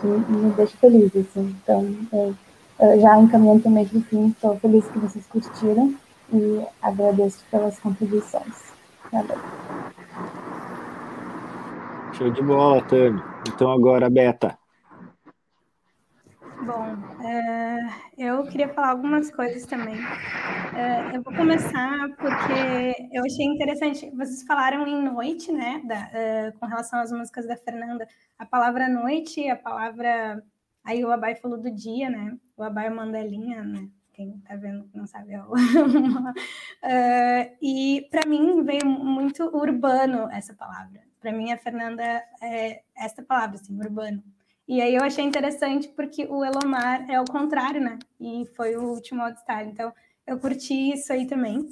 que me deixa feliz, assim. Então, é, já encaminhando também para o fim, estou feliz que vocês curtiram e agradeço pelas contribuições. Valeu. Show de bola, Tami. Então agora, Beta. Bom, é, eu queria falar algumas coisas também. É, eu vou começar porque eu achei interessante. Vocês falaram em noite, né? Da, é, com relação às músicas da Fernanda. A palavra noite, a palavra. Aí o Abai falou do dia, né? O Abai Mandelinha, né? Quem tá vendo não sabe é o. <laughs> e para mim veio muito urbano essa palavra. Para mim, a Fernanda é essa palavra, assim, urbano. E aí eu achei interessante porque o Elomar é o contrário, né? E foi o último All-Star. Então, eu curti isso aí também.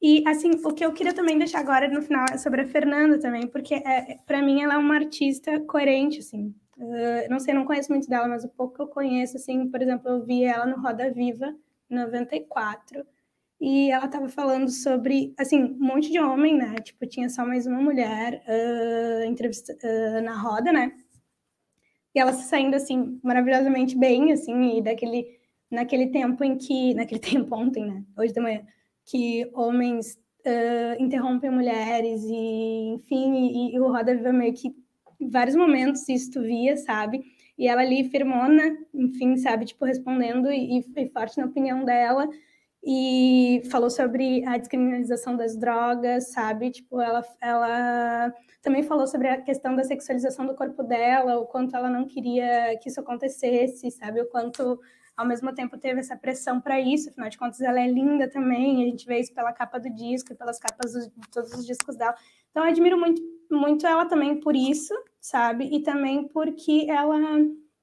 E, assim, o que eu queria também deixar agora no final é sobre a Fernanda também, porque é, para mim ela é uma artista coerente, assim. Uh, não sei, não conheço muito dela, mas o pouco que eu conheço, assim, por exemplo, eu vi ela no Roda Viva, 94, e ela estava falando sobre, assim, um monte de homem, né? Tipo, tinha só mais uma mulher uh, entrevista, uh, na roda, né? e ela se saindo assim maravilhosamente bem, assim, e daquele naquele tempo em que <laughs> naquele tempo ontem, né, hoje de manhã, que homens uh, interrompem mulheres e enfim, e, e o Roda Viva meio que em vários momentos isso tu via, sabe? E ela ali firmona, enfim, sabe, tipo respondendo e, e forte na opinião dela e falou sobre a descriminalização das drogas, sabe? Tipo, ela, ela também falou sobre a questão da sexualização do corpo dela, o quanto ela não queria que isso acontecesse, sabe? O quanto, ao mesmo tempo, teve essa pressão para isso. Afinal de contas, ela é linda também. A gente vê isso pela capa do disco, pelas capas de todos os discos dela. Então, eu admiro muito, muito ela também por isso, sabe? E também porque ela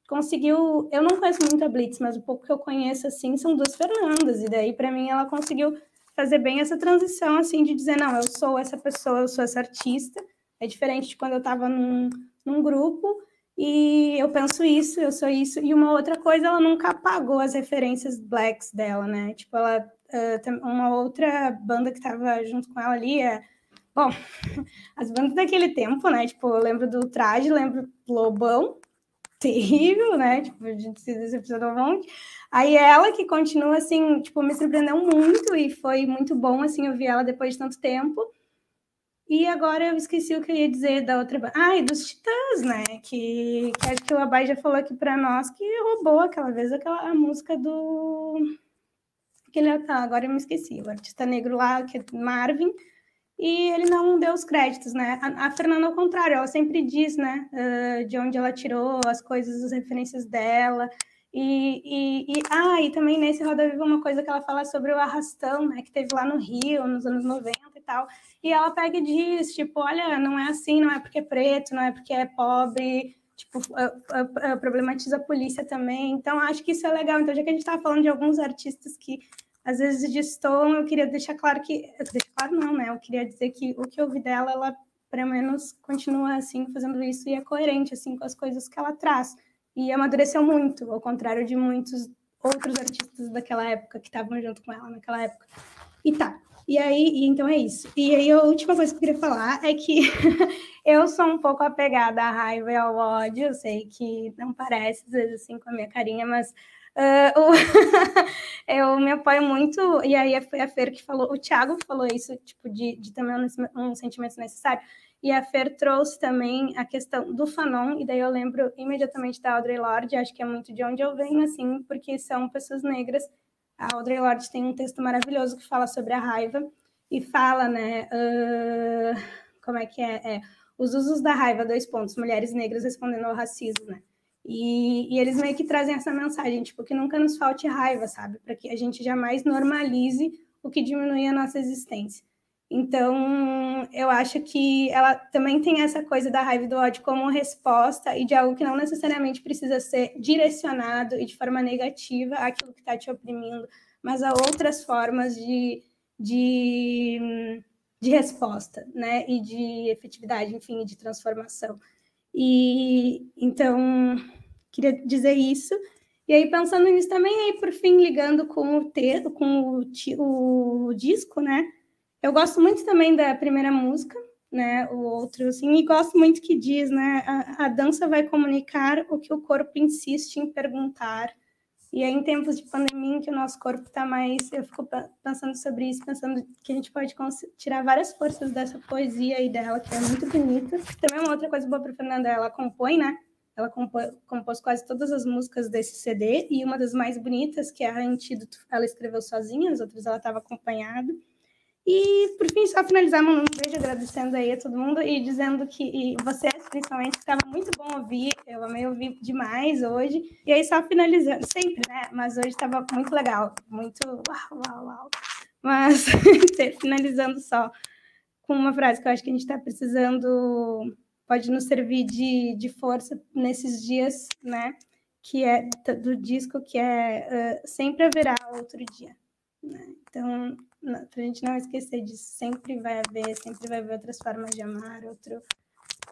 conseguiu. Eu não conheço muito a Blitz, mas o pouco que eu conheço, assim, são duas Fernandas. E daí, para mim, ela conseguiu fazer bem essa transição, assim, de dizer: não, eu sou essa pessoa, eu sou essa artista é diferente de quando eu estava num, num grupo e eu penso isso, eu sou isso. E uma outra coisa, ela nunca apagou as referências blacks dela, né? Tipo, ela uma outra banda que estava junto com ela ali é Bom, <laughs> as bandas daquele tempo, né? Tipo, eu lembro do Traje, lembro Lobão, terrível, né? Tipo, a gente se decepcionou muito. Aí ela que continua, assim, tipo, me surpreendeu muito e foi muito bom, assim, ouvir ela depois de tanto tempo. E agora eu esqueci o que eu ia dizer da outra. Ah, e dos Titãs, né? Que, que acho que o Abai já falou aqui para nós que roubou aquela vez aquela a música do. Aquele, ah, agora eu me esqueci. O artista negro lá, que é Marvin, e ele não deu os créditos, né? A, a Fernanda, ao contrário, ela sempre diz, né? Uh, de onde ela tirou as coisas, as referências dela. E, e, e, ah, e também nesse Roda Viva uma coisa que ela fala sobre o arrastão, né? Que teve lá no Rio, nos anos 90 e tal. E ela pega e diz, tipo, olha, não é assim, não é porque é preto, não é porque é pobre, tipo, problematiza a polícia também. Então, acho que isso é legal. Então, já que a gente estava falando de alguns artistas que às vezes destoam, eu queria deixar claro que. Deixar claro, não, né? Eu queria dizer que o que eu vi dela, ela, pelo menos, continua assim, fazendo isso e é coerente, assim, com as coisas que ela traz. E amadureceu muito, ao contrário de muitos outros artistas daquela época que estavam junto com ela naquela época. E tá, e aí, e então é isso. E aí a última coisa que eu queria falar é que <laughs> eu sou um pouco apegada à raiva e ao ódio. Eu sei que não parece, às vezes, assim, com a minha carinha, mas Uh, o eu me apoio muito, e aí foi a Fer que falou, o Thiago falou isso, tipo, de, de também um, um sentimento necessário, e a Fer trouxe também a questão do Fanon, e daí eu lembro imediatamente da Audrey Lorde, acho que é muito de onde eu venho, assim, porque são pessoas negras. A Audrey Lorde tem um texto maravilhoso que fala sobre a raiva, e fala, né, uh, como é que é? é? Os usos da raiva, dois pontos, mulheres negras respondendo ao racismo, né? E, e, eles meio que trazem essa mensagem, tipo, que nunca nos falte raiva, sabe? Para que a gente jamais normalize o que diminui a nossa existência. Então, eu acho que ela também tem essa coisa da raiva e do ódio como resposta e de algo que não necessariamente precisa ser direcionado e de forma negativa àquilo que está te oprimindo, mas a outras formas de, de, de resposta, né? E de efetividade, enfim, de transformação. E então, queria dizer isso. E aí, pensando nisso também, aí, por fim, ligando com o texto, com o, o disco, né? Eu gosto muito também da primeira música, né? O outro, assim, e gosto muito que diz, né? A, a dança vai comunicar o que o corpo insiste em perguntar. E aí, em tempos de pandemia, em que o nosso corpo está mais. Eu fico pensando sobre isso, pensando que a gente pode tirar várias forças dessa poesia aí dela, que é muito bonita. Também é uma outra coisa boa para Fernanda, ela compõe, né? Ela compôs, compôs quase todas as músicas desse CD, e uma das mais bonitas, que é a Antídoto, ela escreveu sozinha, as outras ela estava acompanhada. E, por fim, só finalizar, um beijo agradecendo aí a todo mundo e dizendo que e vocês, principalmente, estava muito bom ouvir, eu amei ouvir demais hoje. E aí, só finalizando, sempre, né? Mas hoje estava muito legal, muito uau, uau, uau. Mas, <laughs> finalizando só com uma frase que eu acho que a gente está precisando, pode nos servir de, de força nesses dias, né? Que é do disco, que é uh, Sempre Haverá Outro Dia. Né? Então, para a gente não esquecer disso, sempre vai haver, sempre vai haver outras formas de amar, outro,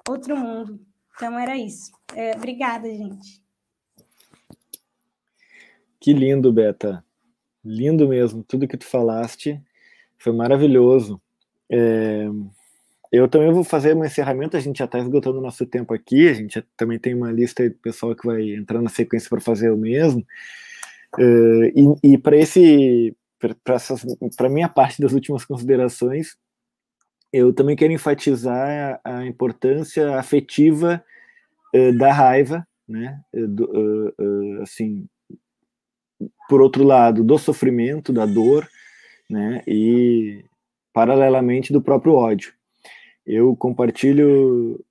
outro mundo. Então era isso. É, obrigada, gente. Que lindo, Beta. Lindo mesmo. Tudo que tu falaste foi maravilhoso. É, eu também vou fazer um encerramento. A gente já está esgotando o nosso tempo aqui. A gente também tem uma lista de pessoal que vai entrar na sequência para fazer o mesmo. É, e, e para esse para minha parte das últimas considerações, eu também quero enfatizar a, a importância afetiva uh, da raiva, né? Do, uh, uh, assim, por outro lado, do sofrimento, da dor, né? E paralelamente do próprio ódio. Eu compartilho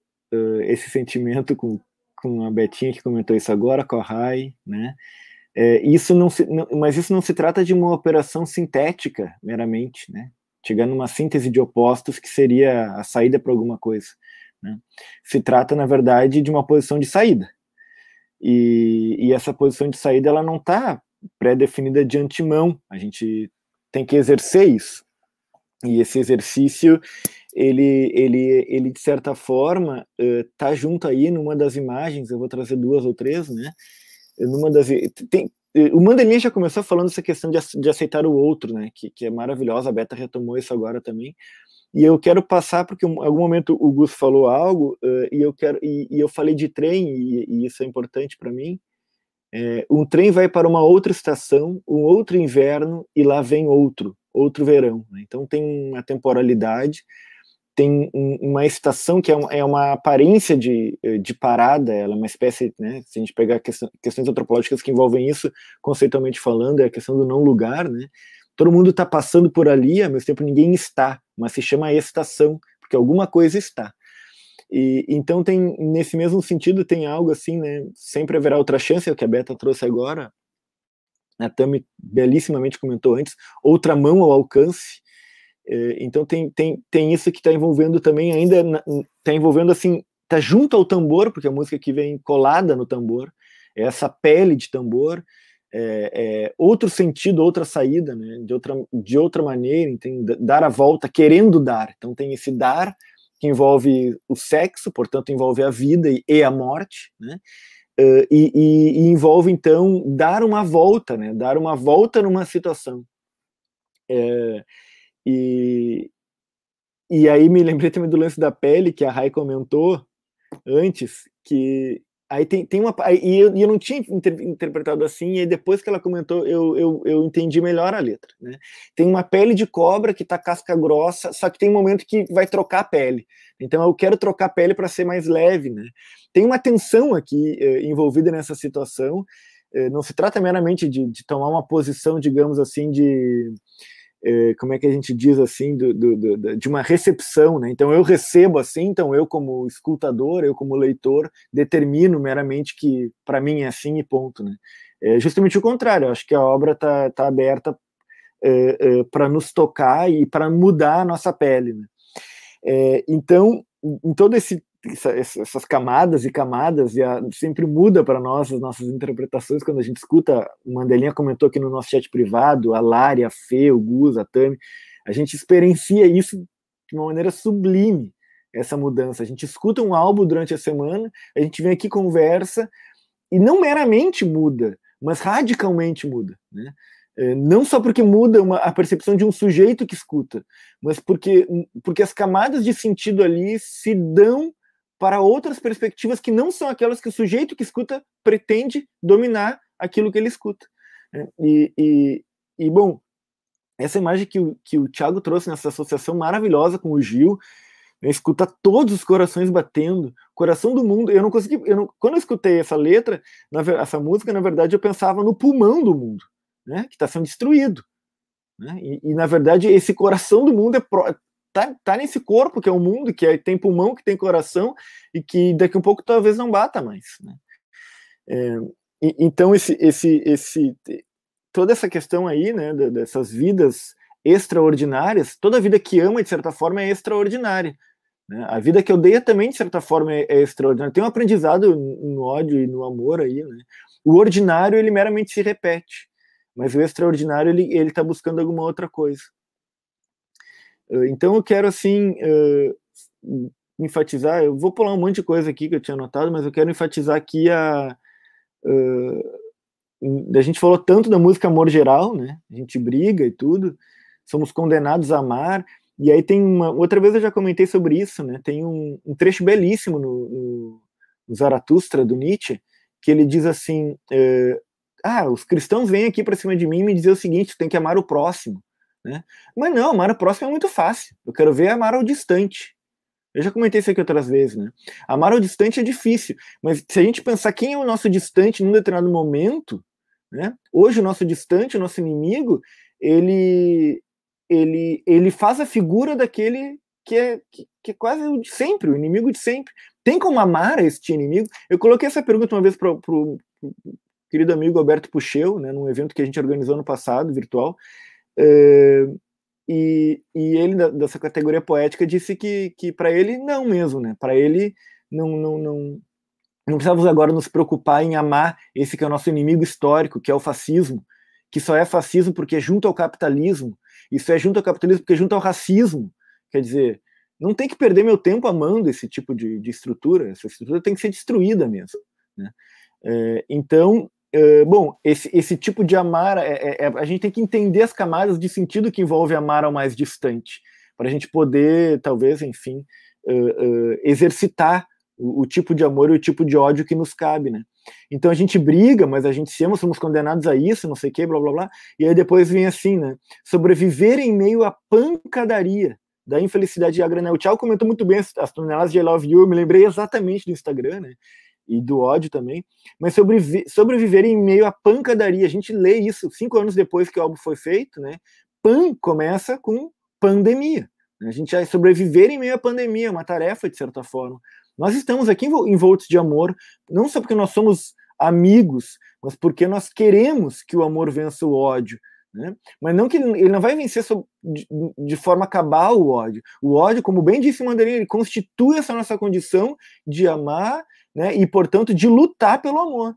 esse sentimento com, com a Betinha que comentou isso agora, com a Rai, né? É, isso não se, não, mas isso não se trata de uma operação sintética meramente, né? Chegando numa síntese de opostos que seria a saída para alguma coisa. Né? Se trata, na verdade, de uma posição de saída. E, e essa posição de saída ela não está pré-definida de antemão. A gente tem que exercer isso. E esse exercício, ele, ele, ele de certa forma, está uh, junto aí numa das imagens, eu vou trazer duas ou três, né? numa das tem, o Mandelinha já começou falando essa questão de, de aceitar o outro, né? Que, que é maravilhosa. A Beta retomou isso agora também. E eu quero passar porque em algum momento o Gus falou algo uh, e eu quero e, e, eu falei de trem e, e isso é importante para mim. É, um trem vai para uma outra estação, um outro inverno e lá vem outro, outro verão. Né? Então tem uma temporalidade tem um, uma estação que é, é, uma aparência de, de parada, ela é uma espécie, né, se a gente pegar questão, questões antropológicas que envolvem isso, conceitualmente falando, é a questão do não lugar, né, todo mundo está passando por ali, ao mesmo tempo ninguém está, mas se chama estação, porque alguma coisa está. E, então tem, nesse mesmo sentido, tem algo assim, né, sempre haverá outra chance, é o que a Beta trouxe agora, a Tami belíssimamente comentou antes, outra mão ao alcance, então tem, tem, tem isso que está envolvendo também ainda está envolvendo assim está junto ao tambor porque a música que vem colada no tambor é essa pele de tambor é, é outro sentido outra saída né de outra de outra maneira tem dar a volta querendo dar. Então tem esse dar que envolve o sexo portanto envolve a vida e, e a morte né? E, e, e, envolve então dar uma volta né dar uma volta numa situação. É, e, e aí me lembrei também do lance da pele, que a Rai comentou antes, que Aí tem, tem uma. E eu, eu não tinha inter, interpretado assim, e depois que ela comentou, eu, eu, eu entendi melhor a letra. Né? Tem uma pele de cobra que tá casca grossa, só que tem um momento que vai trocar a pele. Então eu quero trocar a pele para ser mais leve. Né? Tem uma tensão aqui eh, envolvida nessa situação. Eh, não se trata meramente de, de tomar uma posição, digamos assim, de como é que a gente diz assim, do, do, do, de uma recepção, né? Então eu recebo assim, então eu como escutador, eu como leitor, determino meramente que para mim é assim e ponto, né? É justamente o contrário, eu acho que a obra está tá aberta é, é, para nos tocar e para mudar a nossa pele, né? É, então, em todo esse essas camadas e camadas, e a, sempre muda para nós as nossas interpretações quando a gente escuta. O Mandelinha comentou aqui no nosso chat privado, a Lari, a Fê, o Gus, a Tami. A gente experiencia isso de uma maneira sublime, essa mudança. A gente escuta um álbum durante a semana, a gente vem aqui, conversa, e não meramente muda, mas radicalmente muda. Né? É, não só porque muda uma, a percepção de um sujeito que escuta, mas porque, porque as camadas de sentido ali se dão para outras perspectivas que não são aquelas que o sujeito que escuta pretende dominar aquilo que ele escuta. Né? E, e, e bom, essa imagem que o, que o Thiago trouxe nessa associação maravilhosa com o Gil, né, escuta todos os corações batendo, coração do mundo. Eu não consegui, eu não, quando eu escutei essa letra, na, essa música, na verdade, eu pensava no pulmão do mundo, né, que está sendo destruído. Né? E, e, na verdade, esse coração do mundo é, pro, tá, tá nesse corpo que é o mundo, que é, tem pulmão, que tem coração, e que daqui a um pouco talvez não bata mais. Né? É, e, então, esse, esse, esse, toda essa questão aí, né, dessas vidas extraordinárias, toda vida que ama, de certa forma, é extraordinária. Né? A vida que odeia também, de certa forma, é, é extraordinária. Tem um aprendizado no ódio e no amor aí, né? O ordinário, ele meramente se repete, mas o extraordinário, ele está buscando alguma outra coisa. Então eu quero assim uh, enfatizar, eu vou pular um monte de coisa aqui que eu tinha anotado, mas eu quero enfatizar aqui a uh, a gente falou tanto da música amor geral, né? A gente briga e tudo, somos condenados a amar. E aí tem uma outra vez eu já comentei sobre isso, né? Tem um, um trecho belíssimo no, no, Zaratustra do Nietzsche que ele diz assim: ah, os cristãos vêm aqui para cima de mim e me dizer o seguinte: tem que amar o próximo. Né? Mas não, amar o próximo é muito fácil. Eu quero ver amar ao distante. Eu já comentei isso aqui outras vezes, né? Amar ao distante é difícil, mas se a gente pensar quem é o nosso distante num determinado momento, né? Hoje o nosso distante, o nosso inimigo, ele ele ele faz a figura daquele que é que, que é quase o de sempre, o inimigo de sempre. Tem como amar este inimigo? Eu coloquei essa pergunta uma vez para o querido amigo Alberto Pucheu, né, num evento que a gente organizou no passado, virtual, é, e, e ele, dessa categoria poética, disse que, que para ele, não mesmo, né? Para ele, não, não, não, não precisamos agora nos preocupar em amar esse que é o nosso inimigo histórico, que é o fascismo, que só é fascismo porque é junto ao capitalismo, isso é junto ao capitalismo porque é junto ao racismo. Quer dizer, não tem que perder meu tempo amando esse tipo de, de estrutura, essa estrutura tem que ser destruída mesmo. Né? Então, Uh, bom, esse, esse tipo de amar, é, é, é, a gente tem que entender as camadas de sentido que envolve amar ao mais distante, para a gente poder, talvez, enfim, uh, uh, exercitar o, o, tipo de amor e o tipo de ódio que nos cabe, né? Então a gente briga, mas a gente se ama, somos condenados a isso, não sei o que, blá blá blá, e aí depois vem assim, né? Sobreviver em meio à pancadaria da infelicidade de a granel. O Tchau comentou muito bem as, as toneladas de I Love You, eu me lembrei exatamente do Instagram, né? E do ódio também, mas sobrevi sobreviver em meio à pancadaria. A gente lê isso cinco anos depois que o álbum foi feito, né? Pan começa com pandemia. A gente vai sobreviver em meio à pandemia, é uma tarefa de certa forma. Nós estamos aqui envoltos de amor, não só porque nós somos amigos, mas porque nós queremos que o amor vença o ódio. Né? Mas não que ele não vai vencer de, de, forma cabal o ódio. O ódio, como bem disse Mandarim, ele constitui essa nossa condição de amar né, e, portanto, de lutar pelo amor.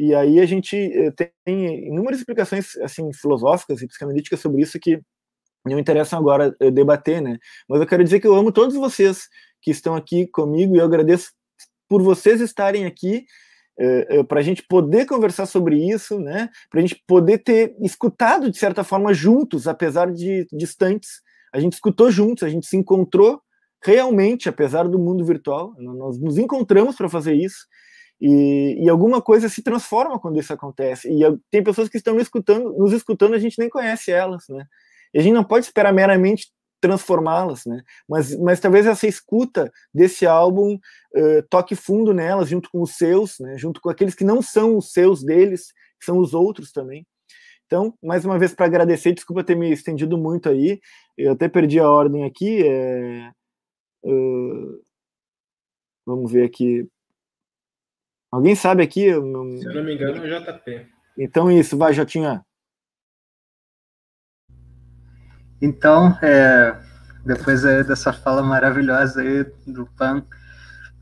E aí a gente eh, tem inúmeras explicações assim filosóficas e psicanalíticas sobre isso que não interessam agora eh, debater, né? Mas eu quero dizer que eu amo todos vocês que estão aqui comigo e eu agradeço por vocês estarem aqui eh, para a gente poder conversar sobre isso, né? Para a gente poder ter escutado de certa forma juntos, apesar de distantes. A gente escutou juntos, a gente se encontrou realmente, apesar do mundo virtual, nós nos encontramos para fazer isso. E, e, alguma coisa se transforma quando isso acontece. E tem pessoas que estão nos escutando, nos escutando, a gente nem conhece elas, né? E a gente não pode esperar meramente transformá-las, né? Mas, mas talvez essa escuta desse álbum uh, toque fundo nelas, junto com os seus, né? Junto com aqueles que não são os seus deles, que são os outros também. Então, mais uma vez para agradecer, desculpa ter me estendido muito aí, eu até perdi a ordem aqui. É... Uh... Vamos ver aqui. Alguém sabe aqui? Se eu não me engano, é o JP. Então, isso, vai, Jotinha. Então, é, depois dessa fala maravilhosa aí do Pan,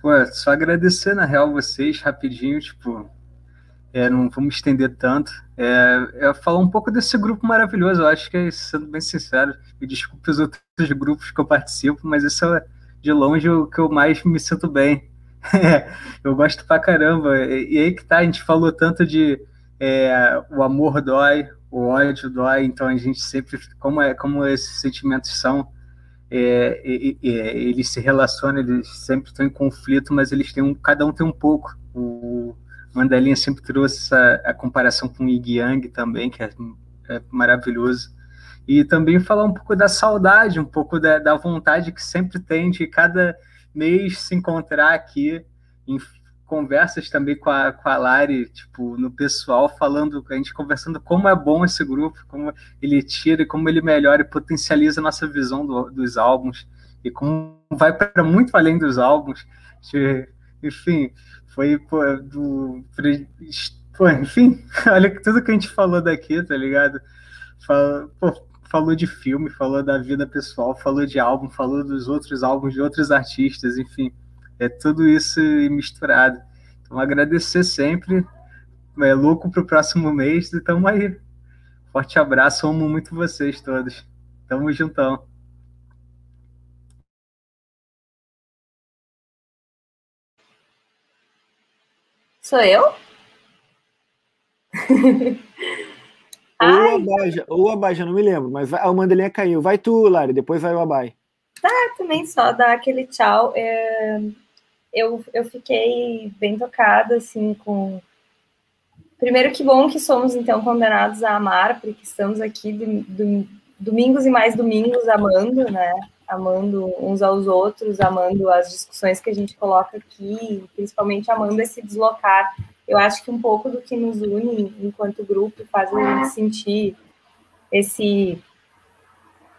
pô, só agradecer, na real, vocês rapidinho, tipo, é, não vamos estender tanto. É, é, falar um pouco desse grupo maravilhoso, eu acho que, sendo bem sincero, me desculpe os outros grupos que eu participo, mas isso é de longe o que eu mais me sinto bem. <laughs> eu gosto pra caramba. E, e, aí que tá, a gente falou tanto de é, o amor dói, o ódio dói, então a gente sempre, como, é, como esses sentimentos são, é, eles se relacionam, eles sempre estão em conflito, mas eles têm um, cada um tem um pouco. O Mandelinha sempre trouxe essa, a comparação com o Yin Yang também, que é, é, maravilhoso. E também falar um pouco da saudade, um pouco da, da vontade que sempre tem de cada mês se encontrar aqui em conversas também com a, com a Lari, tipo, no pessoal, falando, a gente conversando como é bom esse grupo, como ele tira, como ele melhora e potencializa a nossa visão do, dos álbuns, e como vai para muito além dos álbuns. Enfim, foi pô, do. Pô, enfim, <laughs> olha tudo que a gente falou daqui, tá ligado? Fala, pô, falou de filme, falou da vida pessoal, falou de álbum, falou dos outros álbuns de outros artistas, enfim é tudo isso misturado. Então, agradecer sempre. É louco para o próximo mês e tamo aí. Forte abraço, amo muito vocês todos. Tamo juntão. Sou eu? <laughs> ou a Baja, ou a Baja, não me lembro, mas a Mandelinha caiu. Vai tu, Lari, depois vai o Abai. Tá, também só dar aquele tchau. É eu, eu fiquei bem tocada, assim, com. Primeiro, que bom que somos, então, condenados a amar, porque estamos aqui do, do, domingos e mais domingos amando, né? Amando uns aos outros, amando as discussões que a gente coloca aqui, principalmente amando esse deslocar. Eu acho que um pouco do que nos une enquanto grupo faz a gente sentir esse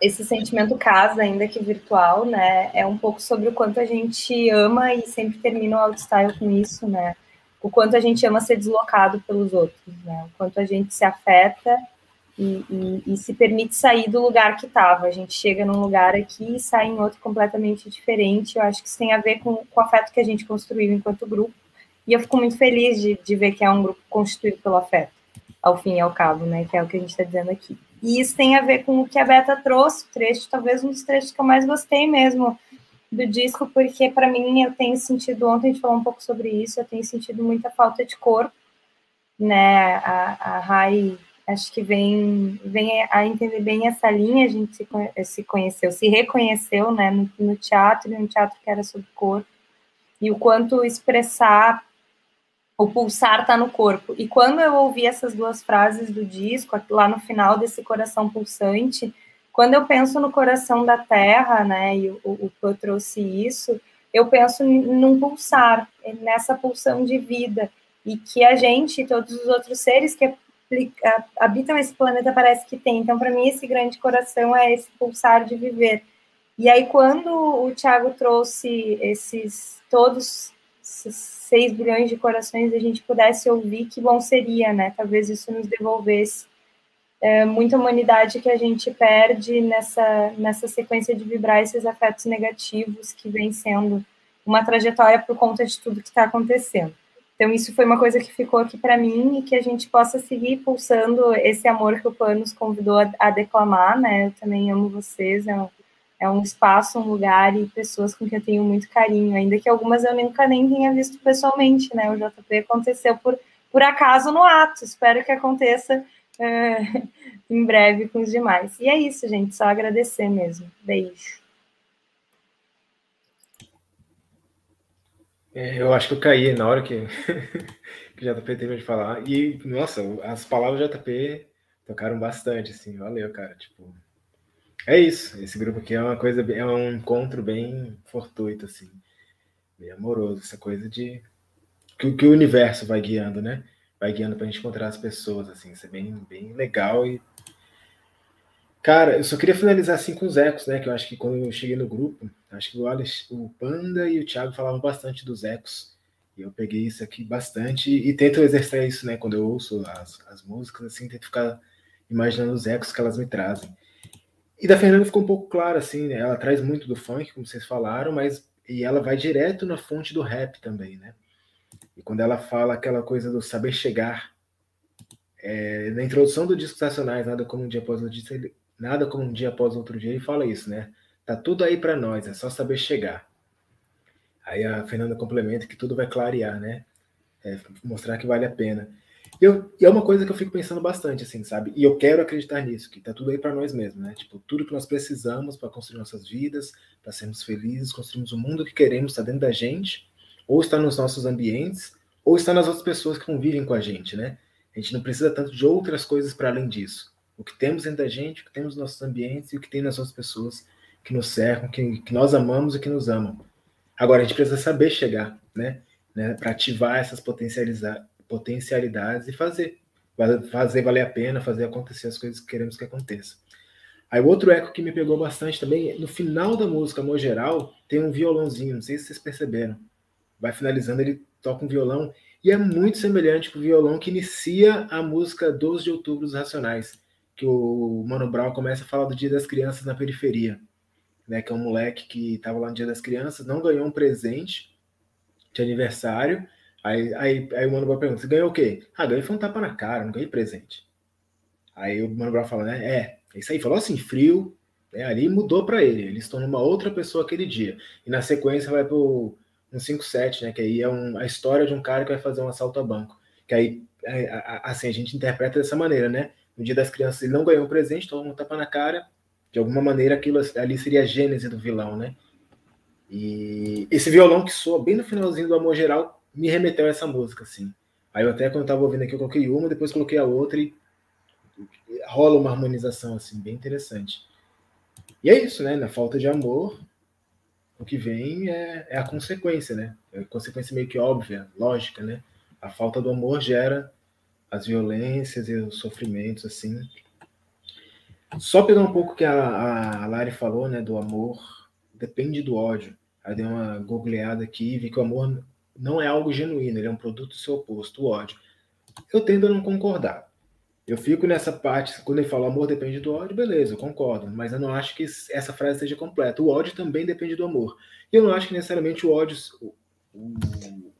esse sentimento casa, ainda que virtual, né? É um pouco sobre o quanto a gente ama e sempre termina o outstyle com isso, né? O quanto a gente ama ser deslocado pelos outros, né? O quanto a gente se afeta e, e, e se permite sair do lugar que estava. A gente chega num lugar aqui e sai em outro completamente diferente. Eu acho que isso tem a ver com, com o afeto que a gente construiu enquanto grupo. E eu fico muito feliz de, de ver que é um grupo constituído pelo afeto, ao fim e ao cabo, né? Que é o que a gente está dizendo aqui. E isso tem a ver com o que a Beta trouxe, trecho, talvez um dos trechos que eu mais gostei mesmo do disco, porque para mim eu tenho sentido, ontem a gente falou um pouco sobre isso, eu tenho sentido muita falta de corpo, né? A, a Rai acho que vem, vem a entender bem essa linha, a gente se, se conheceu, se reconheceu, né, no, no teatro, um teatro que era sobre corpo, e o quanto expressar o pulsar está no corpo. E quando eu ouvi essas duas frases do disco, lá no final desse coração pulsante, quando eu penso no coração da Terra, né, e o, o eu trouxe isso, eu penso num pulsar, nessa pulsão de vida, e que a gente, todos os outros seres que habitam esse planeta, parece que tem. Então, para mim, esse grande coração é esse pulsar de viver. E aí, quando o Tiago trouxe esses todos 6 bilhões de corações a gente pudesse ouvir, que bom seria, né? Talvez isso nos devolvesse é, muita humanidade que a gente perde nessa, nessa sequência de vibrar esses afetos negativos que vem sendo uma trajetória por conta de tudo que está acontecendo. Então, isso foi uma coisa que ficou aqui para mim e que a gente possa seguir pulsando esse amor que o Pan nos convidou a, a declamar, né? Eu também amo vocês, é um, é um espaço, um lugar e pessoas com quem eu tenho muito carinho, ainda que algumas eu nunca nem tenha visto pessoalmente, né? O JP aconteceu por, por acaso no ato, espero que aconteça é, <laughs> em breve com os demais. E é isso, gente, só agradecer mesmo. Beijo. É, eu acho que eu caí na hora que, <laughs> que o JP teve de falar. E, nossa, as palavras do JP tocaram bastante, assim. Valeu, cara. Tipo, é isso. Esse grupo aqui é uma coisa, é um encontro bem fortuito, assim. Bem amoroso. Essa coisa de. Que, que o universo vai guiando, né? Vai guiando pra gente encontrar as pessoas, assim. Isso é bem, bem legal e Cara, eu só queria finalizar assim com os ecos, né? Que eu acho que quando eu cheguei no grupo, acho que o, Alex, o Panda e o Thiago falavam bastante dos ecos. E eu peguei isso aqui bastante e tento exercer isso, né? Quando eu ouço as, as músicas, assim, tento ficar imaginando os ecos que elas me trazem. E da Fernanda ficou um pouco claro, assim, né? Ela traz muito do funk, como vocês falaram, mas e ela vai direto na fonte do rap também, né? E quando ela fala aquela coisa do saber chegar, é, na introdução do disco Estacionais, nada como um dia após o dia, Nada como um dia após outro dia, e fala isso, né? Tá tudo aí para nós, é só saber chegar. Aí a Fernanda complementa que tudo vai clarear, né? É, mostrar que vale a pena. Eu, é uma coisa que eu fico pensando bastante, assim, sabe? E eu quero acreditar nisso, que tá tudo aí para nós mesmos, né? Tipo, tudo que nós precisamos para construir nossas vidas, para sermos felizes, construirmos o mundo que queremos, está dentro da gente, ou está nos nossos ambientes, ou está nas outras pessoas que convivem com a gente, né? A gente não precisa tanto de outras coisas para além disso o que temos dentro da gente, o que temos nos nossos ambientes e o que tem nas outras pessoas que nos cercam, que, que nós amamos e que nos amam. Agora, a gente precisa saber chegar, né? né para ativar essas potencialidades e fazer. Fazer valer a pena, fazer acontecer as coisas que queremos que aconteça. Aí o outro eco que me pegou bastante também, no final da música, no geral, tem um violãozinho, não sei se vocês perceberam. Vai finalizando, ele toca um violão, e é muito semelhante com o violão que inicia a música 12 de outubro dos Racionais que o Mano Brown começa a falar do Dia das Crianças na periferia, né? Que é um moleque que estava lá no Dia das Crianças, não ganhou um presente de aniversário. Aí, aí, aí o Mano Brown pergunta: Você ganhou o quê? Ah, ganhei foi um tapa na cara, não ganhei presente. Aí o Mano Brown fala: né? É, é isso aí, falou assim, frio. Né, ali mudou para ele, ele se tornou uma outra pessoa aquele dia. E na sequência vai pro um 57, né? Que aí é um, a história de um cara que vai fazer um assalto a banco. Que aí, é, assim, a gente interpreta dessa maneira, né? no Dia das Crianças ele não ganhou um presente, então um tapa na cara. De alguma maneira, aquilo ali seria a gênese do vilão, né? E esse violão que soa bem no finalzinho do Amor Geral me remeteu a essa música, assim. Aí eu até quando eu tava ouvindo aqui, eu coloquei uma, depois coloquei a outra e rola uma harmonização, assim, bem interessante. E é isso, né? Na falta de amor, o que vem é, é a consequência, né? É a consequência meio que óbvia, lógica, né? A falta do amor gera as violências e os sofrimentos, assim. Só pegar um pouco que a, a Lari falou, né, do amor, depende do ódio. Aí dei uma googleada aqui e vi que o amor não é algo genuíno, ele é um produto do seu oposto, o ódio. Eu tendo a não concordar. Eu fico nessa parte, quando ele fala amor depende do ódio, beleza, eu concordo, mas eu não acho que essa frase seja completa. O ódio também depende do amor. E eu não acho que necessariamente o ódio, o,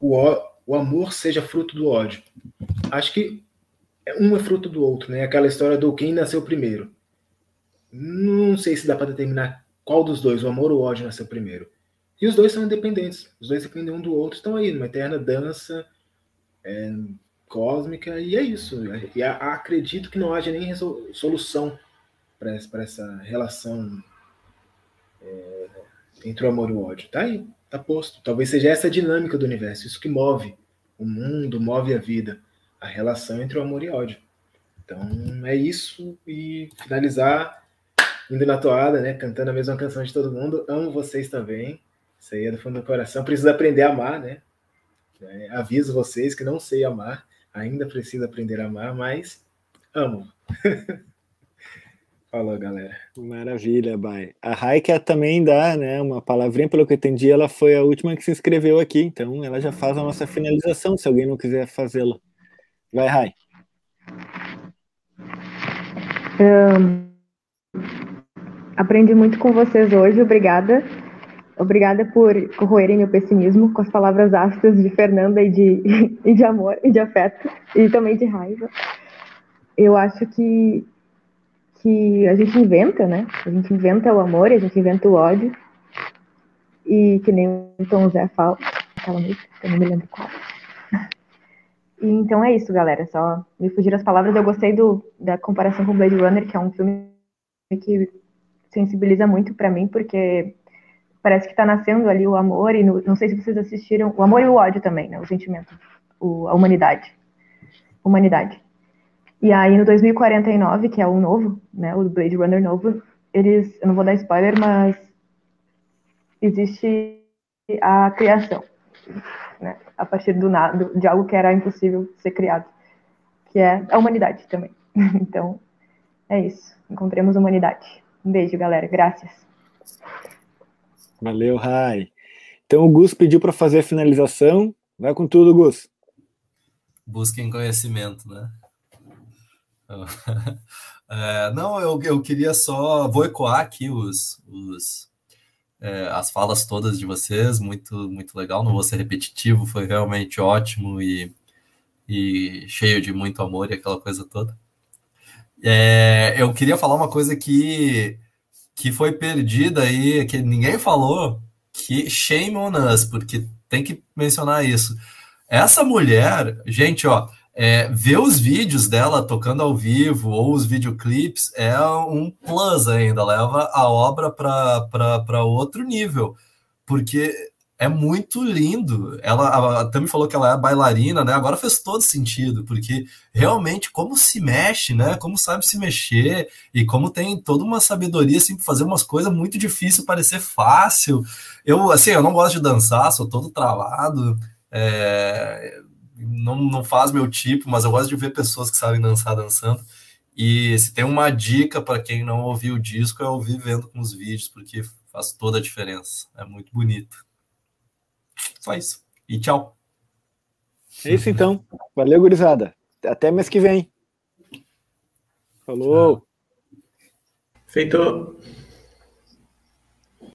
o, o amor seja fruto do ódio. Acho que um é fruto do outro, né? Aquela história do quem nasceu primeiro. Não sei se dá para determinar qual dos dois, o amor ou o ódio, nasceu primeiro. E os dois são independentes. Os dois dependem um do outro, estão aí numa eterna dança é, cósmica, e é isso. E acredito que não haja nem solução para essa relação é, entre o amor e o ódio. Tá aí, tá posto. Talvez seja essa a dinâmica do universo, isso que move o mundo, move a vida, a relação entre o amor e ódio. Então é isso e finalizar indo na toada, né, cantando a mesma canção de todo mundo. Amo vocês também. Isso aí é do fundo do coração. Preciso aprender a amar, né? É, aviso vocês que não sei amar, ainda preciso aprender a amar, mas amo. <laughs> Falou, galera. Maravilha, Bai. A Raika também dá, né, uma palavrinha, pelo que eu entendi, ela foi a última que se inscreveu aqui, então ela já faz a nossa finalização, se alguém não quiser fazê-la. Vai, Rai. Um, aprendi muito com vocês hoje, obrigada. Obrigada por corroerem meu pessimismo com as palavras ácidas de Fernanda e de, <laughs> e de amor e de afeto e também de raiva. Eu acho que que a gente inventa, né? A gente inventa o amor, a gente inventa o ódio. E que nem o Tom Zé fala, aquela música, eu não me lembro qual. E, então é isso, galera. Só me fugir as palavras. Eu gostei do, da comparação com Blade Runner, que é um filme que sensibiliza muito para mim, porque parece que está nascendo ali o amor, e no, não sei se vocês assistiram, o amor e o ódio também, né? O sentimento, o, a humanidade. Humanidade. E aí no 2049, que é o novo, né? O Blade Runner novo, eles, eu não vou dar spoiler, mas existe a criação, né? A partir do nada, de algo que era impossível ser criado, que é a humanidade também. <laughs> Então, é isso. Encontremos humanidade. Um beijo, galera. Graças. Valeu, Rai. Então o Gus pediu para fazer a finalização. Vai com tudo, Gus. Busquem conhecimento, né? <laughs> É, não, eu, eu queria só. Vou ecoar aqui os, os, é, as falas todas de vocês, muito, muito legal. Não vou ser repetitivo, foi realmente ótimo e, e cheio de muito amor e aquela coisa toda. É, eu queria falar uma coisa que que foi perdida aí, que ninguém falou, que shame on us, porque tem que mencionar isso. Essa mulher, gente, ó, é, ver os vídeos dela tocando ao vivo ou os videoclips é um plus ainda, leva a obra para outro nível, porque é muito lindo. Ela, a Tami falou que ela é bailarina, né? Agora fez todo sentido, porque realmente como se mexe, né? Como sabe se mexer e como tem toda uma sabedoria assim para fazer umas coisas muito difíceis parecer fácil. Eu assim, eu não gosto de dançar, sou todo travado. É, não, não faz meu tipo, mas eu gosto de ver pessoas que sabem dançar dançando. E se tem uma dica para quem não ouviu o disco é ouvir vendo com os vídeos, porque faz toda a diferença. É muito bonito. Só isso. E tchau. É isso então. Valeu, gurizada. Até mês que vem. Falou. Feito.